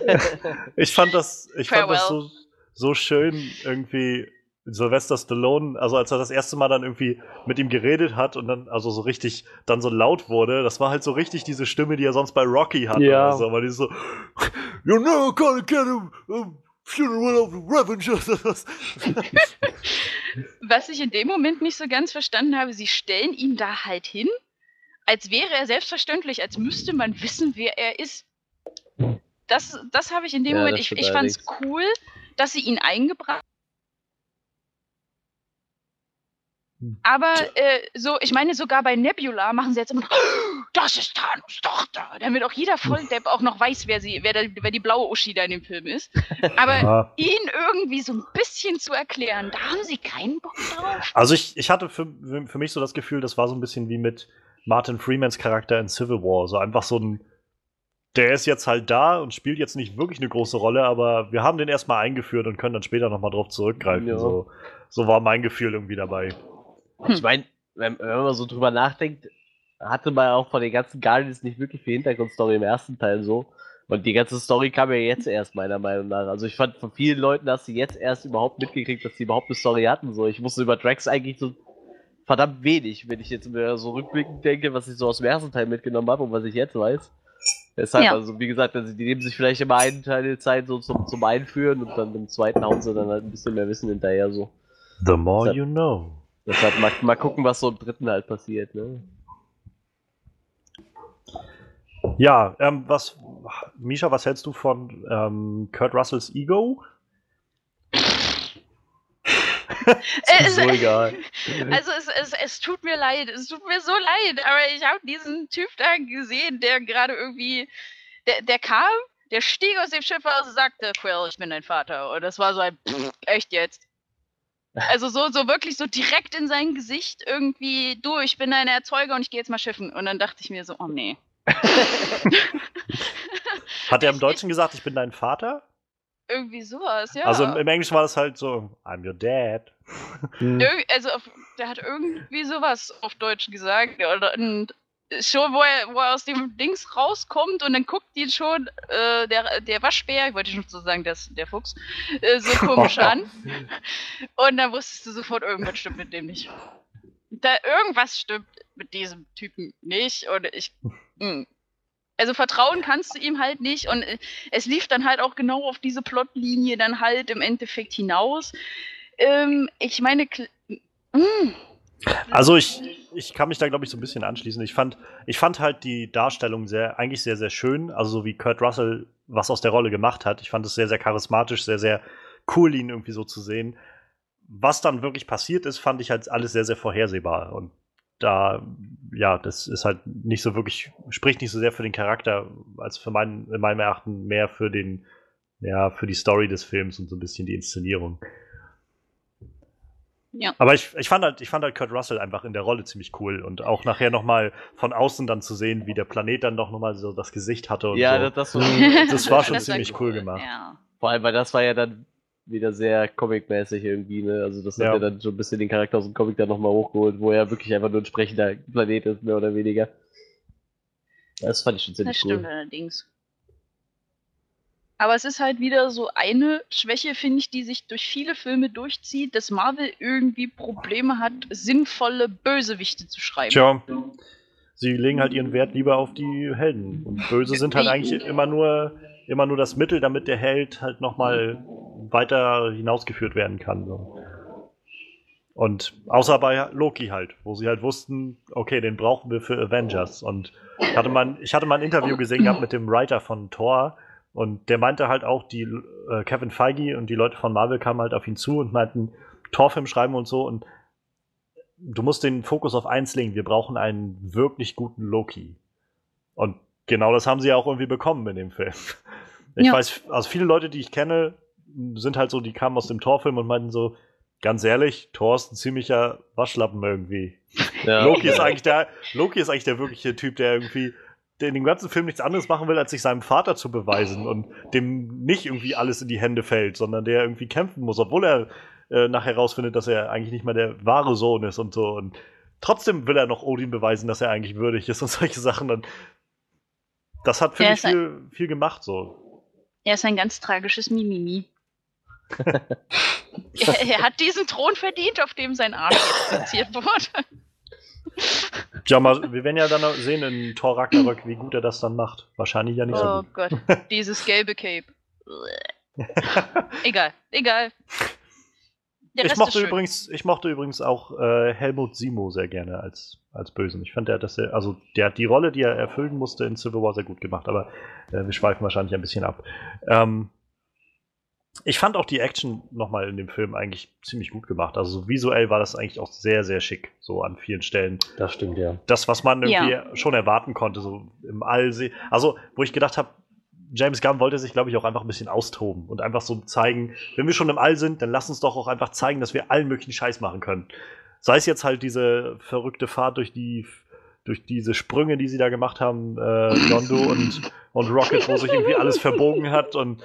Ich fand das, ich fand das so, so schön irgendwie. Sylvester Stallone, also als er das erste Mal dann irgendwie mit ihm geredet hat und dann also so richtig dann so laut wurde, das war halt so richtig diese Stimme, die er sonst bei Rocky hatte. Ja. oder so, weil die so You're never gonna get a funeral of Revenge. (laughs) Was ich in dem Moment nicht so ganz verstanden habe, sie stellen ihn da halt hin, als wäre er selbstverständlich, als müsste man wissen, wer er ist. Das, das habe ich in dem Ja, Moment, ich, ich fand es cool, dass sie ihn eingebracht (laughs) Aber äh, so, ich meine, sogar bei Nebula machen sie jetzt immer noch, "Oh, (gasps) das ist Thanos Tochter, damit auch jeder Volldepp auch noch weiß, wer sie, wer, der, wer die blaue Uschi da in dem Film ist. (laughs) Aber Ja. ihn irgendwie so ein bisschen zu erklären, da haben sie keinen Bock drauf. Also ich, ich hatte für, für mich so das Gefühl, das war so ein bisschen wie mit Martin Freemans Charakter in Civil War. So einfach so ein, der ist jetzt halt da und spielt jetzt nicht wirklich eine große Rolle, aber wir haben den erstmal eingeführt und können dann später nochmal drauf zurückgreifen. Ja. So, so war mein Gefühl irgendwie dabei. Ich meine, wenn, wenn man so drüber nachdenkt, hatte man auch von den ganzen Guardians nicht wirklich viel Hintergrundstory im ersten Teil so. Und die ganze Story kam ja jetzt erst, meiner Meinung nach. Also ich fand von vielen Leuten, dass sie jetzt erst überhaupt mitgekriegt, dass sie überhaupt eine Story hatten. So, ich wusste über Drax eigentlich so verdammt wenig, wenn ich jetzt mir so rückblickend denke, was ich so aus dem ersten Teil mitgenommen habe und was ich jetzt weiß. Deshalb, Ja. also wie gesagt, also die nehmen sich vielleicht immer einen Teil der Zeit so zum, zum Einführen und dann im zweiten hauen sie dann halt ein bisschen mehr Wissen hinterher so. The more Deshalb- you know. Deshalb mal, mal gucken, was so im dritten halt passiert, ne? Ja, ähm, was, Misha, was hältst du von ähm, Kurt Russells Ego? Äh, so egal. Also es, es, es tut mir leid, es tut mir so leid, aber ich habe diesen Typ da gesehen, der gerade irgendwie, der, der kam, der stieg aus dem Schiff aus und sagte, Quill, ich bin dein Vater. Und das war so ein, echt jetzt? Also so, so wirklich so direkt in sein Gesicht irgendwie, du, ich bin dein Erzeuger und ich gehe jetzt mal schiffen. Und dann dachte ich mir so, oh nee. (laughs) Hat er im Deutschen gesagt, ich bin dein Vater? Irgendwie sowas, ja. Also im, im Englischen war das halt so, I'm your dad. Also auf, der hat irgendwie sowas auf Deutsch gesagt. Und schon, wo er, wo er aus dem Dings rauskommt und dann guckt ihn schon äh, der, der Waschbär, ich wollte schon so sagen, das, der Fuchs, äh, so komisch an. (laughs) Und dann wusstest du sofort, irgendwas stimmt mit dem nicht. Da irgendwas stimmt mit diesem Typen nicht. Und ich. mh. Also vertrauen kannst du ihm halt nicht. Und äh, es lief dann halt auch genau auf diese Plotlinie dann halt im Endeffekt hinaus. Ähm, ich meine, kl- mm, Also ich, ich kann mich da, glaube ich, so ein bisschen anschließen. Ich fand, ich fand halt die Darstellung sehr, eigentlich sehr, sehr schön. Also so wie Kurt Russell was aus der Rolle gemacht hat. Ich fand es sehr, sehr charismatisch, sehr, sehr cool, ihn irgendwie so zu sehen. Was dann wirklich passiert ist, fand ich halt alles sehr, sehr vorhersehbar. Und da, ja, das ist halt nicht so wirklich, spricht nicht so sehr für den Charakter, als für meinen, in meinem Erachten mehr für den, ja, für die Story des Films und so ein bisschen die Inszenierung. Ja. Aber ich, ich, fand halt, ich fand halt Kurt Russell einfach in der Rolle ziemlich cool und auch nachher nochmal von außen dann zu sehen, wie der Planet dann doch nochmal so das Gesicht hatte und Ja, so. das, das, war, (laughs) Das war schon war ziemlich cool gemacht. Ja. vor allem, weil das war ja dann wieder sehr comic-mäßig irgendwie, ne? Also das hat Ja. ja dann schon ein bisschen den Charakter aus dem Comic dann nochmal hochgeholt, wo er wirklich einfach nur ein sprechender Planet ist, mehr oder weniger. Das fand ich schon Das ziemlich stimmt cool. allerdings. Aber es ist halt wieder so eine Schwäche, finde ich, die sich durch viele Filme durchzieht, dass Marvel irgendwie Probleme hat, sinnvolle Bösewichte zu schreiben. Tja, sie legen halt ihren Wert lieber auf die Helden. Und Böse sind halt eigentlich immer nur, immer nur das Mittel, damit der Held halt nochmal weiter hinausgeführt werden kann. So. Und außer bei Loki halt, wo sie halt wussten, okay, den brauchen wir für Avengers. Und ich hatte mal, ich hatte mal ein Interview gesehen gehabt mit dem Writer von Thor. Und der meinte halt auch, die äh, Kevin Feige und die Leute von Marvel kamen halt auf ihn zu und meinten, Torfilm schreiben und so. Und du musst den Fokus auf eins legen. Wir brauchen einen wirklich guten Loki. Und genau das haben sie ja auch irgendwie bekommen in dem Film. (laughs) Ich Ja. weiß, also viele Leute, die ich kenne, sind halt so, die kamen aus dem Torfilm und meinten so, ganz ehrlich, Thor ist ein ziemlicher Waschlappen irgendwie. Ja. Loki ist eigentlich der, Loki ist eigentlich der wirkliche Typ, der irgendwie der in dem ganzen Film nichts anderes machen will, als sich seinem Vater zu beweisen und dem nicht irgendwie alles in die Hände fällt, sondern der irgendwie kämpfen muss, obwohl er äh, nachher herausfindet, dass er eigentlich nicht mal der wahre Sohn ist und so. Und trotzdem will er noch Odin beweisen, dass er eigentlich würdig ist und (laughs) solche Sachen. Und das hat, finde ich, ist ein- viel, viel gemacht so. Er ist ein ganz tragisches Mimimi. er, (laughs) (laughs) er hat diesen Thron verdient, auf dem sein Arsch jetzt platziert wurde. Ja, mal, wir werden ja dann sehen in Thor Ragnarök, wie gut er das dann macht. Wahrscheinlich ja nicht so Oh gut. Gott, (laughs) dieses gelbe Cape. egal, egal. Der Ich Rest mochte, übrigens, ich mochte übrigens auch äh, Helmut Simo sehr gerne als, als Bösen. Ich fand, der hat das sehr, also der hat die Rolle, die er erfüllen musste in Civil War sehr gut gemacht, aber äh, wir schweifen wahrscheinlich ein bisschen ab. Ähm, ich fand auch die Action nochmal in dem Film eigentlich ziemlich gut gemacht. Also so visuell war das eigentlich auch sehr, sehr schick, so an vielen Stellen. Das stimmt, ja. Das, was man irgendwie Ja. schon erwarten konnte, so im Allsee. Also, wo ich gedacht habe, James Gunn wollte sich, glaube ich, auch einfach ein bisschen austoben und einfach so zeigen, wenn wir schon im All sind, dann lass uns doch auch einfach zeigen, dass wir allen möglichen Scheiß machen können. Sei es jetzt halt diese verrückte Fahrt durch die durch diese Sprünge, die sie da gemacht haben, äh, Yondo und, und Rocket, wo sich irgendwie alles verbogen hat und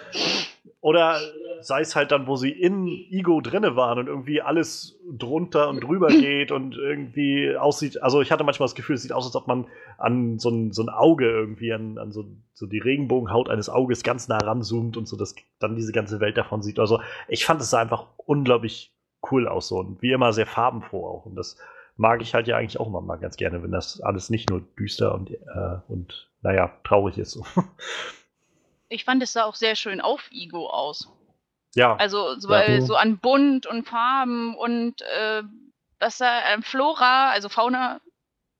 oder sei es halt dann, wo sie in Ego drinne waren und irgendwie alles drunter und drüber geht und irgendwie aussieht. Also ich hatte manchmal das Gefühl, es sieht aus, als ob man an so ein, so ein Auge irgendwie, an, an so, so die Regenbogenhaut eines Auges ganz nah ranzoomt und so, dass dann diese ganze Welt davon sieht. Also ich fand es einfach unglaublich cool aus so und wie immer sehr farbenfroh auch. Und das mag ich halt ja eigentlich auch immer mal ganz gerne, wenn das alles nicht nur düster und, äh, und naja, traurig ist. So. (laughs) Ich fand, es sah auch sehr schön auf Ego aus. ja, Also so, Ja. weil, so an Bunt und Farben und äh, was da, äh, Flora, also Fauna.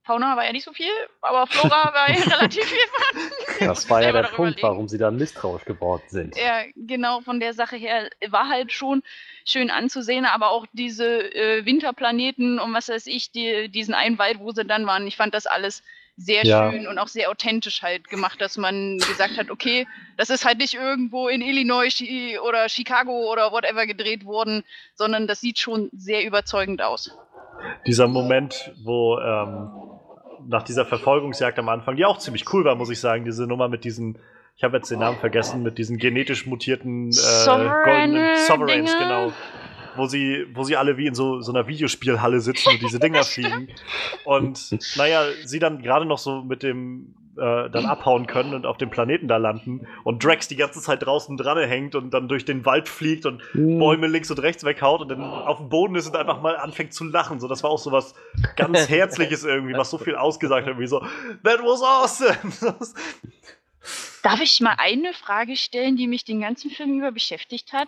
Fauna war ja nicht so viel, aber Flora (laughs) war ja relativ viel. Das war ja der Punkt, legen. warum sie dann misstrauisch geworden sind. Ja, genau, von der Sache her war halt schon schön anzusehen, aber auch diese äh, Winterplaneten und was weiß ich, die, diesen einen Wald, wo sie dann waren, ich fand das alles sehr Ja. schön und auch sehr authentisch halt gemacht, dass man gesagt hat, okay, das ist halt nicht irgendwo in Illinois oder Chicago oder whatever gedreht worden, sondern das sieht schon sehr überzeugend aus. dieser Moment, wo ähm, nach dieser Verfolgungsjagd am Anfang, die auch ziemlich cool war, muss ich sagen, diese Nummer mit diesen, ich habe jetzt den Namen vergessen, mit diesen genetisch mutierten äh, Sovereign goldenen Sovereigns, Dinge. genau. Wo sie, wo sie alle wie in so, so einer Videospielhalle sitzen und diese (laughs) Dinger fliegen. Und naja, sie dann gerade noch so mit dem äh, dann abhauen können und auf dem Planeten da landen und Drax die ganze Zeit draußen dran hängt und dann durch den Wald fliegt und Bäume links und rechts weghaut und dann auf dem Boden ist und einfach mal anfängt zu lachen. So, das war auch so was ganz (laughs) Herzliches irgendwie, was so viel ausgesagt hat, wie so, that was awesome. (laughs) Darf ich mal eine Frage stellen, die mich den ganzen Film über beschäftigt hat?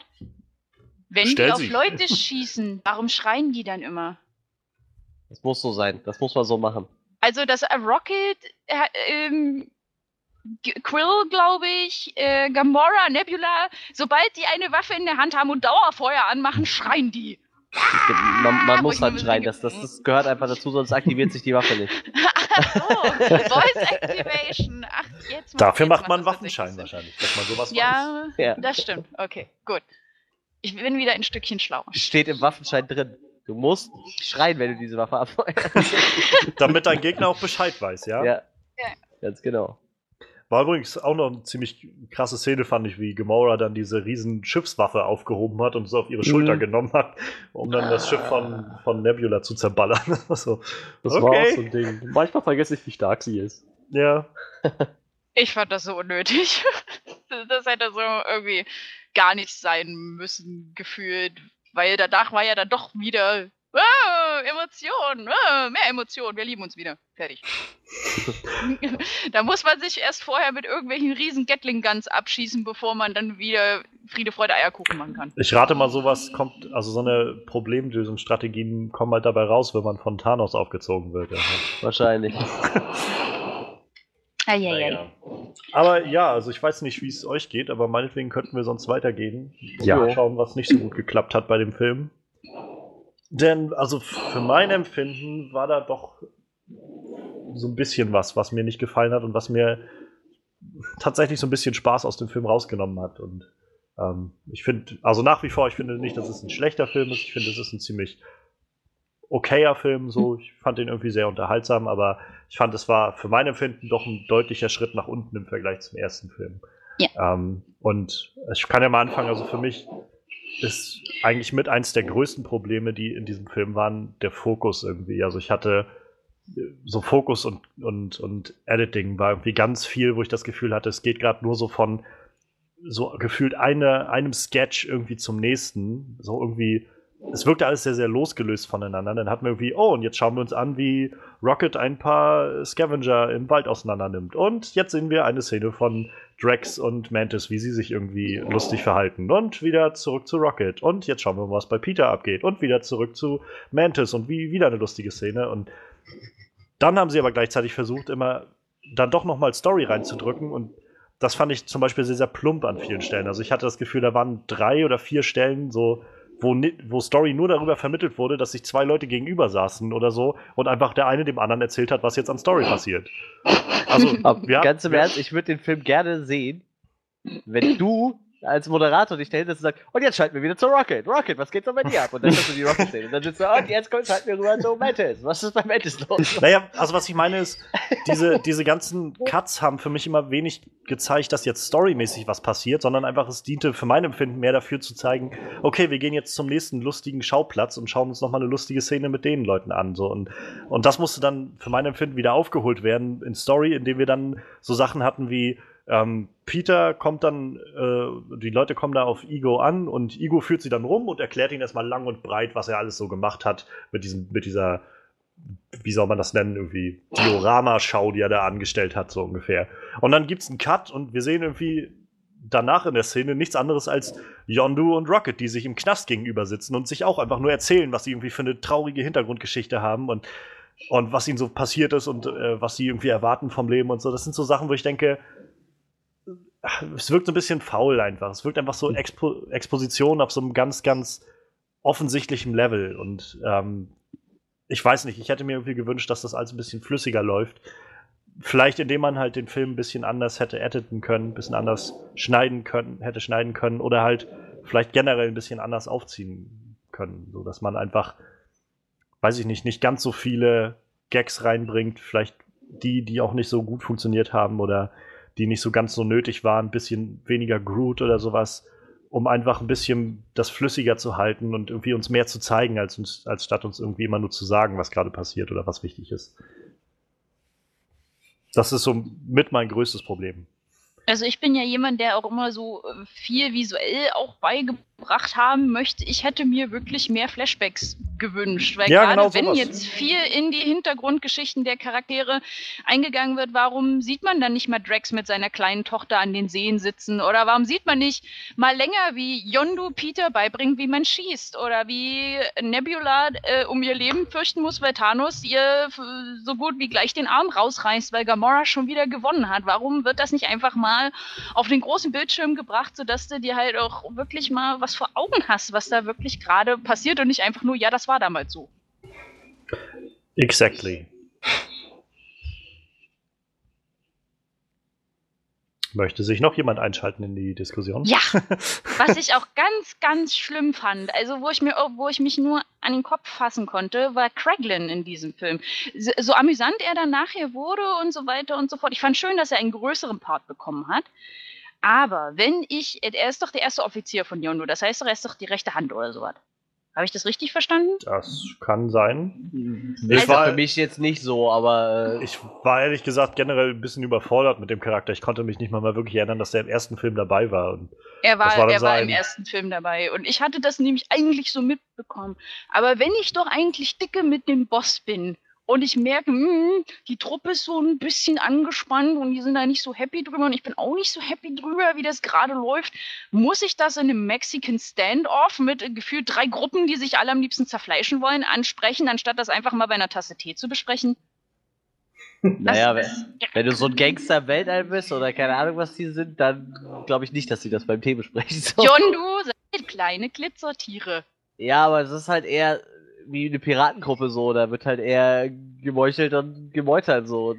Wenn Stell die auf sie. Leute schießen, warum schreien die dann immer? Das muss so sein. Das muss man so machen. Also das äh, Rocket, äh, ähm, Quill, glaube ich, äh, Gamora, Nebula, sobald die eine Waffe in der Hand haben und Dauerfeuer anmachen, schreien die. Man, man muss halt schreien. Das, das, das gehört einfach dazu, sonst aktiviert sich die Waffe nicht. (laughs) Ach so, Voice Activation. Ach, jetzt Dafür jetzt macht man einen Waffenschein wahrscheinlich, dass man sowas Sinn. weiß. Ja, Ja. das stimmt. Okay, gut. Ich bin wieder ein Stückchen schlauer. Steht im Waffenschein drin. Du musst schreien, wenn du diese Waffe abfeuerst. (laughs) Damit dein Gegner auch Bescheid weiß, ja? ja. Ja. Ganz genau. War übrigens auch noch eine ziemlich krasse Szene, fand ich, wie Gamora dann diese riesen Schiffswaffe aufgehoben hat und so auf ihre Schulter Mhm. genommen hat, um dann das Schiff von, von Nebula zu zerballern. (laughs) so, Das war auch so ein Ding. Manchmal vergesse ich, wie stark sie ist. ja. Ich fand das so unnötig. (laughs) Das hätte so irgendwie gar nicht sein müssen, gefühlt. Weil danach war ja dann doch wieder ah, Emotionen, ah, mehr Emotionen, wir lieben uns wieder. Fertig. (laughs) da muss man sich erst vorher mit irgendwelchen riesen Gatling Guns abschießen, bevor man dann wieder Friede, Freude, Eierkuchen machen kann. Ich rate mal, sowas kommt, also so eine Problemlösungsstrategien kommen halt dabei raus, wenn man von Thanos aufgezogen wird. Ja. Wahrscheinlich. (laughs) Eieiei. Naja. Aber ja, also ich weiß nicht, wie es euch geht, aber meinetwegen könnten wir sonst weitergehen. und Ja. mal schauen, was nicht so gut geklappt hat bei dem Film. Denn, also für mein Empfinden war da doch so ein bisschen was, was mir nicht gefallen hat und was mir tatsächlich so ein bisschen Spaß aus dem Film rausgenommen hat. Und ähm, ich finde, also nach wie vor, ich finde nicht, dass es ein schlechter Film ist. Ich finde, es ist ein ziemlich okayer Film. So, ich fand den irgendwie sehr unterhaltsam, aber ich fand, es war für mein Empfinden doch ein deutlicher Schritt nach unten im Vergleich zum ersten Film. Ähm, und ich kann ja mal anfangen, also für mich ist eigentlich mit eins der größten Probleme, die in diesem Film waren, der Fokus irgendwie. Also ich hatte äh, so Fokus und, und, und Editing war irgendwie ganz viel, wo ich das Gefühl hatte, es geht gerade nur so von so gefühlt eine, einem Sketch irgendwie zum nächsten. So irgendwie, es wirkte alles sehr, sehr losgelöst voneinander. Dann hatten wir irgendwie, oh, und jetzt schauen wir uns an, wie Rocket ein paar Scavenger im Wald auseinander nimmt. Und jetzt sehen wir eine Szene von Drax und Mantis, wie sie sich irgendwie lustig verhalten. Und wieder zurück zu Rocket. Und jetzt schauen wir mal, was bei Peter abgeht. Und wieder zurück zu Mantis und wie wieder eine lustige Szene. Und dann haben sie aber gleichzeitig versucht, immer dann doch nochmal Story reinzudrücken. Und das fand ich zum Beispiel sehr, sehr plump an vielen Stellen. Also ich hatte das Gefühl, da waren drei oder vier Stellen so, wo, wo Story nur darüber vermittelt wurde, dass sich zwei Leute gegenüber saßen oder so und einfach der eine dem anderen erzählt hat, was jetzt an Story passiert. Also, ja, ganz im. Ernst, ich würde den Film gerne sehen, wenn du als Moderator dich dahinter und sagst, und jetzt schalten wir wieder zu Rocket. Rocket, was geht so bei dir ab? Und dann hast du die Rocket sehen. Und dann sitzt du, und jetzt kommt, schalten wir rüber zu Mantis. Was ist bei Mantis los? Naja, also was ich meine ist, diese, diese ganzen Cuts haben für mich immer wenig gezeigt, dass jetzt storymäßig was passiert, sondern einfach es diente für mein Empfinden mehr dafür zu zeigen, okay, wir gehen jetzt zum nächsten lustigen Schauplatz und schauen uns nochmal eine lustige Szene mit den Leuten an. So. Und, und das musste dann für mein Empfinden wieder aufgeholt werden in Story, indem wir dann so Sachen hatten wie ähm, Peter kommt dann, äh, die Leute kommen da auf Ego an und Ego führt sie dann rum und erklärt ihnen erstmal lang und breit, was er alles so gemacht hat mit diesem, mit dieser wie soll man das nennen, irgendwie Diorama-Schau, die er da angestellt hat, so ungefähr. Und dann gibt's einen Cut und wir sehen irgendwie danach in der Szene nichts anderes als Yondu und Rocket, die sich im Knast gegenüber sitzen und sich auch einfach nur erzählen, was sie irgendwie für eine traurige Hintergrundgeschichte haben und, und was ihnen so passiert ist und äh, was sie irgendwie erwarten vom Leben und so. Das sind so Sachen, wo ich denke, ach, es wirkt so ein bisschen faul einfach. Es wirkt einfach so Expo Exposition auf so einem ganz, ganz offensichtlichen Level und ähm, ich weiß nicht, ich hätte mir irgendwie gewünscht, dass das alles ein bisschen flüssiger läuft. Vielleicht indem man halt den Film ein bisschen anders hätte editen können, ein bisschen anders schneiden können, hätte schneiden können oder halt vielleicht generell ein bisschen anders aufziehen können, so dass man einfach, weiß ich nicht, nicht ganz so viele Gags reinbringt, vielleicht die, die auch nicht so gut funktioniert haben oder die nicht so ganz so nötig waren, ein bisschen weniger Groot oder sowas, um einfach ein bisschen das flüssiger zu halten und irgendwie uns mehr zu zeigen, als, uns, als statt uns irgendwie immer nur zu sagen, was gerade passiert oder was wichtig ist. Das ist so mit mein größtes Problem. Also ich bin ja jemand, der auch immer so äh, viel visuell auch beigebracht haben möchte. Ich hätte mir wirklich mehr Flashbacks gewünscht, weil Ja, gerade genau wenn jetzt viel in die Hintergrundgeschichten der Charaktere eingegangen wird, warum sieht man dann nicht mal Drax mit seiner kleinen Tochter an den Seen sitzen oder warum sieht man nicht mal länger, wie Yondu Peter beibringt, wie man schießt oder wie Nebula äh, um ihr Leben fürchten muss, weil Thanos ihr f- so gut wie gleich den Arm rausreißt, weil Gamora schon wieder gewonnen hat. Warum wird das nicht einfach mal auf den großen Bildschirm gebracht, sodass du dir halt auch wirklich mal was vor Augen hast, was da wirklich gerade passiert und nicht einfach nur, ja, das war damals so. Exactly. Möchte sich noch jemand einschalten in die Diskussion? Ja, (laughs) was ich auch ganz, ganz schlimm fand, also wo ich mir, wo ich mich nur an den Kopf fassen konnte, war Craiglin in diesem Film. So, so amüsant er dann nachher wurde und so weiter und so fort. Ich fand schön, dass er einen größeren Part bekommen hat. Aber wenn ich, er ist doch der erste Offizier von Yondu, das heißt doch, er ist doch die rechte Hand oder sowas. Habe ich das richtig verstanden? Das kann sein. Ich ist war- für mich jetzt nicht so, aber äh, Ich war ehrlich gesagt generell ein bisschen überfordert mit dem Charakter. Ich konnte mich nicht mal, mal wirklich erinnern, dass der im ersten Film dabei war. Und Er war, Das war er war im ersten Film dabei und ich hatte das nämlich eigentlich so mitbekommen. Aber wenn ich doch eigentlich dicke mit dem Boss bin und ich merke, hm, die Truppe ist so ein bisschen angespannt und die sind da nicht so happy drüber und ich bin auch nicht so happy drüber, wie das gerade läuft, muss ich das in einem Mexican Standoff mit äh, gefühlt drei Gruppen, die sich alle am liebsten zerfleischen wollen, ansprechen, anstatt das einfach mal bei einer Tasse Tee zu besprechen? (laughs) naja, wenn, wenn du so ein Gangster im Weltall bist oder keine Ahnung, was die sind, dann glaube ich nicht, dass sie das beim Tee besprechen. So. John, du seid kleine Glitzertiere. Ja, aber es ist halt eher wie eine Piratengruppe so, da wird halt eher gemeuchelt und gemeutert so.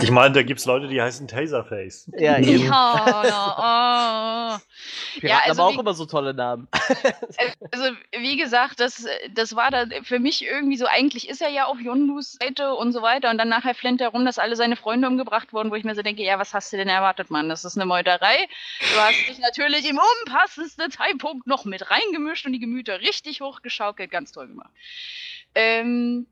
Ich meine, da gibt's Leute, die heißen Taserface. Ja, eben. Ja, ja, oh. Piraten also haben auch wie- immer so tolle Namen. Also, wie gesagt, das, das war dann für mich irgendwie so, eigentlich ist er ja auf Yondus Seite und so weiter und dann nachher flennt er rum, dass alle seine Freunde umgebracht wurden, wo ich mir so denke, ja, was hast du denn erwartet, Mann? Das ist eine Meuterei. Du hast dich natürlich im unpassendsten Zeitpunkt noch mit reingemischt und die Gemüter richtig hochgeschaukelt. Ganz toll gemacht. Ähm,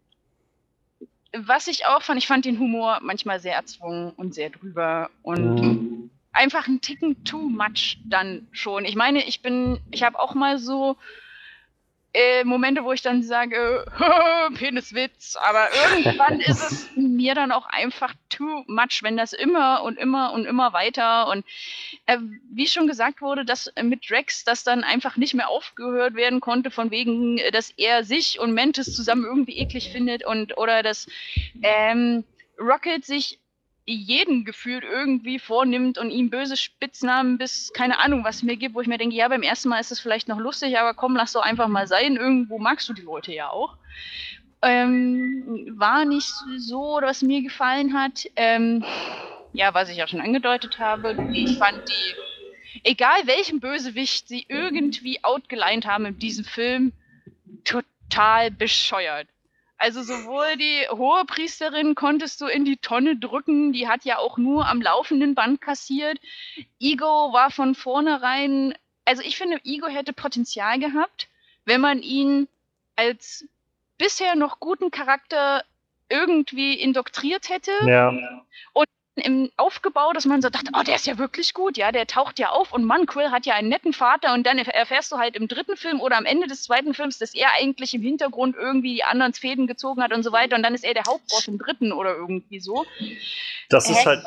was ich auch fand, ich fand den Humor manchmal sehr erzwungen und sehr drüber und Mhm. einfach ein Ticken too much dann schon. Ich meine, ich bin, ich habe auch mal so äh, Momente, wo ich dann sage, (laughs) Peniswitz, aber irgendwann (laughs) ist es mir dann auch einfach too much, wenn das immer und immer und immer weiter. Und äh, wie schon gesagt wurde, dass äh, mit Rex das dann einfach nicht mehr aufgehört werden konnte, von wegen, äh, dass er sich und Mantis zusammen irgendwie eklig findet und oder dass ähm, Rocket sich jeden gefühlt irgendwie vornimmt und ihm böse Spitznamen bis keine Ahnung was mir gibt, wo ich mir denke, ja, beim ersten Mal ist es vielleicht noch lustig, aber komm, lass doch einfach mal sein. Irgendwo magst du die Leute ja auch. Ähm, war nicht so, was mir gefallen hat. Ähm, ja, was ich ja schon angedeutet habe, ich fand die, egal welchen Bösewicht sie irgendwie outgeleint haben in diesem Film, total bescheuert. Also sowohl die hohe Priesterin konntest du in die Tonne drücken, die hat ja auch nur am laufenden Band kassiert. Ego war von vornherein, also ich finde, Ego hätte Potenzial gehabt, wenn man ihn als bisher noch guten Charakter irgendwie indoktriert hätte Ja, im Aufgebau, dass man so dachte, oh, der ist ja wirklich gut, ja, der taucht ja auf und Mann, Quill hat ja einen netten Vater und dann erf- erfährst du halt im dritten Film oder am Ende des zweiten Films, dass er eigentlich im Hintergrund irgendwie die anderen Fäden gezogen hat und so weiter und dann ist er der Hauptboss im dritten oder irgendwie so. das ist Hä? halt,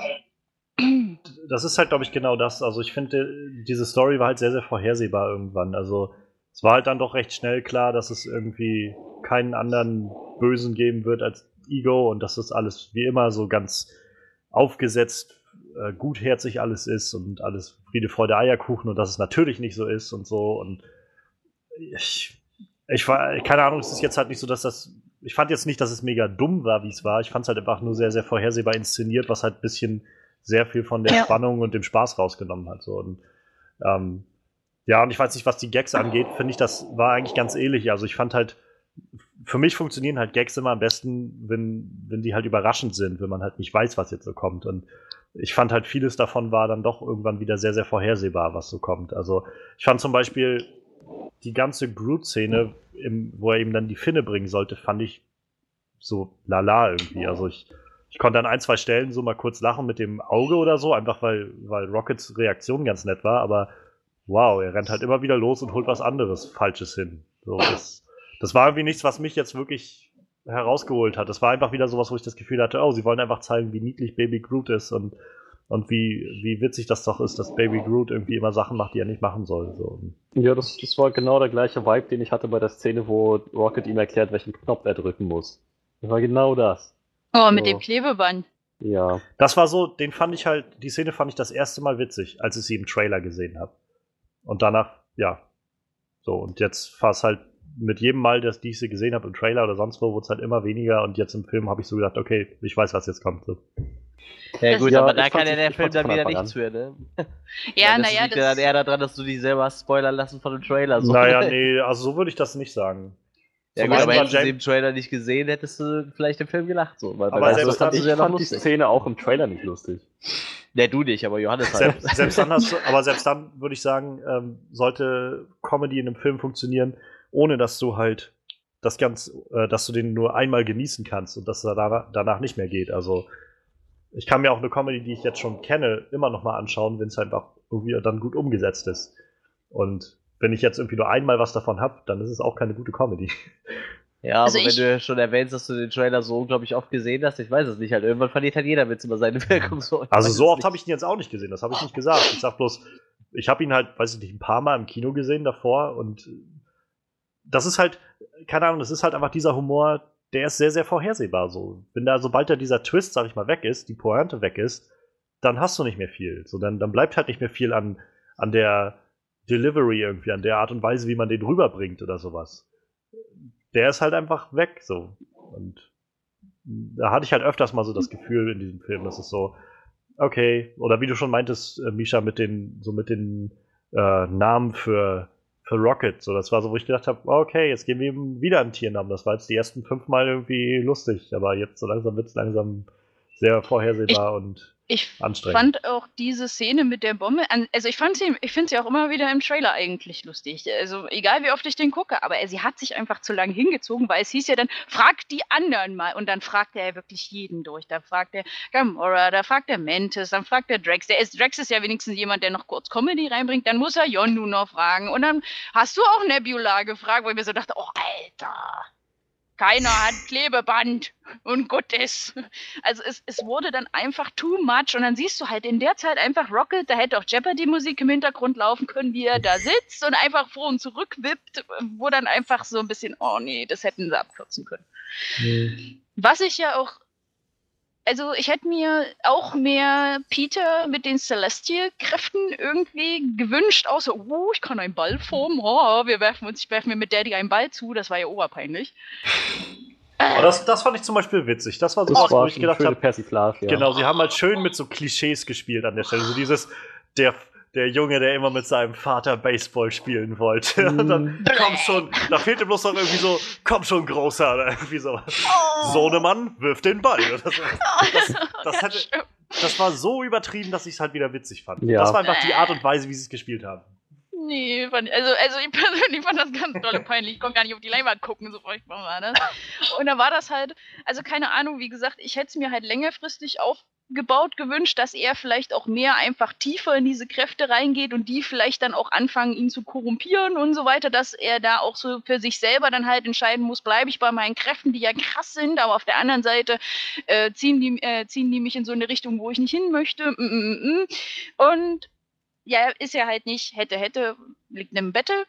das ist halt, glaube ich, genau das. Also ich finde, diese Story war halt sehr, sehr vorhersehbar irgendwann. Also es war halt dann doch recht schnell klar, dass es irgendwie keinen anderen Bösen geben wird als Ego und dass das alles wie immer so ganz aufgesetzt, äh, gutherzig alles ist und alles Friede, Freude, Eierkuchen und dass es natürlich nicht so ist und so. Und ich, ich war, keine Ahnung, es ist jetzt halt nicht so, dass das. Ich fand jetzt nicht, dass es mega dumm war, wie es war. Ich fand es halt einfach nur sehr, sehr vorhersehbar inszeniert, was halt ein bisschen sehr viel von der Ja. Spannung und dem Spaß rausgenommen hat. So. Und, ähm, ja, und ich weiß nicht, was die Gags angeht, finde ich, das war eigentlich ganz ähnlich. Also ich fand halt, für mich funktionieren halt Gags immer am besten, wenn, wenn die halt überraschend sind, wenn man halt nicht weiß, was jetzt so kommt. Und ich fand halt vieles davon war dann doch irgendwann wieder sehr, sehr vorhersehbar, was so kommt. Also ich fand zum Beispiel die ganze Groot-Szene, wo er ihm dann die Finne bringen sollte, fand ich so lala irgendwie. Also ich, ich konnte an ein, zwei Stellen so mal kurz lachen mit dem Auge oder so, einfach weil, weil Rockets Reaktion ganz nett war, aber wow, er rennt halt immer wieder los und holt was anderes Falsches hin. So, das, das war irgendwie nichts, was mich jetzt wirklich herausgeholt hat. Das war einfach wieder sowas, wo ich das Gefühl hatte, oh, sie wollen einfach zeigen, wie niedlich Baby Groot ist und, und wie, wie witzig das doch ist, dass Baby Groot irgendwie immer Sachen macht, die er nicht machen soll. So. Ja, das, das war genau der gleiche Vibe, den ich hatte bei der Szene, wo Rocket ihm erklärt, welchen Knopf er drücken muss. Das war genau das. Oh, mit So. dem Klebeband. Ja. Das war so, den fand ich halt, die Szene fand ich das erste Mal witzig, als ich sie im Trailer gesehen habe. Und danach, ja. So, und jetzt war es halt mit jedem Mal, dass ich sie gesehen habe im Trailer oder sonst wo, wurde es halt immer weniger und jetzt im Film habe ich so gedacht, okay, ich weiß, was jetzt kommt. So. Ja Das- gut, Ja, aber da kann ja der Film dann wieder nichts für, ne? (laughs) Ja, das naja, liegt ja dann das. eher daran, dass du dich selber spoilern lassen von dem Trailer. So. Naja, (laughs) nee, also so würde ich das nicht sagen. Ja, Zum gut, aber hättest du den Trailer nicht gesehen, hättest du vielleicht im Film gelacht. So. Weil Aber selbst fandst ich du ja noch fand die lustig. Szene auch im Trailer nicht lustig. Ne, du nicht, aber Johannes halt. Selbst, selbst dann hast du, aber selbst dann würde ich sagen, ähm, sollte Comedy in einem Film funktionieren, ohne dass du halt das ganz, äh, dass du den nur einmal genießen kannst und dass er danach, danach nicht mehr geht. Also ich kann mir auch eine Comedy, die ich jetzt schon kenne, immer noch mal anschauen, wenn es halt auch irgendwie dann gut umgesetzt ist. Und wenn ich jetzt irgendwie nur einmal was davon habe, dann ist es auch keine gute Comedy. (laughs) Ja, Also aber wenn du schon erwähnst, dass du den Trailer so unglaublich oft gesehen hast, ich weiß es nicht, halt irgendwann verliert halt jeder Witz über seine Wirkung. So. Also so oft habe ich ihn jetzt auch nicht gesehen, das habe ich nicht gesagt. Ich sag bloß, ich habe ihn halt, weiß ich nicht, ein paar Mal im Kino gesehen davor und das ist halt, keine Ahnung, das ist halt einfach dieser Humor, der ist sehr, sehr vorhersehbar so. Wenn da, sobald da dieser Twist, sag ich mal, weg ist, die Pointe weg ist, dann hast du nicht mehr viel. So, dann, dann bleibt halt nicht mehr viel an, an der Delivery irgendwie, an der Art und Weise, wie man den rüberbringt oder sowas. Der ist halt einfach weg, so. Und da hatte ich halt öfters mal so das Gefühl in diesem Film, dass es so, okay, oder wie du schon meintest, äh, Misha, mit den, so mit den äh, Namen für, für Rocket, so, das war so, wo ich gedacht habe, okay, jetzt geben wir ihm wieder einen Tiernamen. Das war jetzt die ersten fünf Mal irgendwie lustig, aber jetzt so langsam wird es langsam sehr vorhersehbar und Ich fand auch diese Szene mit der Bombe, also ich fand sie, ich finde sie auch immer wieder im Trailer eigentlich lustig. Also egal wie oft ich den gucke, aber sie hat sich einfach zu lange hingezogen, weil es hieß ja dann, frag die anderen mal. Und dann fragt er ja wirklich jeden durch. Da fragt er Gamora, da fragt er Mantis, dann fragt er Drax. Der ist, Drax ist ja wenigstens jemand, der noch kurz Comedy reinbringt. Dann muss er Yondu noch fragen. Und dann hast du auch Nebula gefragt, wo ich mir so dachte, oh Alter. Keiner hat Klebeband und Gottes. Also es, es wurde dann einfach too much und dann siehst du halt in der Zeit einfach Rocket, da hätte auch Jeopardy-Musik im Hintergrund laufen können, wie er da sitzt und einfach vor und zurück wippt, wo dann einfach so ein bisschen, oh nee, das hätten sie abkürzen können. Was ich ja auch, also ich hätte mir auch mehr Peter mit den Celestial-Kräften irgendwie gewünscht, außer, oh, ich kann einen Ball formen, oh, wir werfen uns, ich werfe mir mit Daddy einen Ball zu, das war ja oberpeinlich. Aber das, das fand ich zum Beispiel witzig. Das war so Das was, wo war ich eine gedacht habe, ja. Genau, sie haben halt schön mit so Klischees gespielt an der Stelle. So dieses, der, der Junge, der immer mit seinem Vater Baseball spielen wollte. (laughs) Und dann, komm schon, da fehlte bloß noch irgendwie so, komm schon, Großer, oder irgendwie so. Sohnemann, wirf den Ball. So. Das, das, (laughs) hätte, das war so übertrieben, dass ich es halt wieder witzig fand. Ja. Das war einfach die Art und Weise, wie sie es gespielt haben. Nee, fand, also, also ich (laughs) persönlich fand das ganz doll und peinlich. Ich konnte gar nicht auf die Leinwand gucken, so furchtbar war das. Und da war das halt, also keine Ahnung, wie gesagt, ich hätte es mir halt längerfristig aufgebaut gewünscht, dass er vielleicht auch mehr einfach tiefer in diese Kräfte reingeht und die vielleicht dann auch anfangen, ihn zu korrumpieren und so weiter, dass er da auch so für sich selber dann halt entscheiden muss, bleibe ich bei meinen Kräften, die ja krass sind, aber auf der anderen Seite äh, ziehen, die, äh, ziehen die mich in so eine Richtung, wo ich nicht hin möchte. Mm, mm, mm. Und ja, ist ja halt nicht, hätte, hätte, liegt im Battle.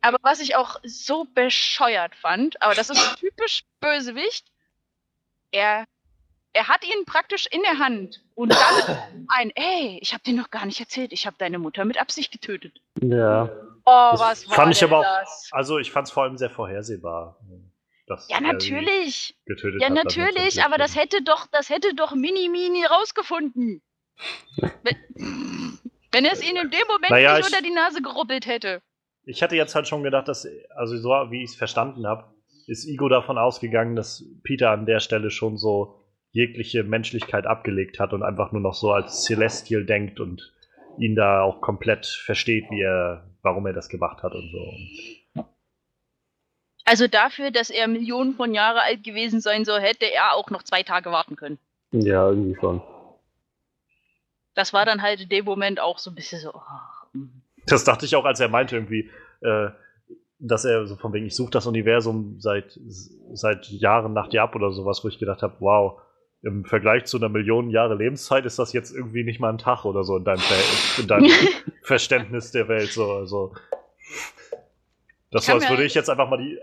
Aber was ich auch so bescheuert fand, aber das ist typisch Bösewicht, er, er hat ihn praktisch in der Hand und dann (coughs) ein, ey, ich habe dir noch gar nicht erzählt, ich habe deine Mutter mit Absicht getötet. Ja. Oh, Das was war fand ich aber auch- das? Also ich fand es vor allem sehr vorhersehbar. Dass Ja, natürlich. Getötet Ja, hat, natürlich, aber das hätte doch, das hätte doch Mini Mini rausgefunden. (laughs) Wenn, wenn er es ihnen in dem Moment Naja, nicht ich- unter die Nase gerubbelt hätte. Ich hätte jetzt halt schon gedacht, dass, also so wie ich es verstanden habe, ist Igo davon ausgegangen, dass Peter an der Stelle schon so jegliche Menschlichkeit abgelegt hat und einfach nur noch so als Celestial denkt und ihn da auch komplett versteht, wie er, warum er das gemacht hat und so. Also dafür, dass er Millionen von Jahre alt gewesen sein soll, hätte er auch noch zwei Tage warten können. Ja, irgendwie schon. Das war dann halt in dem Moment auch so ein bisschen so. oh, mm. das dachte ich auch, als er meinte irgendwie, äh, dass er so von wegen, ich suche das Universum seit, seit Jahren nach dir ab oder sowas, wo ich gedacht habe, wow, im Vergleich zu einer Million Jahre Lebenszeit ist das jetzt irgendwie nicht mal ein Tag oder so in deinem, Ver in deinem (laughs) Verständnis der Welt. So, also. Das so, kann als würde ich jetzt einfach mal die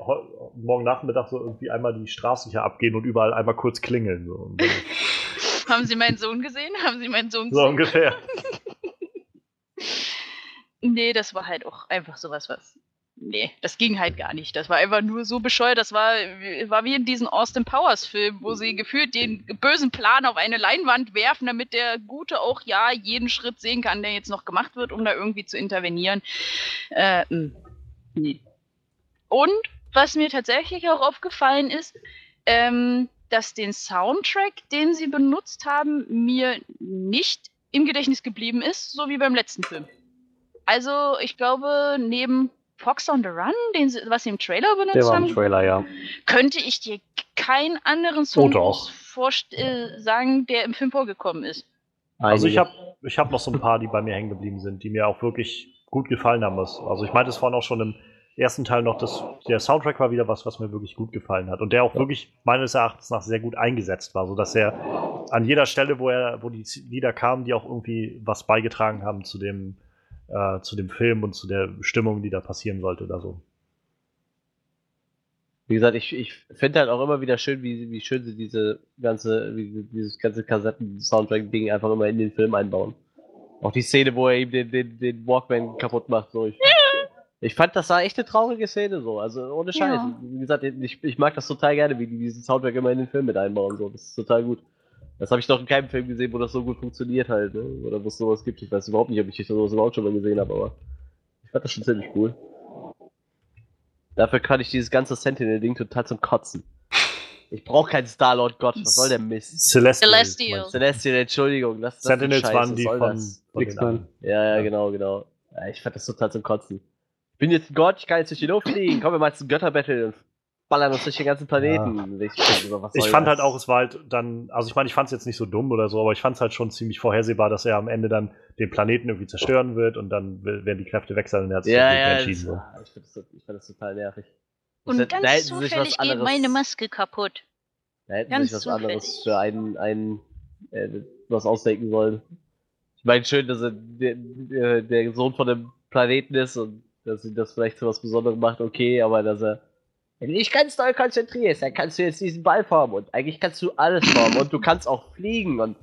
morgen Nachmittag so irgendwie einmal die Straße hier abgehen und überall einmal kurz klingeln. So, (laughs) Haben Sie meinen Sohn gesehen? Haben Sie meinen Sohn so gesehen? ungefähr. (laughs) Nee, das war halt auch einfach sowas, was. Nee, das ging halt gar nicht. Das war einfach nur so bescheuert. Das war, war wie in diesen Austin Powers Film, wo sie gefühlt den bösen Plan auf eine Leinwand werfen, damit der Gute auch ja jeden Schritt sehen kann, der jetzt noch gemacht wird, um da irgendwie zu intervenieren. Äh, mh. nee. Und was mir tatsächlich auch aufgefallen ist, ähm, dass den Soundtrack, den sie benutzt haben, mir nicht im Gedächtnis geblieben ist, so wie beim letzten Film. Also, ich glaube, neben Fox on the Run, den sie, was sie im Trailer benutzt Der war haben, im Trailer, ja. könnte ich dir keinen anderen Song vorst- äh, sagen, der im Film vorgekommen ist. Also ich habe ich hab noch so ein paar, die bei mir hängen geblieben sind, die mir auch wirklich gut gefallen haben. Was- Also ich meinte es vorhin auch schon im ersten Teil noch, dass der Soundtrack war wieder was, was mir wirklich gut gefallen hat. Und der auch wirklich meines Erachtens nach sehr gut eingesetzt war, sodass er an jeder Stelle, wo er, wo die Lieder kamen, die auch irgendwie was beigetragen haben zu dem, äh, zu dem Film und zu der Stimmung, die da passieren sollte oder so. Wie gesagt, ich, ich finde halt auch immer wieder schön, wie, wie schön sie diese ganze, wie, dieses ganze Kassetten-Soundtrack-Ding einfach immer in den Film einbauen. Auch die Szene, wo er ihm den, den, den Walkman kaputt macht. So. Ich, ich fand, das war echt eine traurige Szene so. Also ohne Scheiß. Ja. Wie gesagt, ich, ich mag das total gerne, wie die diesen Soundtrack immer in den Film mit einbauen. So. Das ist total gut. Das habe ich noch in keinem Film gesehen, wo das so gut funktioniert halt. Ne? Oder wo es sowas gibt. Ich weiß überhaupt nicht, ob ich sowas überhaupt schon mal gesehen habe, aber ich fand das schon ziemlich cool. Dafür kann ich dieses ganze Sentinel-Ding total zum Kotzen. Ich brauche keinen Star-Lord Gott. Was soll der Mist? Celestial. Celestial. Celestial, Entschuldigung. Das, das ist Sentinels Scheiße, waren die von, das? von X-Men. ja, Ja. genau, genau. Ja, ich fand das total zum Kotzen. Ich bin jetzt ein Gott, ich kann jetzt durch die Luft fliegen. Kommen wir mal zum Götterbattle und ballern uns durch den ganzen Planeten. Ich, was Ich soll fand das? halt auch, es war halt dann, also ich meine, ich fand es jetzt nicht so dumm oder so, aber ich fand es halt schon ziemlich vorhersehbar, dass er am Ende dann den Planeten irgendwie zerstören wird und dann werden die Kräfte wechseln und er hat sich Ja, dagegen ja, entschieden. das, ich, find das, ich fand das total nervig. Und Da- ganz da hätten sie sich zufällig was geht anderes- meine Maske kaputt. Da hätten Ganz sich was anderes zufällig. für einen, einen äh, was ausdenken sollen. Ich meine, schön, dass er der, der, der Sohn von dem Planeten ist und dass ihn das vielleicht zu was Besonderem macht, okay, aber dass er wenn du dich ganz doll konzentrierst, dann kannst du jetzt diesen Ball formen und eigentlich kannst du alles formen und du kannst auch fliegen und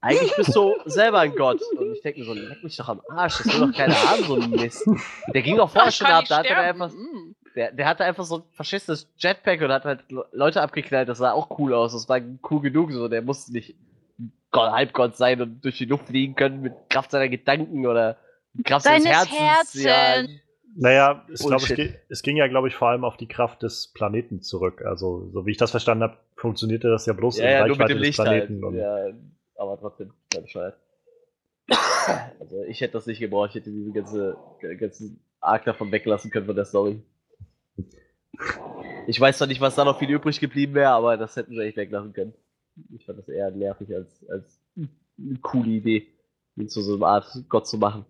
eigentlich bist du selber ein Gott. Und ich denke mir so, leck mich doch am Arsch, das will doch keiner haben, so ein Mist. Der ging auch vorher schon ab, da hat er sterben. einfach Mm. der, der hatte einfach so ein verschissenes Jetpack und hat halt Le- Leute abgeknallt. Das sah auch cool aus. Das war cool genug. So, der musste nicht Gott, Halbgott sein und durch die Luft fliegen können mit Kraft seiner Gedanken oder Kraft seines Seines Herzens. Ja, Herzens. Naja, ich glaube, es, ge- es ging ja, glaube ich, vor allem auf die Kraft des Planeten zurück. Also, so wie ich das verstanden habe, funktionierte das ja bloß ja, ja in mit Reichweite dem des Licht halt. Planeten. Und Ja, aber trotzdem, sehr bescheuert. (coughs) Also ich hätte das nicht gebraucht. Ich hätte diese ganze, ganzen Arc davon weglassen können von der Story. Ich weiß zwar nicht, was da noch viel übrig geblieben wäre, aber das hätten sie echt weglassen können. Ich fand das eher nervig als, als eine coole Idee, ihn zu so einer Art Gott zu machen.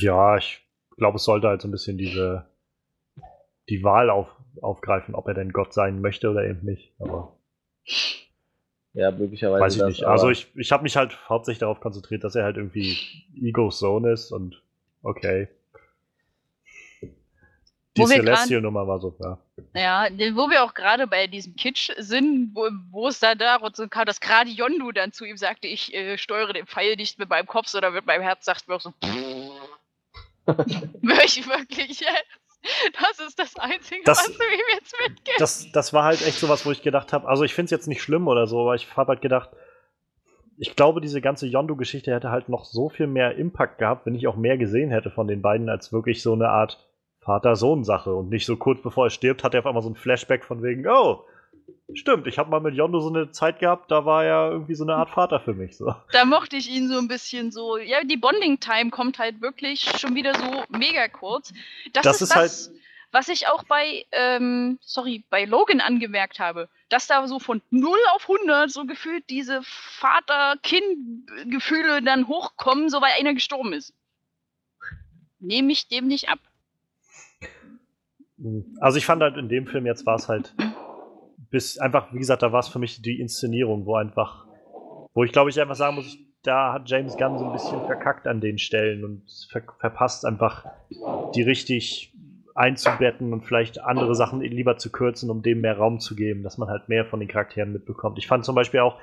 Ja, ich glaube, es sollte halt so ein bisschen diese die Wahl auf, aufgreifen, ob er denn Gott sein möchte oder eben nicht. Aber Ja, möglicherweise. weiß ich das, nicht. Also ich, ich habe mich halt hauptsächlich darauf konzentriert, dass er halt irgendwie Egos Sohn ist und okay. Die Wo wir grad- Celestial-Nummer war so, ja. Ja, wo wir auch gerade bei diesem Kitsch sind, wo, wo es da darum kam, dass gerade Yondu dann zu ihm sagte, ich äh, steuere den Pfeil nicht mit meinem Kopf, sondern mit meinem Herz, sagt mir auch so, (laughs) Wirklich, wirklich jetzt? Das ist das Einzige, Das- was du ihm jetzt mitgibst. das, das war halt echt sowas, wo ich gedacht habe, also ich finde es jetzt nicht schlimm oder so, aber ich habe halt gedacht, ich glaube, diese ganze Yondu-Geschichte hätte halt noch so viel mehr Impact gehabt, wenn ich auch mehr gesehen hätte von den beiden, als wirklich so eine Art Vater-Sohn-Sache. Und nicht so kurz bevor er stirbt, hat er auf einmal so ein Flashback von wegen, oh, stimmt, ich habe mal mit Yondu so eine Zeit gehabt, da war er irgendwie so eine Art Vater für mich. So. Da mochte ich ihn so ein bisschen so. Ja, die Bonding-Time kommt halt wirklich schon wieder so mega kurz. Das, Das ist, ist halt das, was ich auch bei, ähm, sorry, bei Logan angemerkt habe. Dass da so von 0 auf 100 so gefühlt diese Vater-Kind-Gefühle dann hochkommen, so weil einer gestorben ist. Nehme ich dem nicht ab. Also ich fand halt in dem Film jetzt war es halt bis einfach, wie gesagt, da war es für mich die Inszenierung, wo einfach, wo ich glaube ich einfach sagen muss, da hat James Gunn so ein bisschen verkackt an den Stellen und ver verpasst einfach die richtig einzubetten und vielleicht andere Sachen lieber zu kürzen, um dem mehr Raum zu geben, dass man halt mehr von den Charakteren mitbekommt. Ich fand zum Beispiel auch,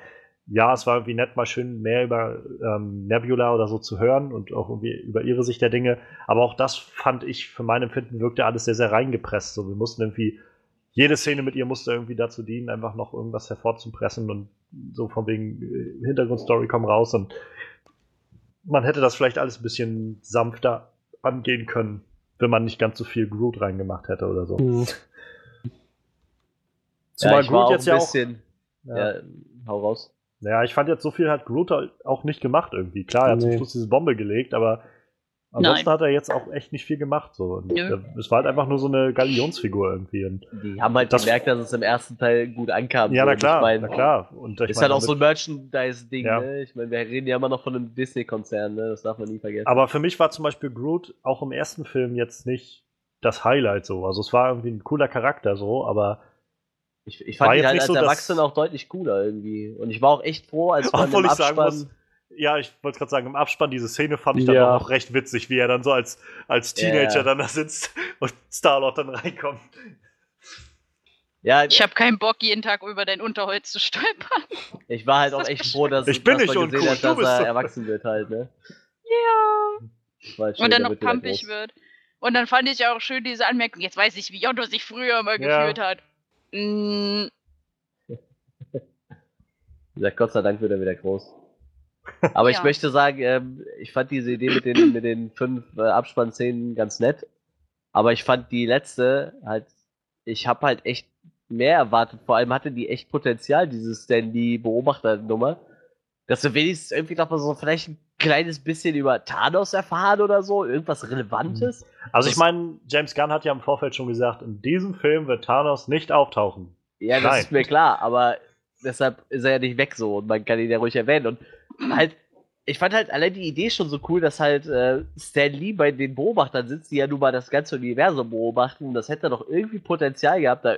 ja, es war irgendwie nett, mal schön mehr über ähm, Nebula oder so zu hören und auch irgendwie über ihre Sicht der Dinge. Aber auch das fand ich für mein Empfinden wirkte alles sehr, sehr reingepresst. So, wir mussten irgendwie, jede Szene mit ihr musste irgendwie dazu dienen, einfach noch irgendwas hervorzupressen und so von wegen äh, Hintergrundstory komm raus und man hätte das vielleicht alles ein bisschen sanfter angehen können, wenn man nicht ganz so viel Groot reingemacht hätte oder so. Mhm. ja, ich war auch ein bisschen. Ja. Ja. hau raus. Ja, ich fand jetzt so viel hat Groot halt auch nicht gemacht irgendwie. Klar, er hat zum Nee. Schluss diese Bombe gelegt, aber ansonsten Nein. hat er jetzt auch echt nicht viel gemacht. So. Nö. äh, Es war halt einfach nur so eine Galionsfigur irgendwie. Und, Die haben halt Das- gemerkt, dass es im ersten Teil gut ankam. ja, so. na klar, ich mein, na klar. Und Ist halt auch so ein Merchandise-Ding, Ja. ne? Ich meine, wir reden ja immer noch von einem Disney-Konzern, ne? Das darf man nie vergessen. Aber für mich war zum Beispiel Groot auch im ersten Film jetzt nicht das Highlight so. Also es war irgendwie ein cooler Charakter so, aber ich, ich fand ihn jetzt halt als so, Erwachsener auch deutlich cooler irgendwie. Und ich war auch echt froh, als (laughs) man obwohl im ich sagen Abspann... muss, ja, ich wollte gerade sagen, im Abspann diese Szene fand ich dann Ja. auch recht witzig, wie er dann so als, als Teenager ja. dann da sitzt (laughs) und Star-Lord dann reinkommt. ja, Ich habe keinen Bock, jeden Tag über dein Unterholz zu stolpern. ich war halt auch echt froh, dass, Ich bin dass nicht man gesehen uncool, hat, du dass bist er so- erwachsen wird halt, ne? Ja. Schön, Und dann noch pumpig wird. Und dann fand ich auch schön diese Anmerkung, jetzt weiß ich, wie Otto sich früher mal Ja. gefühlt hat. Mm, Wie gesagt, Gott sei Dank wird er wieder groß. Aber ich Ja. möchte sagen, ähm, ich fand diese Idee mit den, mit den fünf äh, Abspannszenen ganz nett. Aber ich fand die letzte halt, ich habe halt echt mehr erwartet. Vor allem hatte die echt Potenzial, diese Stanley-Beobachter-Nummer. Dass wir wenigstens irgendwie noch mal so vielleicht ein kleines bisschen über Thanos erfahren oder so. Irgendwas Relevantes. Also Das- ich meine, James Gunn hat ja im Vorfeld schon gesagt, in diesem Film wird Thanos nicht auftauchen. Ja, das Nein. ist mir klar, aber deshalb ist er ja nicht weg so und man kann ihn ja ruhig erwähnen. Und halt, ich fand halt allein die Idee schon so cool, dass halt äh, Stan Lee bei den Beobachtern sitzt, die ja nun mal das ganze Universum beobachten. Und das hätte doch irgendwie Potenzial gehabt, da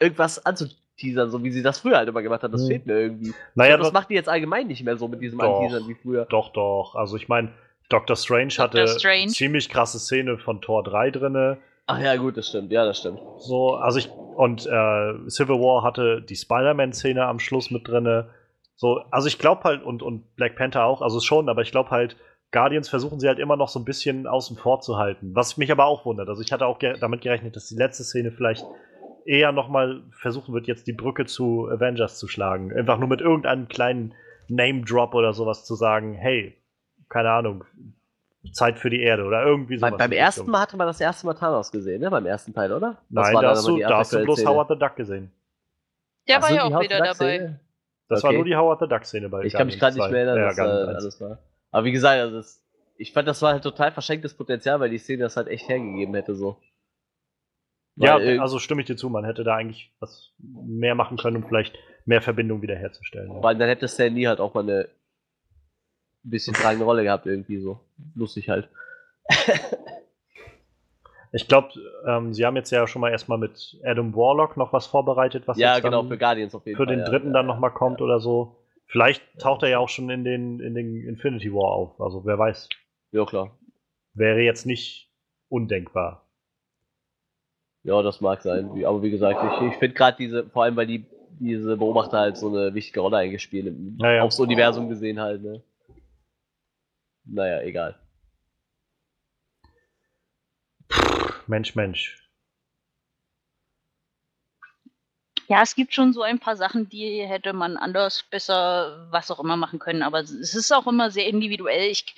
irgendwas anzuteasern, so wie sie das früher halt immer gemacht hat. Das Hm. fehlt mir irgendwie. Naja, Ja, das macht die jetzt allgemein nicht mehr so mit diesem Doch. Anteasern wie früher. doch, doch. Also ich meine, Doctor Strange Doctor hatte Strange. ziemlich krasse Szene von Tor 3 drinne. Ach ja, gut, das stimmt. Ja, das stimmt. So, also ich und äh, Civil War hatte die Spider-Man-Szene am Schluss mit drinne. So, also ich glaube halt und und Black Panther auch, also schon, aber ich glaube halt Guardians versuchen sie halt immer noch so ein bisschen außen vor zu halten, was mich aber auch wundert. Also ich hatte auch ge damit gerechnet, dass die letzte Szene vielleicht eher noch mal versuchen wird, jetzt die Brücke zu Avengers zu schlagen, einfach nur mit irgendeinem kleinen Name Drop oder sowas zu sagen, hey, keine Ahnung, Zeit für die Erde oder irgendwie sowas. Beim, beim ersten Richtung. Mal hatte man das erste Mal Thanos gesehen, ne? Beim ersten Teil, oder? Das Nein, war da hast du, da hast du bloß Szene. Howard the Duck gesehen. der Ach war ja auch wieder dabei. Das war Okay. nur die Howard the Duck-Szene bei Ich kann mich gerade nicht 2. mehr erinnern, Ja, 1. alles war. Aber wie gesagt, also das, ich fand, das war halt total verschenktes Potenzial, weil die Szene das halt echt hergegeben hätte, so. Ja, Weil irg- also stimme ich dir zu, man hätte da eigentlich was mehr machen können, um vielleicht mehr Verbindung wiederherzustellen. Ja. Weil dann hätte Stan Lee halt auch mal eine ein bisschen tragende Rolle gehabt, irgendwie so. Lustig halt. (laughs) Ich glaube, ähm, sie haben jetzt ja schon mal erstmal mit Adam Warlock noch was vorbereitet, was ja, jetzt genau, dann für Guardians auf jeden für Fall. den dritten ja, dann ja, nochmal kommt oder so. Vielleicht taucht er ja auch schon in den, in den Infinity War auf. Also wer weiß. Ja, klar. Wäre jetzt nicht undenkbar. Ja, das mag sein. Aber wie gesagt, ich, ich finde gerade diese, vor allem weil die diese Beobachter halt so eine wichtige Rolle eingespielt, im- Naja. aufs Universum gesehen halt, ne? Naja, egal. Mensch, Mensch. Ja, es gibt schon so ein paar Sachen, die hätte man anders, besser, was auch immer machen können. Aber es ist auch immer sehr individuell. Ich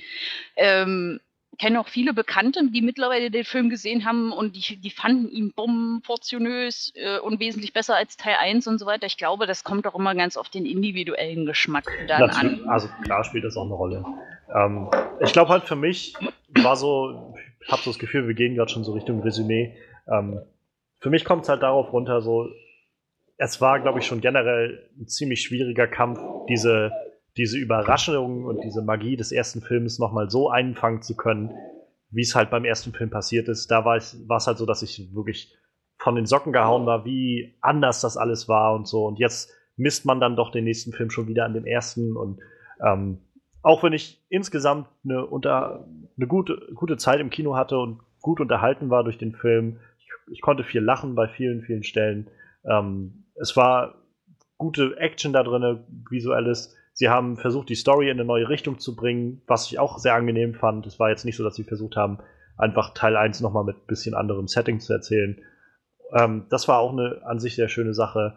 ähm, kenne auch viele Bekannte, die mittlerweile den Film gesehen haben und die, die fanden ihn bumm, portionös äh, und wesentlich besser als Teil 1 und so weiter. Ich glaube, das kommt auch immer ganz auf den individuellen Geschmack dann Natürlich, an. also klar spielt das auch eine Rolle. Ähm, ich glaube halt für mich war so, habe so das Gefühl, wir gehen gerade schon so Richtung Resümee. Ähm, für mich kommt es halt darauf runter, so, es war, glaube ich, schon generell ein ziemlich schwieriger Kampf, diese, diese Überraschung und diese Magie des ersten Films nochmal so einfangen zu können, wie es halt beim ersten Film passiert ist. Da war es halt so, dass ich wirklich von den Socken gehauen war, wie anders das alles war und so. Und jetzt misst man dann doch den nächsten Film schon wieder an dem ersten. Und ähm, auch wenn ich insgesamt eine, unter, eine gute, gute Zeit im Kino hatte und gut unterhalten war durch den Film, ich, ich konnte viel lachen bei vielen, vielen Stellen. Ähm, es war gute Action da drin, visuelles. Sie haben versucht, die Story in eine neue Richtung zu bringen, was ich auch sehr angenehm fand. Es war jetzt nicht so, dass sie versucht haben, einfach Teil 1 nochmal mit ein bisschen anderem Setting zu erzählen. Ähm, das war auch eine an sich sehr schöne Sache.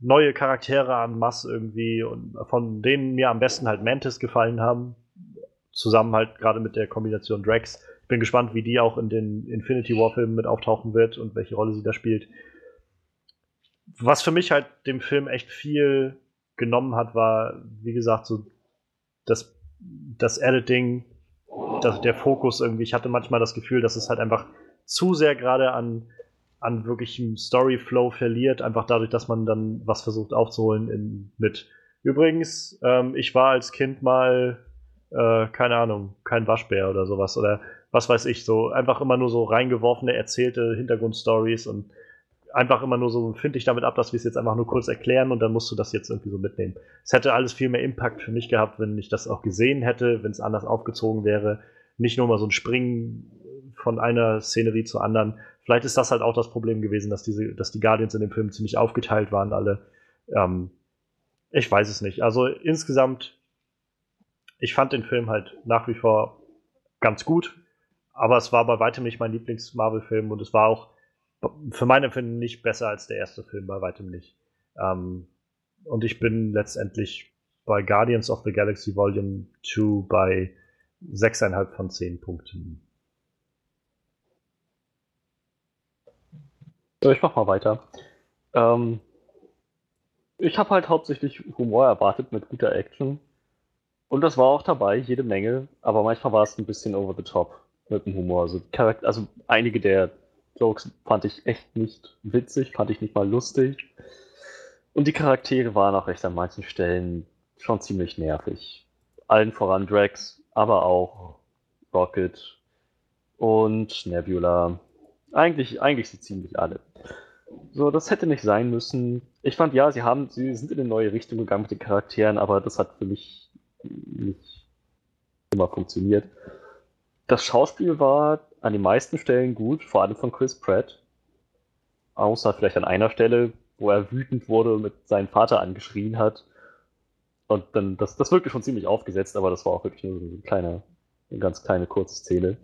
Neue Charaktere an Mass irgendwie und von denen mir am besten halt Mantis gefallen haben. Zusammen halt gerade mit der Kombination Drax. bin gespannt, wie die auch in den Infinity War-Filmen mit auftauchen wird und welche Rolle sie da spielt. Was für mich halt dem Film echt viel genommen hat, war, wie gesagt, so das, das Editing, das, der Fokus irgendwie. Ich hatte manchmal das Gefühl, dass es halt einfach zu sehr gerade an, an wirklichem Storyflow verliert, einfach dadurch, dass man dann was versucht aufzuholen in, mit. Übrigens, ähm, ich war als Kind mal, äh, keine Ahnung, kein Waschbär oder sowas oder was weiß ich, so einfach immer nur so reingeworfene, erzählte Hintergrundstories und einfach immer nur so, finde ich damit ab, dass wir es jetzt einfach nur kurz erklären und dann musst du das jetzt irgendwie so mitnehmen. Es hätte alles viel mehr Impact für mich gehabt, wenn ich das auch gesehen hätte, wenn es anders aufgezogen wäre. Nicht nur mal so ein Springen von einer Szenerie zur anderen. Vielleicht ist das halt auch das Problem gewesen, dass, diese, dass die Guardians in dem Film ziemlich aufgeteilt waren, alle. Ähm, ich weiß es nicht. Also insgesamt, ich fand den Film halt nach wie vor ganz gut, aber es war bei weitem nicht mein Lieblings-Marvel-Film und es war auch für mein Empfinden nicht besser als der erste Film, bei weitem nicht. Ähm, und ich bin letztendlich bei Guardians of the Galaxy Volume 2 bei 6,5 von 10 Punkten. Ich mach mal weiter. Ähm, ich habe halt hauptsächlich Humor erwartet mit guter Action. Und das war auch dabei, jede Menge, aber manchmal war es ein bisschen over the top mit dem Humor. Also, also einige der Jokes fand ich echt nicht witzig, fand ich nicht mal lustig. Und die Charaktere waren auch echt an manchen Stellen schon ziemlich nervig. Allen voran Drax, aber auch Rocket und Nebula. Eigentlich, eigentlich so ziemlich alle. So, das hätte nicht sein müssen. Ich fand ja, sie haben, sie sind in eine neue Richtung gegangen mit den Charakteren, aber das hat für mich nicht immer funktioniert. Das Schauspiel war an den meisten Stellen gut, vor allem von Chris Pratt. Außer vielleicht an einer Stelle, wo er wütend wurde und mit seinem Vater angeschrien hat. Und dann, das, das wirkte schon ziemlich aufgesetzt, aber das war auch wirklich nur so eine kleine, eine ganz kleine kurze Szene.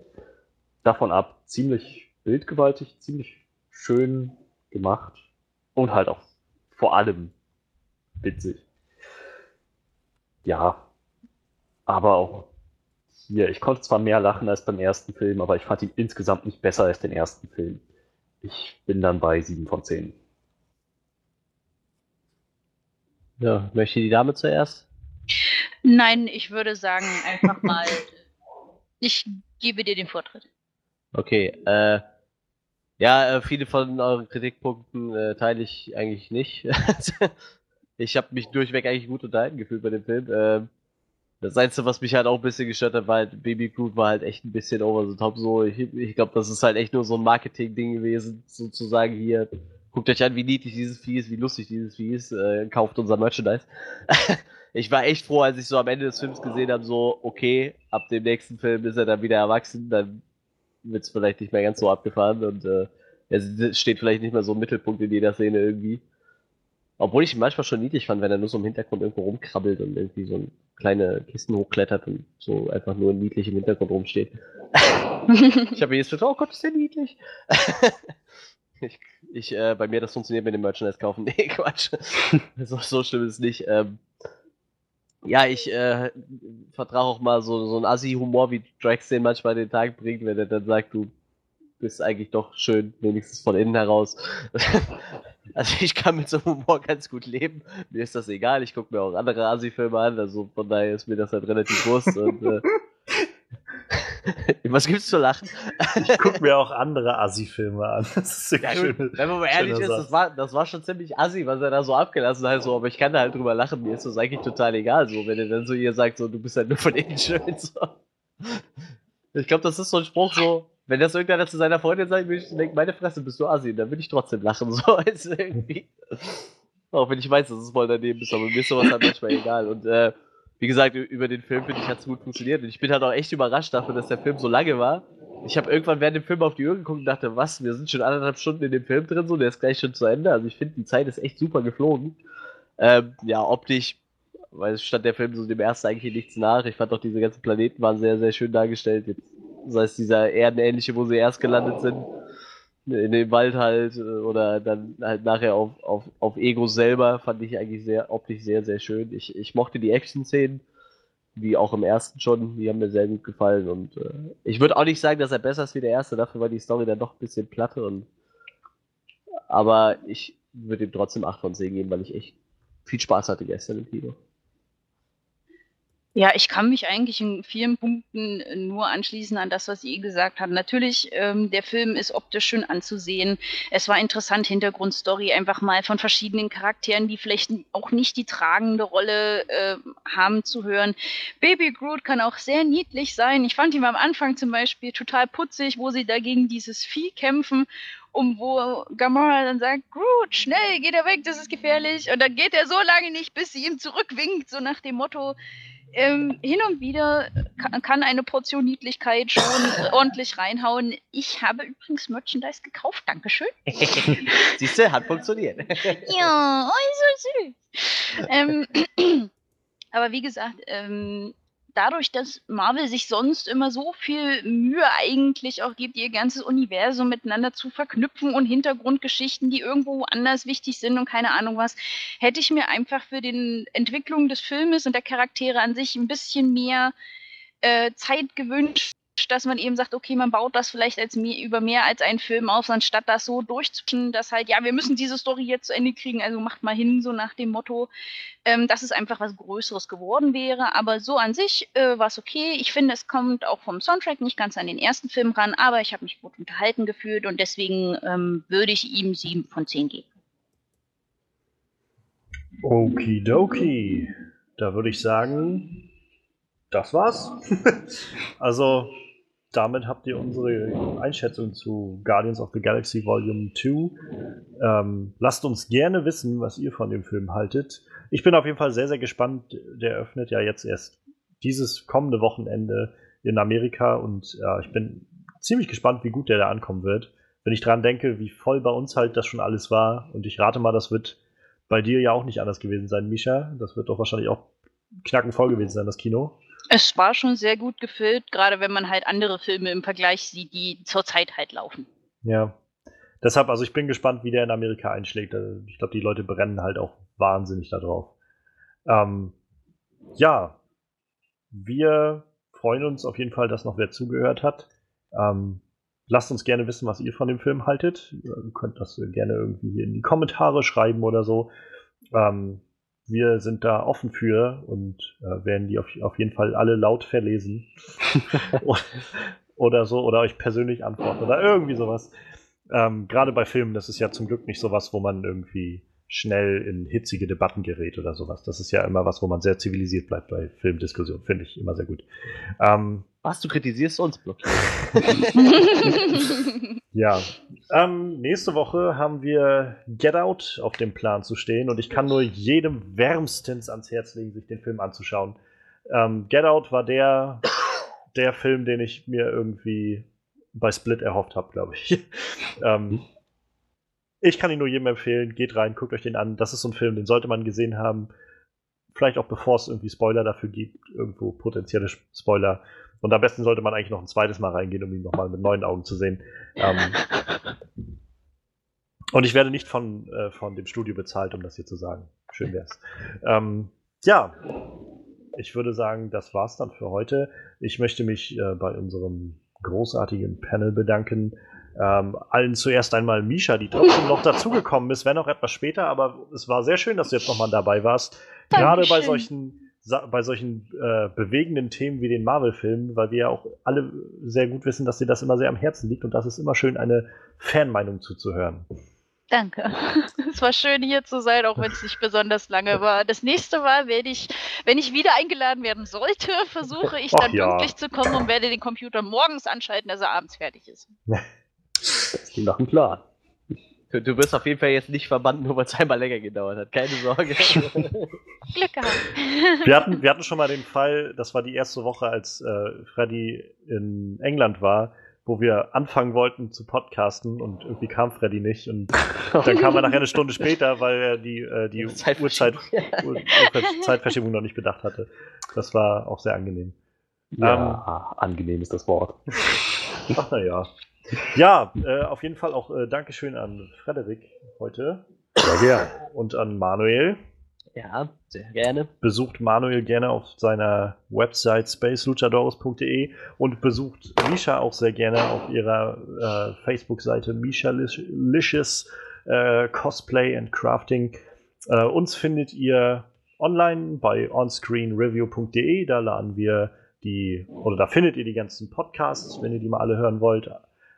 Davon ab, ziemlich bildgewaltig, ziemlich schön gemacht und halt auch vor allem witzig. Ja, aber auch hier, ich konnte zwar mehr lachen als beim ersten Film, aber ich fand ihn insgesamt nicht besser als den ersten Film. Ich bin dann bei 7 von 10. Ja, möchte die Dame zuerst? Nein, ich würde sagen, einfach mal, (laughs) ich gebe dir den Vortritt. Okay, äh, ja, äh, viele von euren Kritikpunkten äh, teile ich eigentlich nicht. (laughs) ich habe mich durchweg eigentlich gut unterhalten gefühlt bei dem Film. Ähm, das Einzige, was mich halt auch ein bisschen gestört hat, war halt, Baby Groot war halt echt ein bisschen over the top so. Ich, ich glaube, das ist halt echt nur so ein Marketing-Ding gewesen, sozusagen hier. Guckt euch an, wie niedlich dieses Vieh ist, wie lustig dieses Vieh ist, äh, kauft unser Merchandise. (laughs) ich war echt froh, als ich so am Ende des Films gesehen habe, so, okay, ab dem nächsten Film ist er dann wieder erwachsen, dann wird es vielleicht nicht mehr ganz so abgefahren und äh, er steht vielleicht nicht mehr so im Mittelpunkt in jeder Szene irgendwie. Obwohl ich ihn manchmal schon niedlich fand, wenn er nur so im Hintergrund irgendwo rumkrabbelt und irgendwie so ein kleine Kisten hochklettert und so einfach nur niedlich im Hintergrund rumsteht. (laughs) ich habe jetzt gedacht, oh Gott, ist der niedlich. (laughs) ich, ich äh, bei mir das funktioniert mit dem Merchandise kaufen. (laughs) Nee, Quatsch. so, so schlimm ist es nicht. Ähm, ja, ich äh, vertrage auch mal so, so einen Assi-Humor, wie Drax den manchmal den Tag bringt, wenn er dann sagt, du bist eigentlich doch schön, wenigstens von innen heraus. (laughs) also ich kann mit so einem Humor ganz gut leben. Mir ist das egal, ich gucke mir auch andere Asi-Filme an, also von daher ist mir das halt relativ wurscht. und, äh, (laughs) Was gibt's zu lachen? ich gucke mir auch andere Assi-Filme an. Das ist ja, schön, wenn man mal ehrlich ist, das war, das war schon ziemlich Assi, was er da so abgelassen hat, so, aber ich kann da halt drüber lachen, mir ist das eigentlich total egal, so, wenn er dann so ihr sagt, so, du bist halt nur von innen schön, so. Ich glaube, das ist so ein Spruch, so, wenn das irgendeiner zu seiner Freundin sagt, würde ich denken, meine Fresse, bist du Assi, dann würde ich trotzdem lachen, (laughs) so als irgendwie. Auch wenn ich weiß, dass es voll daneben ist, aber mir ist sowas halt manchmal egal. Und äh, wie gesagt, über den Film finde ich, hat es gut funktioniert. Und ich bin halt auch echt überrascht dafür, dass der Film so lange war. Ich habe irgendwann während dem Film auf die Uhr geguckt und dachte, was, wir sind schon anderthalb Stunden in dem Film drin, so, der ist gleich schon zu Ende. Also ich finde, die Zeit ist echt super geflogen. Ähm, ja, optisch, weil es stand der Film so dem ersten eigentlich nichts nach. Ich fand auch diese ganzen Planeten waren sehr, sehr schön dargestellt. Jetzt sei es dieser erdenähnliche, wo sie erst gelandet sind, in dem Wald halt, äh, oder dann halt nachher auf, auf, auf Ego selber, fand ich eigentlich sehr, optisch sehr, sehr schön. Ich, ich mochte die Action-Szenen. wie auch im ersten schon. Die haben mir sehr gut gefallen und äh, ich würde auch nicht sagen, dass er besser ist wie der erste. Dafür war die Story dann doch ein bisschen platte und aber ich würde ihm trotzdem 8 von 10 geben, weil ich echt viel Spaß hatte gestern im Kino. Ja, ich kann mich eigentlich in vielen Punkten äh, nur anschließen an das, was ihr gesagt habt. Natürlich, ähm, der Film ist optisch schön anzusehen. Es war interessant, Hintergrundstory einfach mal von verschiedenen Charakteren, die vielleicht auch nicht die tragende Rolle äh, haben, zu hören. Baby Groot kann auch sehr niedlich sein. Ich fand ihn am Anfang zum Beispiel total putzig, wo sie dagegen dieses Vieh kämpfen um wo Gamora dann sagt, Groot, schnell, geht er weg, das ist gefährlich. Und dann geht er so lange nicht, bis sie ihm zurückwinkt, so nach dem Motto, ähm, hin und wieder kann eine Portion Niedlichkeit schon (coughs) ordentlich reinhauen. Ich habe übrigens Merchandise gekauft, Dankeschön. (laughs) Siehst du, hat funktioniert. (laughs) ja, oh, so süß. Ähm, (clears throat) aber wie gesagt, ähm, dadurch, dass Marvel sich sonst immer so viel Mühe eigentlich auch gibt, ihr ganzes Universum miteinander zu verknüpfen und Hintergrundgeschichten, die irgendwo anders wichtig sind und keine Ahnung was, hätte ich mir einfach für die Entwicklung des Filmes und der Charaktere an sich ein bisschen mehr äh, Zeit gewünscht, dass man eben sagt, okay, man baut das vielleicht als mehr, über mehr als einen Film auf, anstatt das so durchzuziehen, dass halt, ja, wir müssen diese Story jetzt zu Ende kriegen, also macht mal hin, so nach dem Motto, ähm, dass es einfach was Größeres geworden wäre. Aber so an sich äh, war es okay. Ich finde, es kommt auch vom Soundtrack nicht ganz an den ersten Film ran, aber ich habe mich gut unterhalten gefühlt und deswegen ähm, würde ich ihm sieben von zehn geben. Okidoki. Da würde ich sagen, das war's. (laughs) also, damit habt ihr unsere Einschätzung zu Guardians of the Galaxy Volume 2. Ähm, lasst uns gerne wissen, was ihr von dem Film haltet. Ich bin auf jeden Fall sehr, sehr gespannt. Der öffnet ja jetzt erst dieses kommende Wochenende in Amerika und ja, ich bin ziemlich gespannt, wie gut der da ankommen wird. Wenn ich dran denke, wie voll bei uns halt das schon alles war und ich rate mal, das wird bei dir ja auch nicht anders gewesen sein, Misha. Das wird doch wahrscheinlich auch knackenvoll gewesen sein, das Kino. Es war schon sehr gut gefüllt, gerade wenn man halt andere Filme im Vergleich sieht, die zurzeit halt laufen. Ja. Deshalb, also ich bin gespannt, wie der in Amerika einschlägt. Also ich glaube, die Leute brennen halt auch wahnsinnig darauf. Ähm, ja, wir freuen uns auf jeden Fall, dass noch wer zugehört hat. Ähm, lasst uns gerne wissen, was ihr von dem Film haltet. Ihr könnt das gerne irgendwie in die Kommentare schreiben oder so. Ähm, wir sind da offen für und äh, werden die auf, auf jeden Fall alle laut verlesen. (laughs) oder so, oder euch persönlich antworten oder irgendwie sowas. Ähm, Gerade bei Filmen, das ist ja zum Glück nicht sowas, wo man irgendwie schnell in hitzige Debatten gerät oder sowas. Das ist ja immer was, wo man sehr zivilisiert bleibt bei Filmdiskussionen. Finde ich immer sehr gut. Ähm, was, du kritisierst uns, Block? (laughs) ja. Ähm, nächste Woche haben wir Get Out auf dem Plan zu stehen und ich kann nur jedem wärmstens ans Herz legen, sich den Film anzuschauen. Ähm, Get Out war der, der Film, den ich mir irgendwie bei Split erhofft habe, glaube ich. (laughs) ähm, ich kann ihn nur jedem empfehlen. Geht rein, guckt euch den an. Das ist so ein Film, den sollte man gesehen haben. Vielleicht auch bevor es irgendwie Spoiler dafür gibt, irgendwo potenzielle Spoiler. Und am besten sollte man eigentlich noch ein zweites Mal reingehen, um ihn nochmal mit neuen Augen zu sehen. Ähm, (laughs) und ich werde nicht von, äh, von dem Studio bezahlt, um das hier zu sagen. Schön wär's. Ähm, ja, ich würde sagen, das war's dann für heute. Ich möchte mich äh, bei unserem großartigen Panel bedanken. Ähm, allen zuerst einmal Misha, die trotzdem noch dazugekommen ist, wenn auch etwas später, aber es war sehr schön, dass du jetzt nochmal dabei warst. Gerade bei solchen bei solchen äh, bewegenden Themen wie den Marvel-Filmen, weil wir ja auch alle sehr gut wissen, dass dir das immer sehr am Herzen liegt und das ist immer schön, eine Fanmeinung zuzuhören. Danke. (laughs) Es war schön hier zu sein, auch wenn es nicht besonders lange (laughs) war. Das nächste Mal werde ich, wenn ich wieder eingeladen werden sollte, versuche ich dann ja. pünktlich zu kommen und werde den Computer morgens anschalten, dass er abends fertig ist. (laughs) Nach einem Plan. Du, du wirst auf jeden Fall jetzt nicht verbannt, nur weil es einmal länger gedauert hat. Keine Sorge. (laughs) Glück gehabt. Wir hatten, wir hatten schon mal den Fall, das war die erste Woche, als äh, Freddy in England war, wo wir anfangen wollten zu podcasten und irgendwie kam Freddy nicht. Und dann kam er nachher eine Stunde später, weil er die, äh, die Uhrzeit, Zeitverschiebung noch nicht bedacht hatte. Das war auch sehr angenehm. Ja, ähm, angenehm ist das Wort. Ach naja. Ja, äh, auf jeden Fall auch äh, Dankeschön an Frederik heute. Sehr gerne. Und an Manuel. Ja, sehr gerne. Besucht Manuel gerne auf seiner Website spaceluchadores.de und besucht Misha auch sehr gerne auf ihrer äh, Facebook-Seite Misha Licious äh, Cosplay and Crafting. Äh, uns findet ihr online bei onscreenreview.de. Da laden wir die, oder da findet ihr die ganzen Podcasts, wenn ihr die mal alle hören wollt.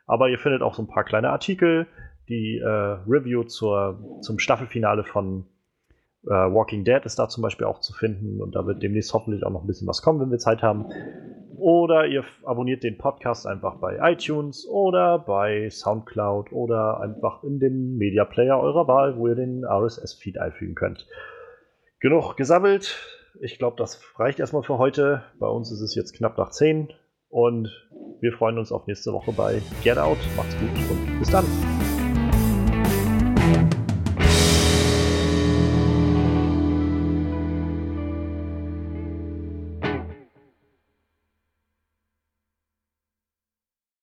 Aber ihr findet auch so ein paar kleine Artikel, die äh, Review zur, zum Staffelfinale von äh, Walking Dead ist da zum Beispiel auch zu finden und da wird demnächst hoffentlich auch noch ein bisschen was kommen, wenn wir Zeit haben. Oder ihr abonniert den Podcast einfach bei iTunes oder bei Soundcloud oder einfach in dem Media Player eurer Wahl, wo ihr den RSS-Feed einfügen könnt. Genug gesammelt. Ich glaube, das reicht erstmal für heute. Bei uns ist es jetzt knapp nach 10 und wir freuen uns auf nächste Woche bei Get Out. Macht's gut und bis dann.